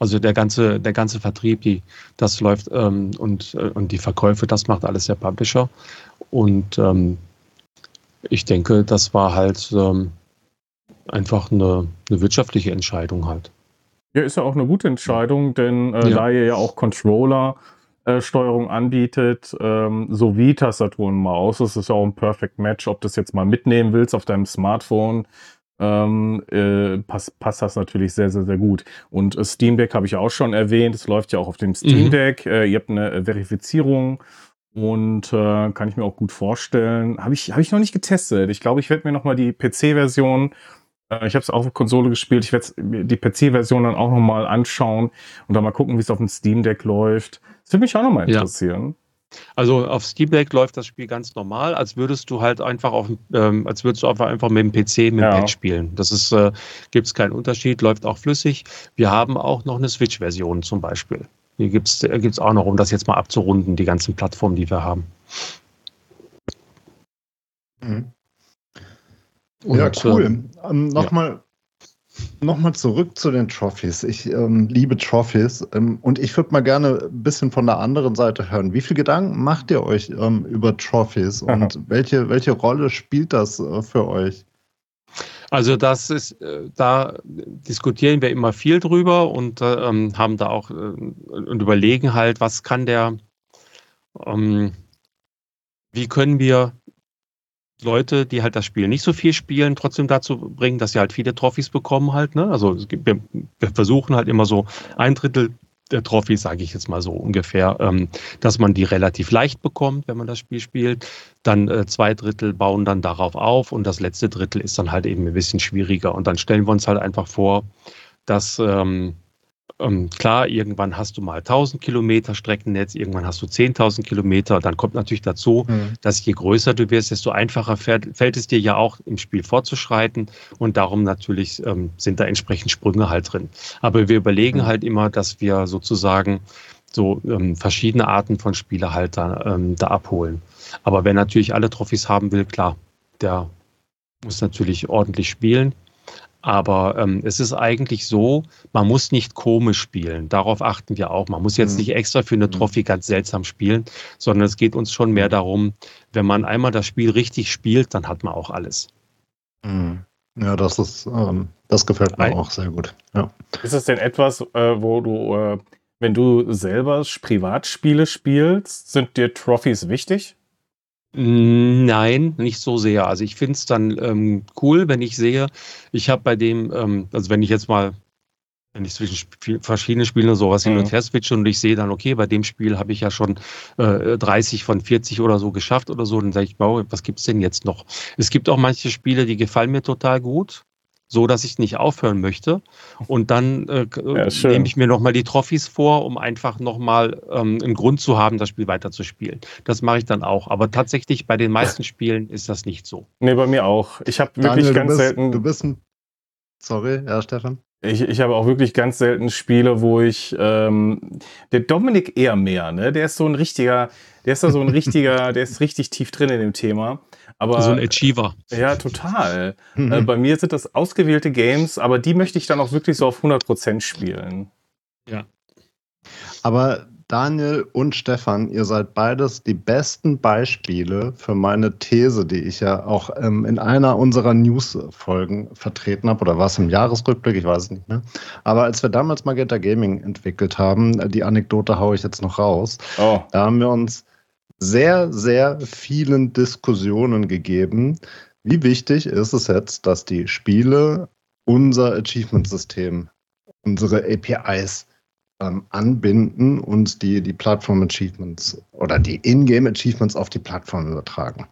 Also der ganze, der ganze Vertrieb, die, das läuft ähm, und, äh, und die Verkäufe, das macht alles der Publisher. Und ähm, ich denke, das war halt ähm, einfach eine, eine wirtschaftliche Entscheidung halt. Ja, ist ja auch eine gute Entscheidung, denn äh, ja. da ihr ja auch Controller äh, Steuerung anbietet, ähm, sowie Tastatur und Maus, das ist ja auch ein Perfect Match, ob du das jetzt mal mitnehmen willst auf deinem Smartphone ähm, äh, passt, passt das natürlich sehr, sehr, sehr gut. Und äh, Steam Deck habe ich auch schon erwähnt. Es läuft ja auch auf dem Steam mhm. Deck. Mhm. Äh, ihr habt eine äh, Verifizierung und äh, kann ich mir auch gut vorstellen. Habe ich, hab ich noch nicht getestet. Ich glaube, ich werde mir noch mal die PC-Version äh, ich habe es auch auf Konsole gespielt. Ich werde die PC-Version dann auch noch mal anschauen und dann mal gucken, wie es auf dem Steam Deck läuft. Das würde mich auch noch mal interessieren. Ja. Also auf Steam Deck läuft das Spiel ganz normal, als würdest du halt einfach auf, ähm, als würdest du einfach mit dem PC, mit dem ja. Pad spielen. Das ist, äh, gibt es keinen Unterschied, läuft auch flüssig. Wir haben auch noch eine Switch-Version zum Beispiel. Die gibt es äh, auch noch, um das jetzt mal abzurunden, die ganzen Plattformen, die wir haben. Mhm. ja, cool. Äh, ähm, Nochmal Nochmal zurück zu den Trophies. Ich ähm, liebe Trophies ähm, und ich würde mal gerne ein bisschen von der anderen Seite hören. Wie viel Gedanken macht ihr euch ähm, über Trophies und welche, welche Rolle spielt das äh, für euch? Also das ist, äh, da diskutieren wir immer viel drüber und äh, ähm, haben da auch äh, und überlegen halt, was kann der, ähm, wie können wir Leute, die halt das Spiel nicht so viel spielen, trotzdem dazu bringen, dass sie halt viele Trophys bekommen halt. Ne? Also wir, wir, versuchen halt immer so ein Drittel der Trophy, sage ich jetzt mal so ungefähr, ähm, dass man die relativ leicht bekommt, wenn man das Spiel spielt. Dann äh, zwei Drittel bauen dann darauf auf und das letzte Drittel ist dann halt eben ein bisschen schwieriger. Und dann stellen wir uns halt einfach vor, dass ähm, ähm, klar, irgendwann hast du mal 1000 Kilometer Streckennetz, irgendwann hast du 10.000 Kilometer. Dann kommt natürlich dazu, mhm. dass je größer du wirst, desto einfacher fällt, fällt, es dir ja auch im Spiel fortzuschreiten. Und darum natürlich ähm, sind da entsprechend Sprünge halt drin. Aber wir überlegen mhm. halt immer, dass wir sozusagen so ähm, verschiedene Arten von Spiele halt da, ähm, da abholen. Aber wer natürlich alle Trophys haben will, klar, der muss natürlich ordentlich spielen. Aber ähm, es ist eigentlich so, man muss nicht komisch spielen. Darauf achten wir auch. Man muss jetzt mhm. nicht extra für eine mhm. Trophy ganz seltsam spielen, sondern es geht uns schon mehr mhm. darum, wenn man einmal das Spiel richtig spielt, dann hat man auch alles. Mhm. Ja, das ist, ähm, das gefällt mir Ein, auch sehr gut. Ja. Ist es denn etwas, äh, wo du, äh, wenn du selber Privatspiele spielst, sind dir Trophys wichtig? Nein, nicht so sehr. Also ich finde es dann ähm, cool, wenn ich sehe, ich habe bei dem, ähm, also wenn ich jetzt mal, wenn ich zwischen Sp verschiedenen Spielen sowas mhm. hin und mhm. her switche und ich sehe dann, okay, bei dem Spiel habe ich ja schon äh, 30 von 40 oder so geschafft oder so, dann sage ich, wow, was gibt es denn jetzt noch? Es gibt auch manche Spiele, die gefallen mir total gut so dass ich nicht aufhören möchte. Und dann äh, ja, nehme ich mir nochmal die Trophys vor, um einfach nochmal ähm, einen Grund zu haben, das Spiel weiterzuspielen. Das mache ich dann auch. Aber tatsächlich bei den meisten Spielen ist das nicht so. Nee, bei mir auch. Ich habe wirklich Daniel, ganz bist, selten. Du bist ein. Sorry, ja, Stefan. Ich, ich habe auch wirklich ganz selten Spiele, wo ich ähm, der Dominik eher mehr, ne? Der ist so ein richtiger, der ist da so ein richtiger, der ist richtig tief drin in dem Thema. Aber, so ein Achiever. Ja, total. Mhm. Äh, bei mir sind das ausgewählte Games, aber die möchte ich dann auch wirklich so auf 100% spielen. Ja. Aber Daniel und Stefan, ihr seid beides die besten Beispiele für meine These, die ich ja auch ähm, in einer unserer News-Folgen vertreten habe, oder war es im Jahresrückblick, ich weiß es nicht mehr. Aber als wir damals Magenta Gaming entwickelt haben, die Anekdote haue ich jetzt noch raus, oh. da haben wir uns sehr, sehr vielen Diskussionen gegeben. Wie wichtig ist es jetzt, dass die Spiele unser Achievement-System, unsere APIs ähm, anbinden und die, die Plattform-Achievements oder die Ingame-Achievements auf die Plattform übertragen?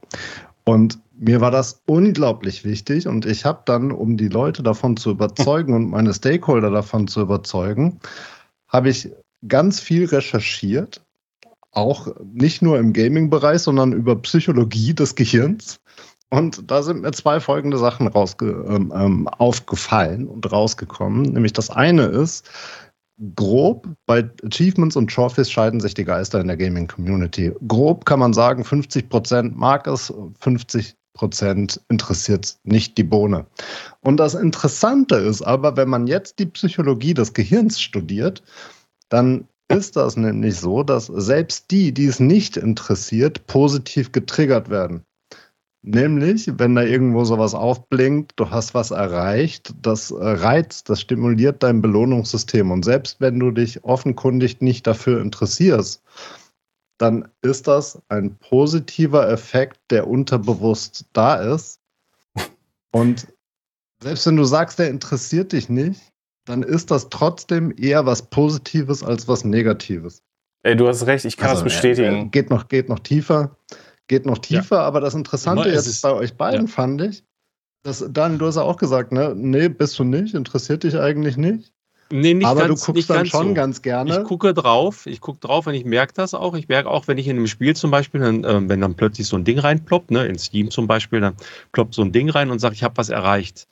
Und mir war das unglaublich wichtig und ich habe dann, um die Leute davon zu überzeugen und meine Stakeholder davon zu überzeugen, habe ich ganz viel recherchiert auch nicht nur im Gaming-Bereich, sondern über Psychologie des Gehirns. Und da sind mir zwei folgende Sachen rausge ähm, ähm, aufgefallen und rausgekommen. Nämlich das eine ist, grob bei Achievements und Trophies scheiden sich die Geister in der Gaming-Community. Grob kann man sagen, 50% mag es, 50% interessiert nicht die Bohne. Und das Interessante ist aber, wenn man jetzt die Psychologie des Gehirns studiert, dann ist das nämlich so, dass selbst die, die es nicht interessiert, positiv getriggert werden. Nämlich, wenn da irgendwo sowas aufblinkt, du hast was erreicht, das reizt, das stimuliert dein Belohnungssystem. Und selbst wenn du dich offenkundig nicht dafür interessierst, dann ist das ein positiver Effekt, der unterbewusst da ist. Und selbst wenn du sagst, der interessiert dich nicht, dann ist das trotzdem eher was Positives als was Negatives. Ey, du hast recht, ich kann also, das bestätigen. Äh, geht, noch, geht noch tiefer, geht noch tiefer, ja. aber das Interessante jetzt ist, bei euch beiden ja. fand ich, dass Daniel, du hast ja auch gesagt, ne, nee, bist du nicht, interessiert dich eigentlich nicht. Nee, nicht aber ganz, du guckst dann schon so. ganz gerne. Ich gucke drauf, ich gucke drauf und ich merke das auch. Ich merke auch, wenn ich in einem Spiel zum Beispiel, dann, äh, wenn dann plötzlich so ein Ding reinploppt, ne, in Steam zum Beispiel, dann ploppt so ein Ding rein und sagt, ich habe was erreicht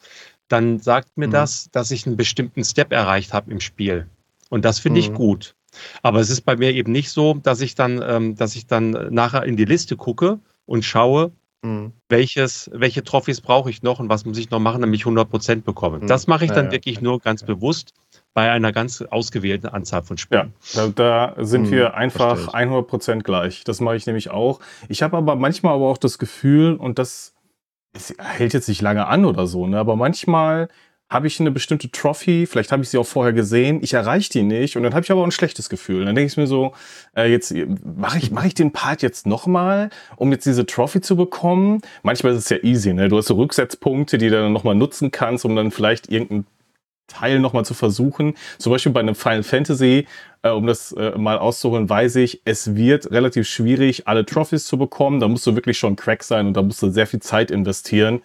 dann sagt mir mhm. das, dass ich einen bestimmten Step erreicht habe im Spiel. Und das finde mhm. ich gut. Aber es ist bei mir eben nicht so, dass ich dann, ähm, dass ich dann nachher in die Liste gucke und schaue, mhm. welches, welche Trophys brauche ich noch und was muss ich noch machen, damit ich 100% bekomme. Mhm. Das mache ich dann ja, wirklich ja. nur ganz bewusst bei einer ganz ausgewählten Anzahl von Spielen. Ja, da, da sind wir mhm. einfach 100% gleich. Das mache ich nämlich auch. Ich habe aber manchmal aber auch das Gefühl, und das es hält jetzt nicht lange an oder so, ne? aber manchmal habe ich eine bestimmte Trophy, vielleicht habe ich sie auch vorher gesehen, ich erreiche die nicht und dann habe ich aber auch ein schlechtes Gefühl. Dann denke ich mir so, äh, jetzt mache ich, mach ich den Part jetzt nochmal, um jetzt diese Trophy zu bekommen. Manchmal ist es ja easy, ne? Du hast so Rücksetzpunkte, die du dann nochmal nutzen kannst, um dann vielleicht irgendeinen Teil nochmal zu versuchen. Zum Beispiel bei einem Final Fantasy, äh, um das äh, mal auszuholen, weiß ich, es wird relativ schwierig, alle Trophies zu bekommen. Da musst du wirklich schon Crack sein und da musst du sehr viel Zeit investieren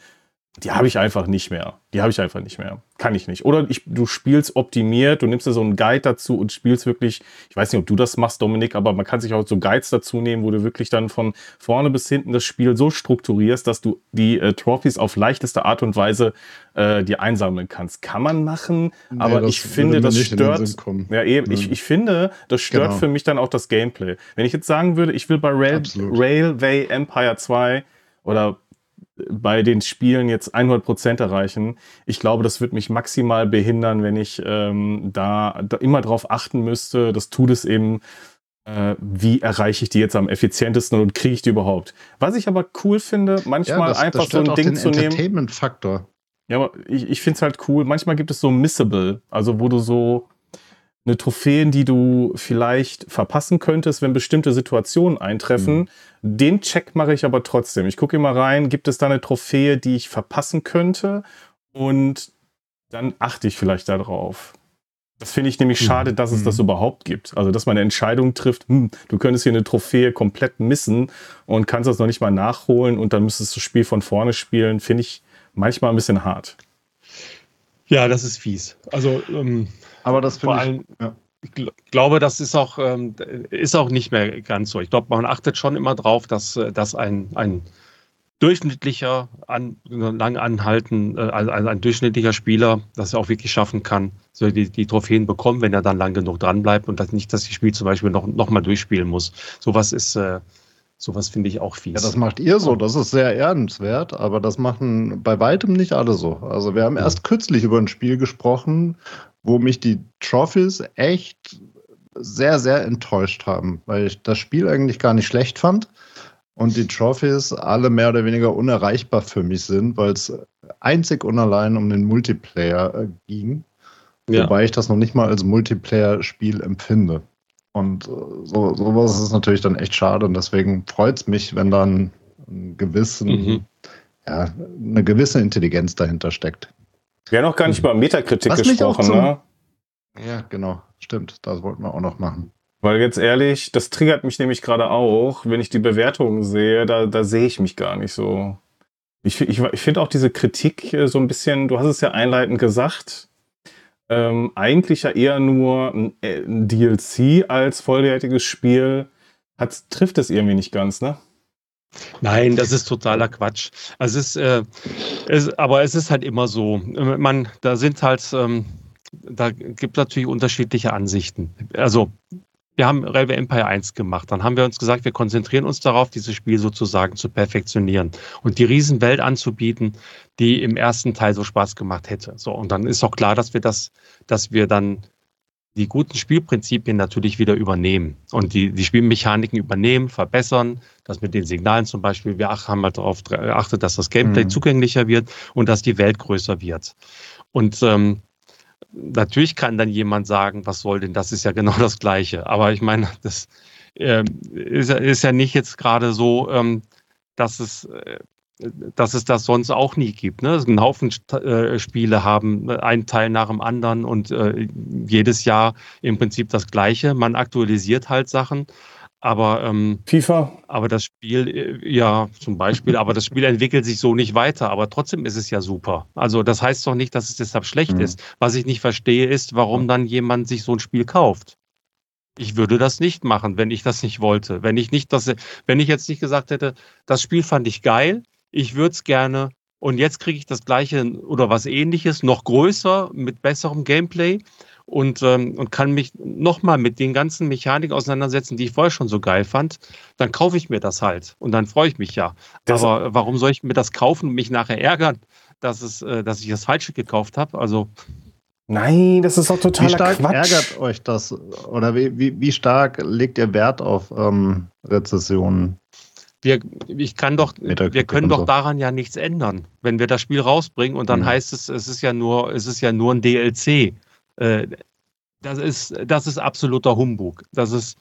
die habe ich einfach nicht mehr. Die habe ich einfach nicht mehr. Kann ich nicht. Oder ich, du spielst optimiert, du nimmst dir so einen Guide dazu und spielst wirklich, ich weiß nicht, ob du das machst, Dominik, aber man kann sich auch so Guides dazu nehmen, wo du wirklich dann von vorne bis hinten das Spiel so strukturierst, dass du die äh, Trophies auf leichteste Art und Weise äh, dir einsammeln kannst. Kann man machen, nee, aber ich finde, das stört. Ja, eben, ich, ich finde, das stört genau. für mich dann auch das Gameplay. Wenn ich jetzt sagen würde, ich will bei Rail, Railway Empire 2 oder bei den Spielen jetzt 100% erreichen. Ich glaube, das wird mich maximal behindern, wenn ich ähm, da, da, immer darauf achten müsste. Das tut es eben. Äh, wie erreiche ich die jetzt am effizientesten und kriege ich die überhaupt? Was ich aber cool finde, manchmal ja, das, einfach das so ein Ding zu nehmen. Entertainment-Faktor. Ja, aber ich, ich finde es halt cool. Manchmal gibt es so Missable, also wo du so eine Trophäen, die du vielleicht verpassen könntest, wenn bestimmte Situationen eintreffen. Mhm. Den Check mache ich aber trotzdem. Ich gucke immer rein, gibt es da eine Trophäe, die ich verpassen könnte? Und dann achte ich vielleicht darauf. Das finde ich nämlich mhm. schade, dass es das mhm. überhaupt gibt. Also, dass man eine Entscheidung trifft, hm, du könntest hier eine Trophäe komplett missen und kannst das noch nicht mal nachholen und dann müsstest du das Spiel von vorne spielen, finde ich manchmal ein bisschen hart. Ja, das ist fies. Also, ähm, aber das finde ich. Allem, ja. Ich glaube, das ist auch, ähm, ist auch nicht mehr ganz so. Ich glaube, man achtet schon immer drauf, dass, äh, dass ein, ein durchschnittlicher, an, lang anhalten, äh, also ein durchschnittlicher Spieler das auch wirklich schaffen kann, so die, die Trophäen bekommen, wenn er dann lang genug dran bleibt und das nicht, dass das Spiel zum Beispiel noch, noch mal durchspielen muss. Sowas ist, äh, Sowas finde ich auch fies. Ja, das macht ihr so, das ist sehr ehrenswert, aber das machen bei weitem nicht alle so. Also wir haben erst kürzlich über ein Spiel gesprochen, wo mich die Trophies echt sehr, sehr enttäuscht haben, weil ich das Spiel eigentlich gar nicht schlecht fand und die Trophies alle mehr oder weniger unerreichbar für mich sind, weil es einzig und allein um den Multiplayer äh, ging. Ja. Wobei ich das noch nicht mal als Multiplayer-Spiel empfinde. Und äh, so, sowas ist natürlich dann echt schade und deswegen freut es mich, wenn dann ein gewissen, mhm. ja, eine gewisse Intelligenz dahinter steckt. Wir haben noch gar nicht über Metakritik Was gesprochen, zum, ne? Ja, genau. Stimmt, das wollten wir auch noch machen. Weil jetzt ehrlich, das triggert mich nämlich gerade auch, wenn ich die Bewertungen sehe, da, da sehe ich mich gar nicht so. Ich, ich, ich finde auch diese Kritik so ein bisschen, du hast es ja einleitend gesagt, ähm, eigentlich ja eher nur ein, äh, ein, DLC als vollwertiges Spiel, hat, trifft es irgendwie nicht ganz, ne? Nein, das ist totaler Quatsch. Also es ist, äh, es, aber es ist halt immer so. Man, da sind halt, ähm, da gibt es natürlich unterschiedliche Ansichten. Also wir haben Railway Empire 1 gemacht. Dann haben wir uns gesagt, wir konzentrieren uns darauf, dieses Spiel sozusagen zu perfektionieren und die Riesenwelt anzubieten, die im ersten Teil so Spaß gemacht hätte. So, und dann ist auch klar, dass wir das, dass wir dann die guten Spielprinzipien natürlich wieder übernehmen und die, die Spielmechaniken übernehmen, verbessern, das mit den Signalen zum Beispiel. Wir haben halt darauf geachtet, dass das Gameplay mhm. zugänglicher wird und dass die Welt größer wird. Und ähm, natürlich kann dann jemand sagen, was soll denn, das ist ja genau das Gleiche. Aber ich meine, das äh, ist, ist, ja nicht jetzt gerade so, ähm, dass es äh, dass es das sonst auch nie gibt. Ne? Ein Haufen äh, Spiele haben äh, einen Teil nach dem anderen und äh, jedes Jahr im Prinzip das Gleiche. Man aktualisiert halt Sachen aber ähm, FIFA. Aber das Spiel, äh, ja, zum Beispiel, aber das Spiel entwickelt sich so nicht weiter. Aber trotzdem ist es ja super. Also das heißt doch nicht, dass es deshalb schlecht mhm. ist. Was ich nicht verstehe, ist, warum dann jemand sich so ein Spiel kauft. Ich würde das nicht machen, wenn ich das nicht wollte. Wenn ich nicht das, wenn ich jetzt nicht gesagt hätte, das Spiel fand ich geil, ich würde es gerne und jetzt kriege ich das gleiche oder was ähnliches, noch größer, mit besserem Gameplay und, ähm, und kann mich nochmal mit den ganzen Mechaniken auseinandersetzen, die ich vorher schon so geil fand, dann kaufe ich mir das halt und dann freue ich mich ja. Das Aber warum soll ich mir das kaufen und mich nachher ärgern, dass, es, äh, dass ich das Falsche gekauft habe? Also. Nein, das ist doch total Wie stark Quatsch. ärgert euch das? Oder wie, wie, wie stark legt ihr Wert auf ähm, Rezessionen? Wir, ich kann doch, wir können doch daran ja nichts ändern, wenn wir das Spiel rausbringen und dann mhm. heißt es, es ist ja nur, es ist ja nur ein DLC. Äh, das ist, das ist absoluter Humbug. Das ist,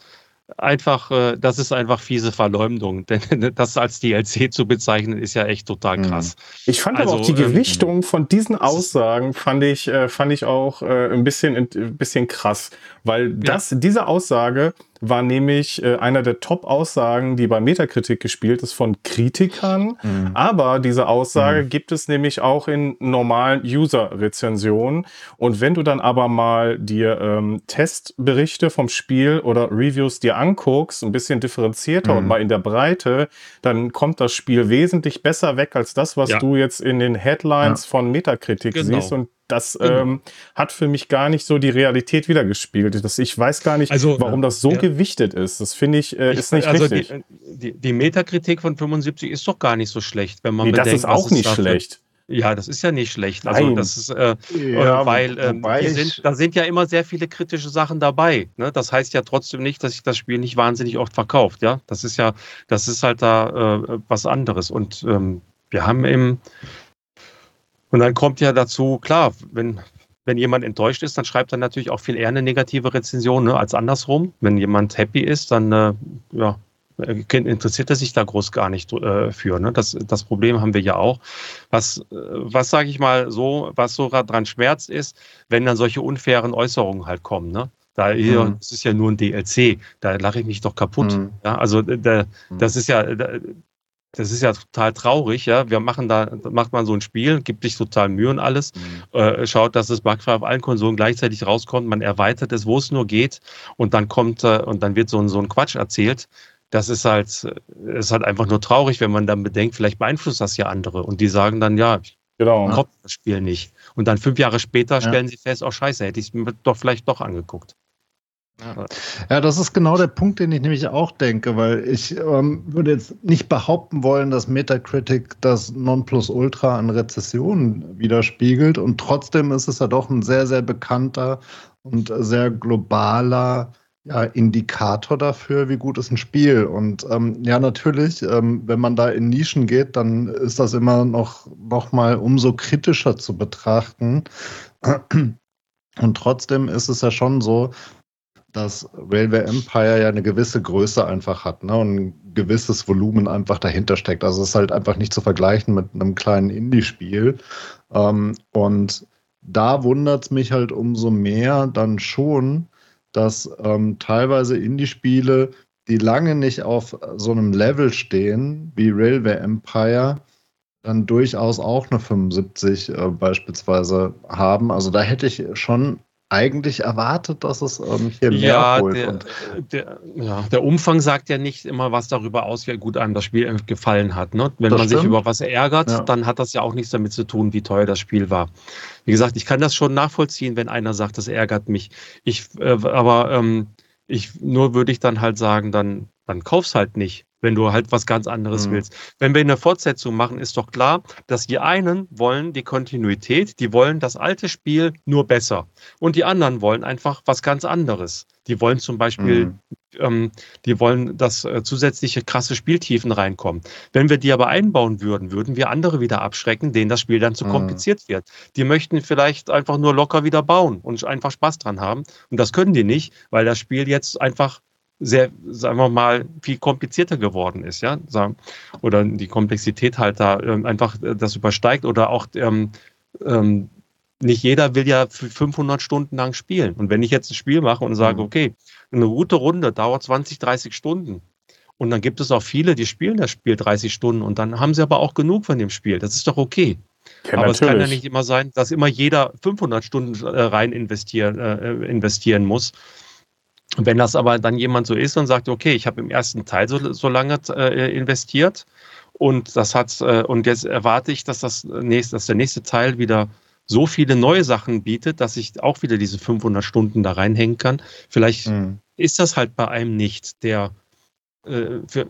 einfach, äh, das ist einfach fiese Verleumdung. Denn das als DLC zu bezeichnen, ist ja echt total mhm. krass. Ich fand also, aber auch die ähm, Gewichtung von diesen Aussagen fand ich, äh, fand ich auch äh, ein bisschen, ein bisschen krass. Weil das, ja. diese Aussage war nämlich äh, einer der Top-Aussagen, die bei Metakritik gespielt ist von Kritikern. Mhm. Aber diese Aussage mhm. gibt es nämlich auch in normalen User-Rezensionen. Und wenn du dann aber mal dir ähm, Testberichte vom Spiel oder Reviews dir anguckst, ein bisschen differenzierter mhm. und mal in der Breite, dann kommt das Spiel wesentlich besser weg als das, was ja. du jetzt in den Headlines ja. von Metakritik genau. siehst. Und das genau. ähm, hat für mich gar nicht so die Realität wiedergespiegelt. Das, ich weiß gar nicht, also, warum das so ja. gewichtet ist. Das finde ich, äh, ist nicht also richtig. Die, die, die, Metakritik von 75 ist doch gar nicht so schlecht, wenn man nee, bedenkt, das ist auch nicht schlecht. Ja, das ist ja nicht schlecht. Also Nein. das ist, äh, ja, weil ähm, sind, da sind ja immer sehr viele kritische Sachen dabei. Ne? Das heißt ja trotzdem nicht, dass sich das Spiel nicht wahnsinnig oft verkauft. Ja, das ist ja, das ist halt da äh, was anderes. Und ähm, wir haben im und dann kommt ja dazu, klar, wenn, wenn jemand enttäuscht ist, dann schreibt er natürlich auch viel eher eine negative Rezension ne, als andersrum. Wenn jemand happy ist, dann äh, ja, interessiert er sich da groß gar nicht äh, für. Ne? Das, das Problem haben wir ja auch. Was, äh, was sage ich mal so, was so dran schmerzt, ist, wenn dann solche unfairen Äußerungen halt kommen. Ne? Da hier, mhm. das ist ja nur ein DLC, da lache ich mich doch kaputt. Mhm. Ja, also da, das ist ja, da, das ist ja total traurig, ja. Wir machen da, macht man so ein Spiel, gibt sich total Mühe und alles, mhm. äh, schaut, dass es bugfrei auf allen Konsolen gleichzeitig rauskommt, man erweitert es, wo es nur geht, und dann kommt, äh, und dann wird so ein, so ein Quatsch erzählt. Das ist halt, äh, ist halt einfach nur traurig, wenn man dann bedenkt, vielleicht beeinflusst das ja andere. Und die sagen dann, ja, genau. kommt das Spiel nicht. Und dann fünf Jahre später stellen ja. sie fest, oh scheiße, hätte ich es mir doch vielleicht doch angeguckt. Ja. das ist genau der Punkt, den ich nämlich auch denke, weil ich ähm, würde jetzt nicht behaupten wollen, dass Metacritic das Nonplusultra an Rezessionen widerspiegelt und trotzdem ist es ja doch ein sehr, sehr bekannter und sehr globaler ja, Indikator dafür, wie gut ist ein Spiel. Und ähm, ja, natürlich, ähm, wenn man da in Nischen geht, dann ist das immer noch, noch mal umso kritischer zu betrachten. Und trotzdem ist es ja schon so, dass Railway Empire ja eine gewisse Größe einfach hat ne? und ein gewisses Volumen einfach dahinter steckt. Also es ist halt einfach nicht zu vergleichen mit einem kleinen Indie-Spiel. Ähm, und da wundert es mich halt umso mehr dann schon, dass ähm, teilweise Indie-Spiele, die lange nicht auf so einem Level stehen wie Railway Empire, dann durchaus auch eine 75 äh, beispielsweise haben. Also da hätte ich schon eigentlich erwartet, dass es ähm, hier mehr ja, holt. Der, der, ja, der Umfang sagt ja nicht immer was darüber aus, wie gut einem das Spiel gefallen hat. Ne? Wenn das man stimmt. sich über was ärgert, ja. dann hat das ja auch nichts damit zu tun, wie teuer das Spiel war. Wie gesagt, ich kann das schon nachvollziehen, wenn einer sagt, das ärgert mich. Ich, äh, aber ähm, ich, nur würde ich dann halt sagen, dann, dann kauf's halt nicht wenn du halt was ganz anderes mhm. willst. Wenn wir eine Fortsetzung machen, ist doch klar, dass die einen wollen die Kontinuität, die wollen das alte Spiel nur besser. Und die anderen wollen einfach was ganz anderes. Die wollen zum Beispiel, mhm. ähm, die wollen, dass äh, zusätzliche krasse Spieltiefen reinkommen. Wenn wir die aber einbauen würden, würden wir andere wieder abschrecken, denen das Spiel dann zu mhm. kompliziert wird. Die möchten vielleicht einfach nur locker wieder bauen und einfach Spaß dran haben. Und das können die nicht, weil das Spiel jetzt einfach sehr, sagen wir mal, viel komplizierter geworden ist, ja, oder die Komplexität halt da ähm, einfach äh, das übersteigt oder auch ähm, ähm, nicht jeder will ja für 500 Stunden lang spielen. Und wenn ich jetzt ein Spiel mache und sage, mhm. okay, eine gute Runde dauert 20, 30 Stunden. Und dann gibt es auch viele, die spielen das Spiel 30 Stunden und dann haben sie aber auch genug von dem Spiel. Das ist doch okay. Ja, aber natürlich. es kann ja nicht immer sein, dass immer jeder 500 Stunden äh, rein investieren, äh, investieren muss. Wenn das aber dann jemand so ist und sagt, okay, ich habe im ersten Teil so, so lange äh, investiert und das hat äh, und jetzt erwarte ich, dass das nächste, dass der nächste Teil wieder so viele neue Sachen bietet, dass ich auch wieder diese 500 Stunden da reinhängen kann. Vielleicht mhm. ist das halt bei einem nicht der äh, für,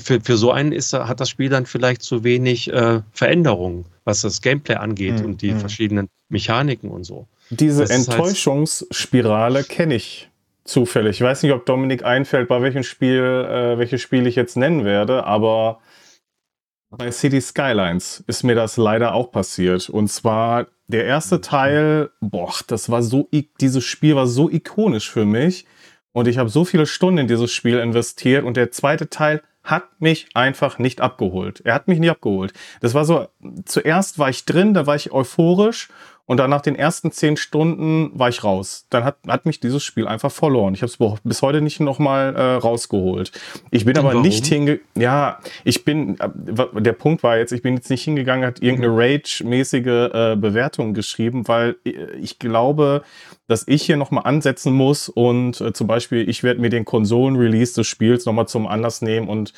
für, für so einen ist, hat das Spiel dann vielleicht zu wenig äh, Veränderungen, was das Gameplay angeht mhm. und die mhm. verschiedenen Mechaniken und so. Diese halt Enttäuschungsspirale halt kenne ich zufällig. Ich weiß nicht, ob Dominik einfällt, bei welchem Spiel, äh, welches Spiel ich jetzt nennen werde, aber bei City Skylines ist mir das leider auch passiert. Und zwar der erste Teil, boah, das war so, dieses Spiel war so ikonisch für mich. und ich habe so viele Stunden in dieses Spiel investiert und der zweite Teil hat mich einfach nicht abgeholt. Er hat mich nicht abgeholt. Das war so, zuerst war ich drin, da war ich euphorisch und dann nach den ersten zehn Stunden war ich raus. Dann hat, hat mich dieses Spiel einfach verloren. Ich habe es bis heute nicht nochmal äh, rausgeholt. Ich bin aber Warum? nicht hinge... Ja, ich bin... Äh, der Punkt war jetzt, ich bin jetzt nicht hingegangen, hat irgendeine mhm. Rage-mäßige äh, Bewertung geschrieben, weil äh, ich glaube, dass ich hier nochmal ansetzen muss und äh, zum Beispiel, ich werde mir den Konsolen-Release des Spiels nochmal zum Anlass nehmen und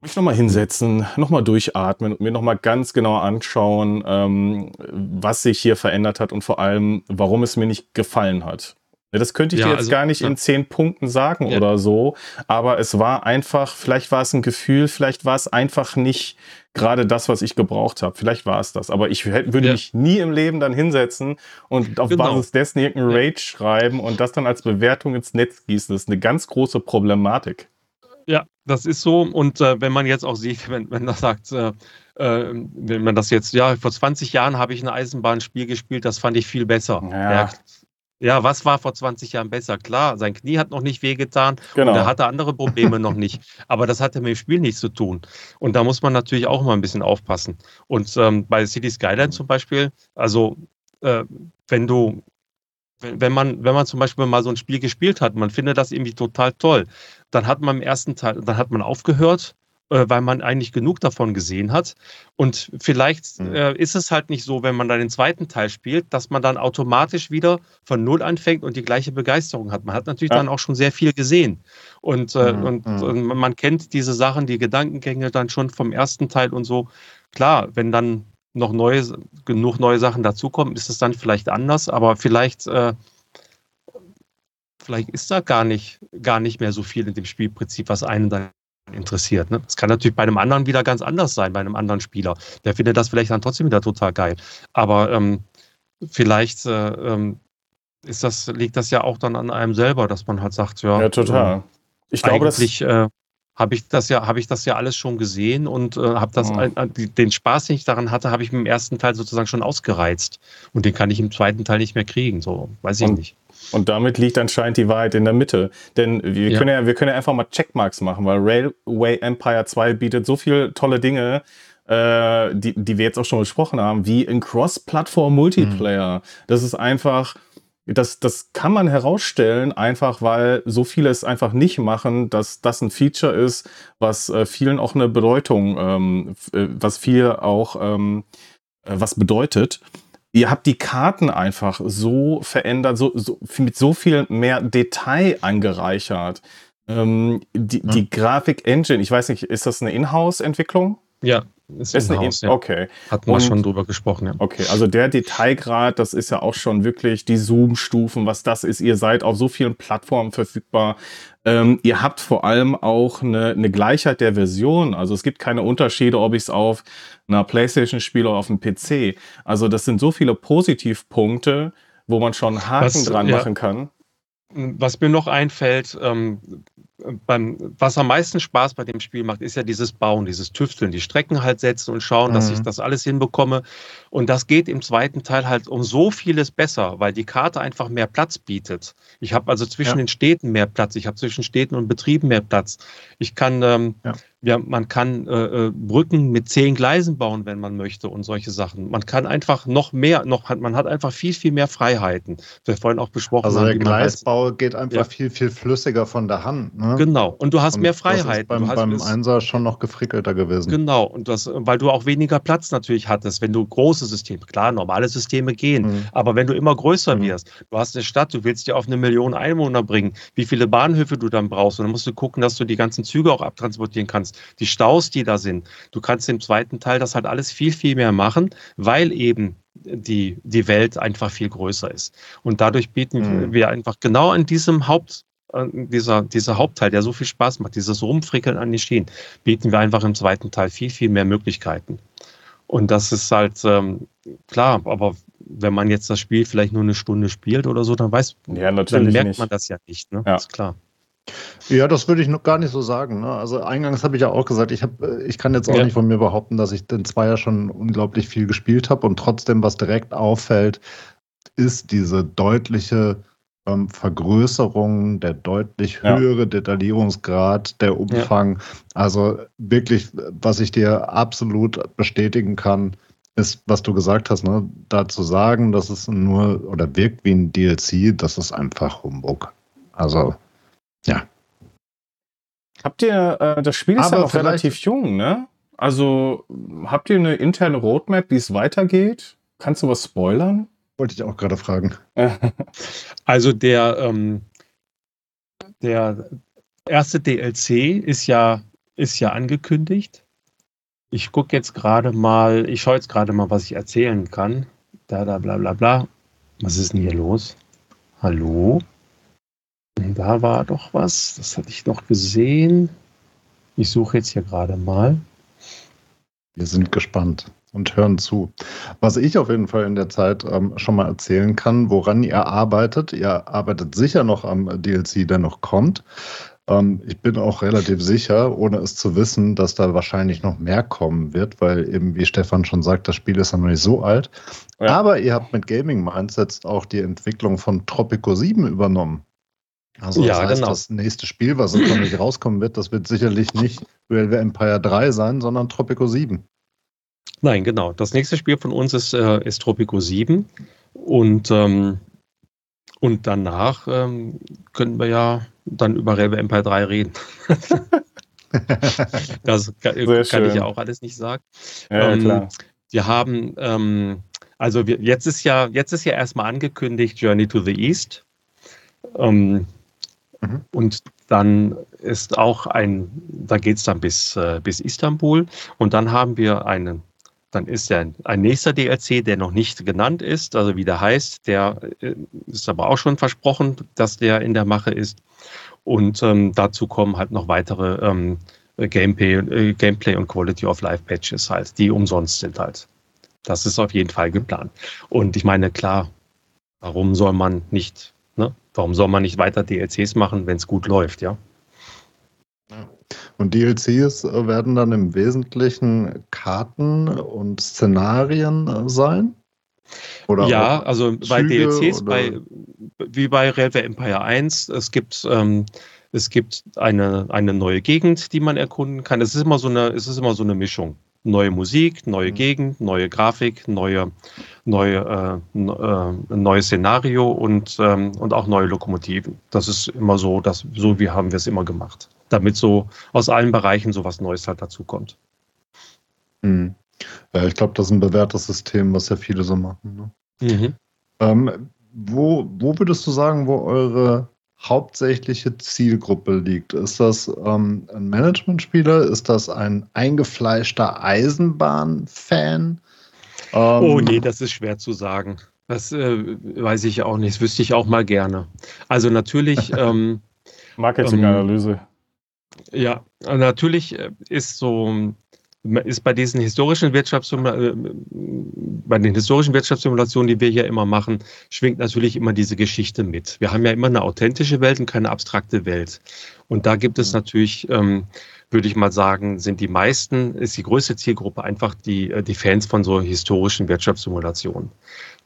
mich nochmal hinsetzen, nochmal durchatmen und mir nochmal ganz genau anschauen, ähm, was sich hier verändert hat und vor allem, warum es mir nicht gefallen hat. Das könnte ich ja, dir jetzt also, gar nicht ja. in zehn Punkten sagen ja. oder so, aber es war einfach, vielleicht war es ein Gefühl, vielleicht war es einfach nicht gerade das, was ich gebraucht habe. Vielleicht war es das, aber ich würde mich nie im Leben dann hinsetzen und auf genau. Basis dessen irgendein Rage schreiben und das dann als Bewertung ins Netz gießen. Das ist eine ganz große Problematik. Ja, das ist so. Und äh, wenn man jetzt auch sieht, wenn, wenn man sagt, äh, äh, wenn man das jetzt, ja, vor 20 Jahren habe ich ein Eisenbahnspiel gespielt, das fand ich viel besser. Ja. ja. ja. was war vor 20 Jahren besser? Klar, sein Knie hat noch nicht wehgetan genau. und er hatte andere Probleme noch nicht. Aber das hatte mit dem Spiel nichts zu tun. Und da muss man natürlich auch mal ein bisschen aufpassen. Und ähm, bei City Skyline zum Beispiel, also äh, wenn du wenn man, wenn man zum Beispiel mal so ein Spiel gespielt hat, man findet das irgendwie total toll, dann hat man im ersten Teil, dann hat man aufgehört, äh, weil man eigentlich genug davon gesehen hat. Und vielleicht mhm. äh, ist es halt nicht so, wenn man dann den zweiten Teil spielt, dass man dann automatisch wieder von Null anfängt und die gleiche Begeisterung hat. Man hat natürlich ja. dann auch schon sehr viel gesehen. Und, äh, mhm. und, mhm. und man kennt diese Sachen, die Gedankengänge dann schon vom ersten Teil und so. Klar, wenn dann noch neue, genug neue Sachen dazukommen, ist es dann vielleicht anders, aber vielleicht, äh, vielleicht ist da gar nicht, gar nicht mehr so viel in dem Spielprinzip, was einen dann interessiert. Ne? Das kann natürlich bei einem anderen wieder ganz anders sein, bei einem anderen Spieler. Der findet das vielleicht dann trotzdem wieder total geil. Aber ähm, vielleicht äh, ähm, ist das, liegt das ja auch dann an einem selber, dass man halt sagt, ja. Ja, total. Ähm, ich glaube, eigentlich, äh, habe ich das ja, habe ich das ja alles schon gesehen und äh, habe das, oh. äh, den Spaß, den ich daran hatte, habe ich im ersten Teil sozusagen schon ausgereizt und den kann ich im zweiten Teil nicht mehr kriegen. So, weiß ich und, nicht. Und damit liegt anscheinend die Wahrheit in der Mitte. Denn wir ja. können ja, wir können ja einfach mal Checkmarks machen, weil Railway Empire 2 bietet so viele tolle Dinge, äh, die, die wir jetzt auch schon besprochen haben, wie in Cross-Plattform-Multiplayer. Mhm. Das ist einfach, das, das kann man herausstellen, einfach weil so viele es einfach nicht machen, dass das ein Feature ist, was äh, vielen auch eine Bedeutung, ähm, äh, was viel auch ähm, äh, was bedeutet. Ihr habt die Karten einfach so verändert, so, so mit so viel mehr Detail angereichert. Ähm, die, ja. die Grafik-Engine, ich weiß nicht, ist das eine Inhouse-Entwicklung? Ja, ist, ist eine Haus, ja. Okay. Hatten wir schon drüber gesprochen, ja. Okay, also der Detailgrad, das ist ja auch schon wirklich die Zoom-Stufen, was das ist. Ihr seid auf so vielen Plattformen verfügbar. Ähm, ihr habt vor allem auch eine, eine Gleichheit der Version. Also es gibt keine Unterschiede, ob ich es auf einer Playstation spiele oder auf einem PC. Also das sind so viele Positivpunkte, wo man schon Haken was, dran ja. machen kann. Was mir noch einfällt, ähm, beim, was am meisten Spaß bei dem Spiel macht, ist ja dieses Bauen, dieses Tüfteln, die Strecken halt setzen und schauen, mhm. dass ich mhm. das alles hinbekomme. Und das geht im zweiten Teil halt um so vieles besser, weil die Karte einfach mehr Platz bietet. Ich habe also zwischen ja. den Städten mehr Platz, ich habe zwischen Städten und Betrieben mehr Platz. Ich kann ähm, ja ja, man kann äh, äh, Brücken mit zehn Gleisen bauen, wenn man möchte und solche Sachen. Man kann einfach noch mehr, noch man hat einfach viel, viel mehr Freiheiten. Wir vorhin auch besprochen also der Gleisbau geht einfach ja. viel, viel flüssiger von der Hand. Ne? Genau. Und du hast und mehr Freiheiten. Das ist beim, beim Einser schon noch gefrickelter gewesen. Genau. Und das, weil du auch weniger Platz natürlich hattest, wenn du große Systeme, klar, normale Systeme gehen, mhm. aber wenn du immer größer mhm. wirst, du hast eine Stadt, du willst dir auf eine Million Einwohner bringen, wie viele Bahnhöfe du dann brauchst, und dann musst du gucken, dass du die ganzen Züge auch abtransportieren kannst kannst, die Staus, die da sind. Du kannst im zweiten Teil das halt alles viel, viel mehr machen, weil eben die, die Welt einfach viel größer ist. Und dadurch bieten mhm. wir einfach genau an diesem Haupt, dieser, dieser Hauptteil, der so viel Spaß macht, dieses Rumfrickeln an den Schienen, bieten wir einfach im zweiten Teil viel, viel mehr Möglichkeiten. Und das ist halt ähm, klar, aber wenn man jetzt das Spiel vielleicht nur eine Stunde spielt oder so, dann weiß ja, dann merkt nicht. man das ja nicht. Ne? Ja. Ist klar. Ja, das würde ich noch gar nicht so sagen. Ne? Also eingangs habe ich ja auch gesagt, ich, hab, äh, ich kann jetzt auch ja. nicht von mir behaupten, dass ich den Zweier schon unglaublich viel gespielt habe und trotzdem, was direkt auffällt, ist diese deutliche ähm, Vergrößerung, der deutlich höhere ja. Detaillierungsgrad, der Umfang. Ja. Also wirklich, was ich dir absolut bestätigen kann, ist, was du gesagt hast, ne? da zu sagen, dass es nur oder wirkt wie ein DLC, das ist einfach Humbug. Also, ja. Habt ihr, äh, das Spiel ist Aber ja noch relativ jung, ne? Also, habt ihr eine interne Roadmap, wie es weitergeht? Kannst du was spoilern? Wollte ich auch gerade fragen. also, der, ähm, der erste DLC ist ja, ist ja angekündigt. Ich gucke jetzt gerade mal, ich schaue jetzt gerade mal, was ich erzählen kann. Da, da, bla, bla, bla. Was ist denn hier los? Hallo? Da war doch was. Das hatte ich noch gesehen. Ich suche jetzt hier gerade mal. Wir sind gespannt und hören zu. Was ich auf jeden Fall in der Zeit ähm, schon mal erzählen kann, woran ihr arbeitet. Ihr arbeitet sicher noch am DLC, der noch kommt. Ähm, ich bin auch relativ sicher, ohne es zu wissen, dass da wahrscheinlich noch mehr kommen wird, weil eben, wie Stefan schon sagt, das Spiel ist ja noch nicht so alt. Ja. Aber ihr habt mit Gaming Mindsets auch die Entwicklung von Tropico 7 übernommen. Also das ja, heißt, genau. das nächste Spiel, was nicht rauskommen wird, das wird sicherlich nicht Railway Empire 3 sein, sondern Tropico 7. Nein, genau. Das nächste Spiel von uns ist, äh, ist Tropico 7. Und, ähm, und danach ähm, können wir ja dann über Railway Empire 3 reden. das kann, kann ich ja auch alles nicht sagen. Ja, ähm, klar. Wir haben, ähm, also wir, jetzt ist ja, jetzt ist ja erstmal angekündigt Journey to the East. Ähm, mhm. Und dann ist auch ein, da geht es dann bis, äh, bis Istanbul. Und dann haben wir einen dann ist ja ein nächster DLC, der noch nicht genannt ist, also wie der heißt, der äh, ist aber auch schon versprochen, dass der in der Mache ist. Und ähm, dazu kommen halt noch weitere ähm, Gameplay, äh, Gameplay und Quality of Life Patches halt, die umsonst sind halt. Das ist auf jeden Fall geplant. Und ich meine, klar, warum soll man nicht, ne? Warum soll man nicht weiter DLCs machen, wenn es gut läuft, ja? Und DLCs äh, werden dann im Wesentlichen Karten und Szenarien äh, sein? Oder ja, also bei DLCs, bei, wie bei Railway Empire 1, es gibt, ähm, es gibt eine, eine neue Gegend, die man erkunden kann. Es ist immer so eine, es ist immer so eine Mischung. Neue Musik, neue mhm. Gegend, neue Grafik, neue, neue, äh, äh, neues Szenario und, ähm, und auch neue Lokomotiven. Das ist immer so, dass, so wie haben wir es immer gemacht damit so aus allen Bereichen so was Neues halt dazu kommt. Mhm. Ja, ich glaube, das ist ein bewährtes System, was ja viele so machen. Ne? Mhm. Ähm, wo, wo würdest du sagen, wo eure hauptsächliche Zielgruppe liegt? Ist das ähm, ein Managementspieler? Ist das ein eingefleischter Eisenbahn-Fan? Ähm, oh nee, das ist schwer zu sagen. Das äh, weiß ich auch nicht. Das wüsste ich auch mal gerne. Also natürlich. ähm, Marketinganalyse. Ja, natürlich äh, ist so ist bei diesen historischen Wirtschaftssimulationen, äh, bei den historischen Wirtschaftssimulationen, die wir hier immer machen, schwingt natürlich immer diese Geschichte mit. Wir haben ja immer eine authentische Welt und keine abstrakte Welt. Und da gibt es mhm. natürlich, ähm, würde ich mal sagen, sind die meisten, ist die größte Zielgruppe einfach die, äh, die Fans von so historischen Wirtschaftssimulationen,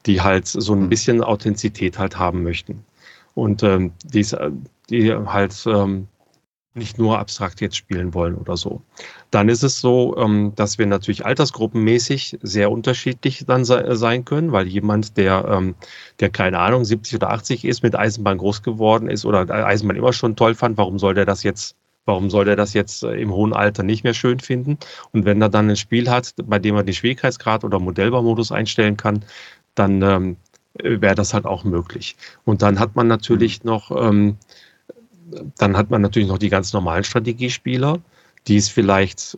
die halt so ein mhm. bisschen Authentizität halt haben möchten. Und ähm, die, die halt ähm, nicht nur abstrakt jetzt spielen wollen oder so. Dann ist es so, ähm, dass wir natürlich altersgruppenmäßig sehr unterschiedlich dann sein können, weil jemand, der, ähm, der keine Ahnung, 70 oder 80 ist, mit Eisenbahn groß geworden ist oder Eisenbahn immer schon toll fand, warum soll der das jetzt Warum soll der das jetzt äh, im hohen Alter nicht mehr schön finden? Und wenn er dann ein Spiel hat, bei dem er den Schwierigkeitsgrad oder Modellbaumodus einstellen kann, dann ähm, wäre das halt auch möglich. Und dann hat man natürlich mhm. noch ähm, dann hat man natürlich noch die ganz normalen Strategiespieler, die es vielleicht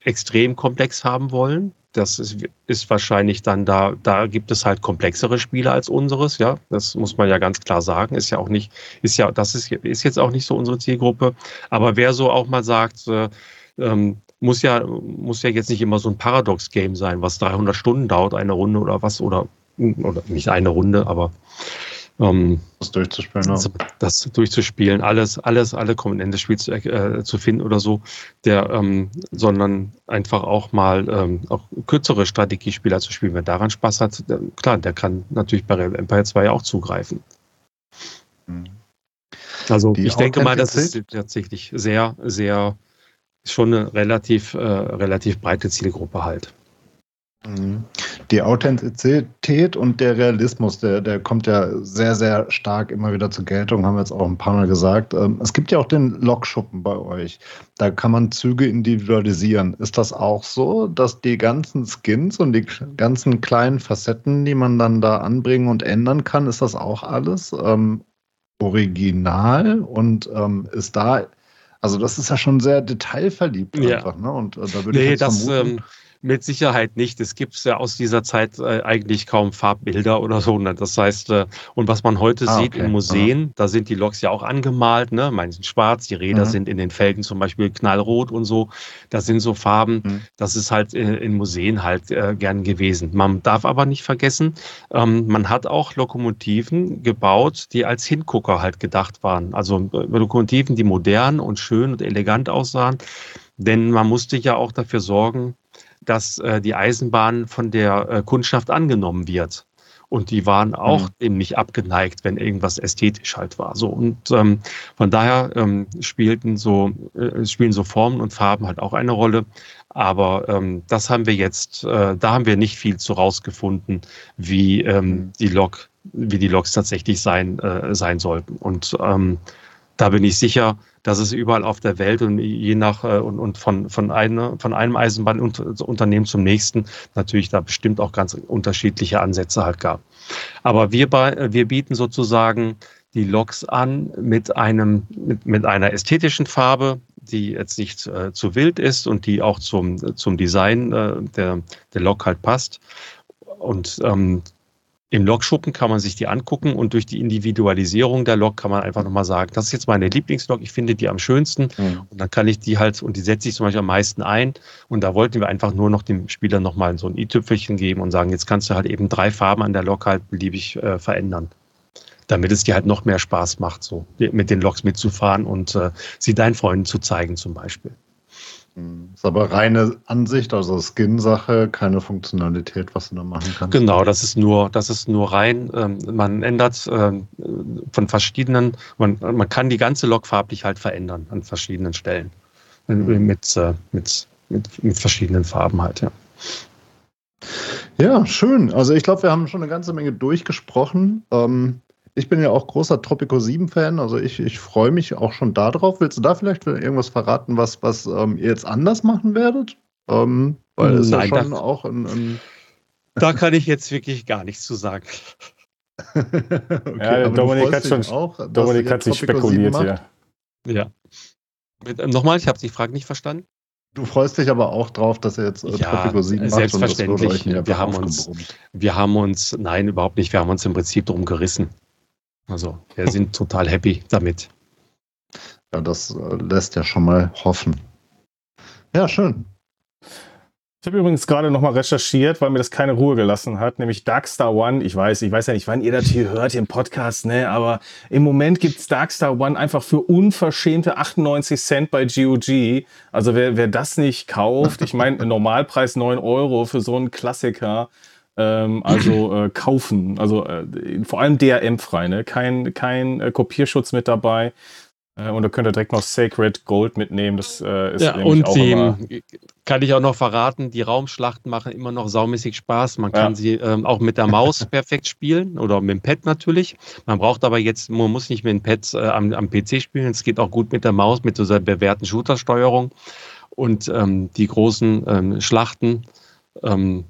extrem komplex haben wollen. Das ist, ist wahrscheinlich dann da, da gibt es halt komplexere Spiele als unseres, ja. Das muss man ja ganz klar sagen. Ist ja auch nicht, ist ja, das ist, ist jetzt auch nicht so unsere Zielgruppe. Aber wer so auch mal sagt, äh, ähm, muss ja, muss ja jetzt nicht immer so ein Paradox-Game sein, was 300 Stunden dauert, eine Runde oder was, oder, oder nicht eine Runde, aber ähm, das durchzuspielen, das, das, durchzuspielen, alles, alles, alle Komponenten des Spiels zu, äh, zu finden oder so, der, ähm, sondern einfach auch mal ähm, auch kürzere Strategiespieler zu spielen. Wer daran Spaß hat, der, klar, der kann natürlich bei Empire 2 auch zugreifen. Mhm. Also die ich denke mal, das ist tatsächlich sehr, sehr schon eine relativ, äh, relativ breite Zielgruppe halt. Mhm. Die Authentizität und der Realismus, der, der kommt ja sehr, sehr stark immer wieder zur Geltung, haben wir jetzt auch ein paar Mal gesagt. Ähm, es gibt ja auch den Lokschuppen bei euch. Da kann man Züge individualisieren. Ist das auch so, dass die ganzen Skins und die ganzen kleinen Facetten, die man dann da anbringen und ändern kann, ist das auch alles ähm, original und ähm, ist da, also das ist ja schon sehr detailverliebt ja. einfach, ne? Und äh, da würde nee, ich jetzt das, vermuten, ähm, mit Sicherheit nicht. Es gibt ja aus dieser Zeit äh, eigentlich kaum Farbbilder oder so. Ne? Das heißt, äh, und was man heute ah, sieht okay. in Museen, Aha. da sind die Loks ja auch angemalt, ne? Meine sind schwarz, die Räder mhm. sind in den Felgen zum Beispiel knallrot und so. Das sind so Farben. Mhm. Das ist halt in, in Museen halt äh, gern gewesen. Man darf aber nicht vergessen, ähm, man hat auch Lokomotiven gebaut, die als Hingucker halt gedacht waren. Also äh, Lokomotiven, die modern und schön und elegant aussahen. Denn man musste ja auch dafür sorgen, dass äh, die Eisenbahn von der äh, Kundschaft angenommen wird. Und die waren auch mhm. eben nicht abgeneigt, wenn irgendwas ästhetisch halt war. So und ähm, von daher ähm, spielten so äh, spielen so Formen und Farben halt auch eine Rolle. Aber ähm, das haben wir jetzt, äh, da haben wir nicht viel zu rausgefunden, wie ähm, mhm. die Lok, wie die Loks tatsächlich sein äh, sein sollten. Und ähm, da bin ich sicher, dass es überall auf der Welt und je nach äh, und, und von, von, eine, von einem Eisenbahnunternehmen zum nächsten natürlich da bestimmt auch ganz unterschiedliche Ansätze halt gab. Aber wir, bei, wir bieten sozusagen die Loks an mit einem mit, mit einer ästhetischen Farbe, die jetzt nicht äh, zu wild ist und die auch zum, zum Design äh, der, der Lok halt passt. Und ähm, im Lokschuppen kann man sich die angucken und durch die Individualisierung der Lok kann man einfach nochmal sagen, das ist jetzt meine Lieblingslok, ich finde die am schönsten mhm. und dann kann ich die halt, und die setze ich zum Beispiel am meisten ein und da wollten wir einfach nur noch dem Spieler nochmal so ein i-Tüpfelchen geben und sagen, jetzt kannst du halt eben drei Farben an der Lok halt beliebig äh, verändern. Damit es dir halt noch mehr Spaß macht, so mit den Loks mitzufahren und äh, sie deinen Freunden zu zeigen zum Beispiel. Ist aber reine Ansicht, also Skin-Sache, keine Funktionalität, was du da machen kannst. Genau, das ist nur, das ist nur rein. Ähm, man ändert ähm, von verschiedenen, man, man kann die ganze Lok farblich halt verändern an verschiedenen Stellen. Mhm. Mit, äh, mit, mit, mit verschiedenen Farben halt, ja. Ja, schön. Also ich glaube, wir haben schon eine ganze Menge durchgesprochen. Ähm, ich bin ja auch großer Tropico 7-Fan, also ich, ich freue mich auch schon darauf. Willst du da vielleicht irgendwas verraten, was, was ähm, ihr jetzt anders machen werdet? Ähm, weil es ja schon auch ein, ein Da kann ich jetzt wirklich gar nichts zu sagen. okay, ja, Dominik hat schon auch, Dominik hat sich spekuliert hier. Ja. ja. Nochmal, ich habe die Frage nicht verstanden. Du freust dich aber auch drauf, dass er jetzt äh, ja, Tropico 7 macht. Selbstverständlich. wir, haben uns, wir haben uns, nein, überhaupt nicht. Wir haben uns im Prinzip drum gerissen. Also wir sind total happy damit. Ja, das äh, lässt ja schon mal hoffen. Ja, schön. Ich habe übrigens gerade nochmal recherchiert, weil mir das keine Ruhe gelassen hat, nämlich Darkstar One. Ich weiß, ich weiß ja nicht, wann ihr das hier hört, im Podcast, ne? Aber im Moment gibt's Darkstar One einfach für unverschämte 98 Cent bei GOG. Also wer, wer das nicht kauft, ich meine, Normalpreis 9 Euro für so einen Klassiker. Ähm, also äh, kaufen, also äh, vor allem DRM-frei, ne? kein, kein äh, Kopierschutz mit dabei. Äh, und da könnt ihr direkt noch Sacred Gold mitnehmen. Das äh, ist ja, und auch die, kann ich auch noch verraten, die Raumschlachten machen immer noch saumäßig Spaß. Man kann ja. sie ähm, auch mit der Maus perfekt spielen oder mit dem Pad natürlich. Man braucht aber jetzt, man muss nicht mit dem Pad äh, am, am, PC spielen. Es geht auch gut mit der Maus, mit dieser bewährten Shooter-Steuerung. Und ähm, die großen ähm, Schlachten, ähm,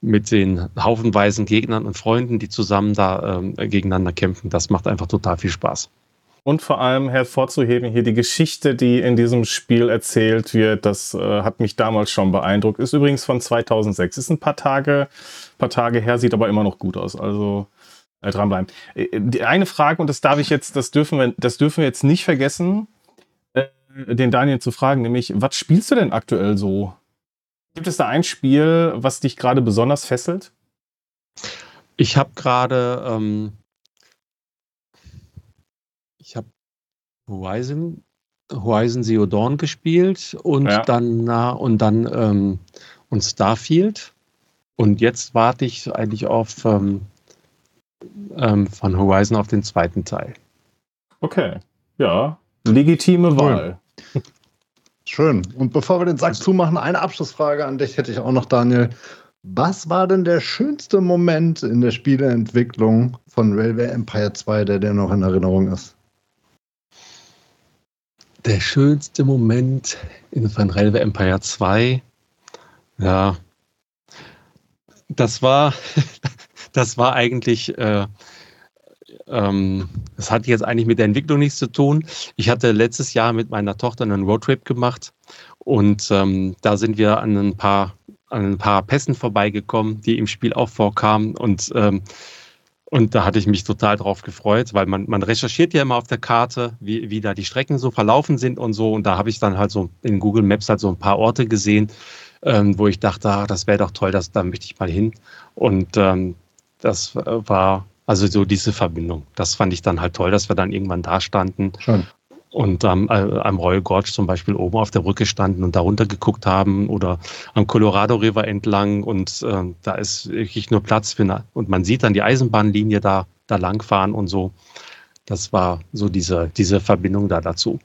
mit den haufenweisen Gegnern und Freunden, die zusammen da ähm, gegeneinander kämpfen. Das macht einfach total viel Spaß. Und vor allem hervorzuheben hier die Geschichte, die in diesem Spiel erzählt wird, das äh, hat mich damals schon beeindruckt. Ist übrigens von 2006. Ist ein paar Tage, paar Tage her, sieht aber immer noch gut aus. Also äh, dranbleiben. Äh, die eine Frage, und das darf ich jetzt, das dürfen wir, das dürfen wir jetzt nicht vergessen, äh, den Daniel zu fragen, nämlich, was spielst du denn aktuell so? Gibt es da ein Spiel, was dich gerade besonders fesselt? Ich habe gerade, ähm, ich habe Horizon, Horizon Zero Dawn gespielt und ja. dann na, und dann ähm, und Starfield. Und jetzt warte ich eigentlich auf ähm, ähm, von Horizon auf den zweiten Teil. Okay. Ja, legitime. Wahl. Schön. Und bevor wir den Sack zumachen, eine Abschlussfrage an dich hätte ich auch noch, Daniel. Was war denn der schönste Moment in der Spieleentwicklung von Railway Empire 2, der dir noch in Erinnerung ist? Der schönste Moment in von Railway Empire 2. Ja. Das war, das war eigentlich, äh, ähm, das hat jetzt eigentlich mit der Entwicklung nichts zu tun. Ich hatte letztes Jahr mit meiner Tochter einen Roadtrip gemacht und ähm, da sind wir an ein paar, an ein paar Pässen vorbeigekommen, die im Spiel auch vorkamen und ähm, und da hatte ich mich total drauf gefreut, weil man, man recherchiert ja immer auf der Karte, wie, wie da die Strecken so verlaufen sind und so. Und da habe ich dann halt so in Google Maps halt so ein paar Orte gesehen, ähm, wo ich dachte, ah, das wäre doch toll, das, da möchte ich mal hin. Und ähm, das war also so diese Verbindung. Das fand ich dann halt toll, dass wir dann irgendwann da standen Schön. und ähm, äh, am Royal Gorge zum Beispiel oben auf der Brücke standen und da runter geguckt haben oder am Colorado River entlang und ähm, da ist wirklich nur Platz für eine, und man sieht dann die Eisenbahnlinie da, da langfahren und so. Das war so diese, diese Verbindung da dazu.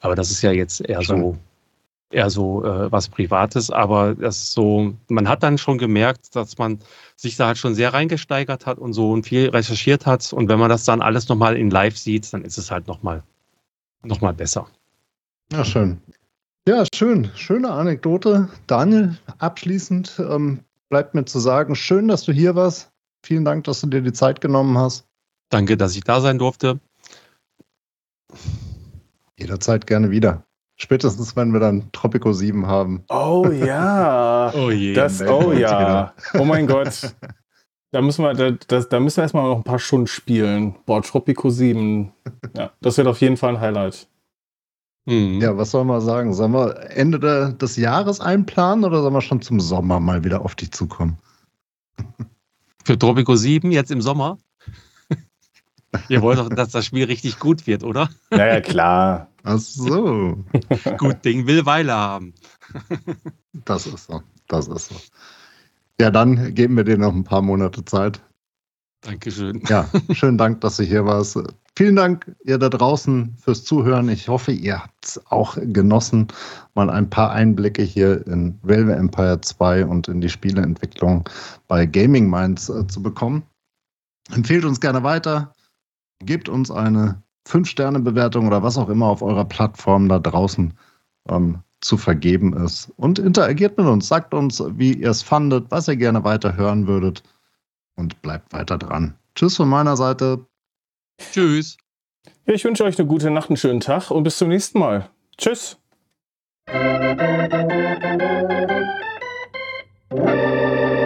Aber das ist ja jetzt eher Schön. so, eher so äh, was Privates, aber das ist so, man hat dann schon gemerkt, dass man sich da halt schon sehr reingesteigert hat und so und viel recherchiert hat. Und wenn man das dann alles nochmal in live sieht, dann ist es halt nochmal noch mal besser. Ja, schön. Ja, schön. Schöne Anekdote. Daniel, abschließend ähm, bleibt mir zu sagen, schön, dass du hier warst. Vielen Dank, dass du dir die Zeit genommen hast. Danke, dass ich da sein durfte. Jederzeit gerne wieder. Spätestens, wenn wir dann Tropico 7 haben. Oh ja. Oh je. Das, oh ja. Oh mein Gott. Da müssen wir, da, das, da müssen wir erstmal noch ein paar Stunden spielen. Boah, Tropico 7. Ja, das wird auf jeden Fall ein Highlight. Mhm. Ja, was soll man sagen? Sollen wir Ende der, des Jahres einplanen oder sollen wir schon zum Sommer mal wieder auf dich zukommen? Für Tropico 7 jetzt im Sommer. Ihr wollt doch, dass das Spiel richtig gut wird, oder? Naja, klar. Ach so. Gut Ding will Weile haben. Das ist so. Das ist so. Ja, dann geben wir dir noch ein paar Monate Zeit. Dankeschön. Ja, schönen Dank, dass du hier warst. Vielen Dank, ihr da draußen, fürs Zuhören. Ich hoffe, ihr habt es auch genossen, mal ein paar Einblicke hier in Railway Empire 2 und in die Spieleentwicklung bei Gaming Minds äh, zu bekommen. Empfehlt uns gerne weiter gebt uns eine 5-Sterne-Bewertung oder was auch immer auf eurer Plattform da draußen ähm, zu vergeben ist. Und interagiert mit uns, sagt uns, wie ihr es fandet, was ihr gerne weiter hören würdet und bleibt weiter dran. Tschüss von meiner Seite. Tschüss. Ich wünsche euch eine gute Nacht, einen schönen Tag und bis zum nächsten Mal. Tschüss. Thank you.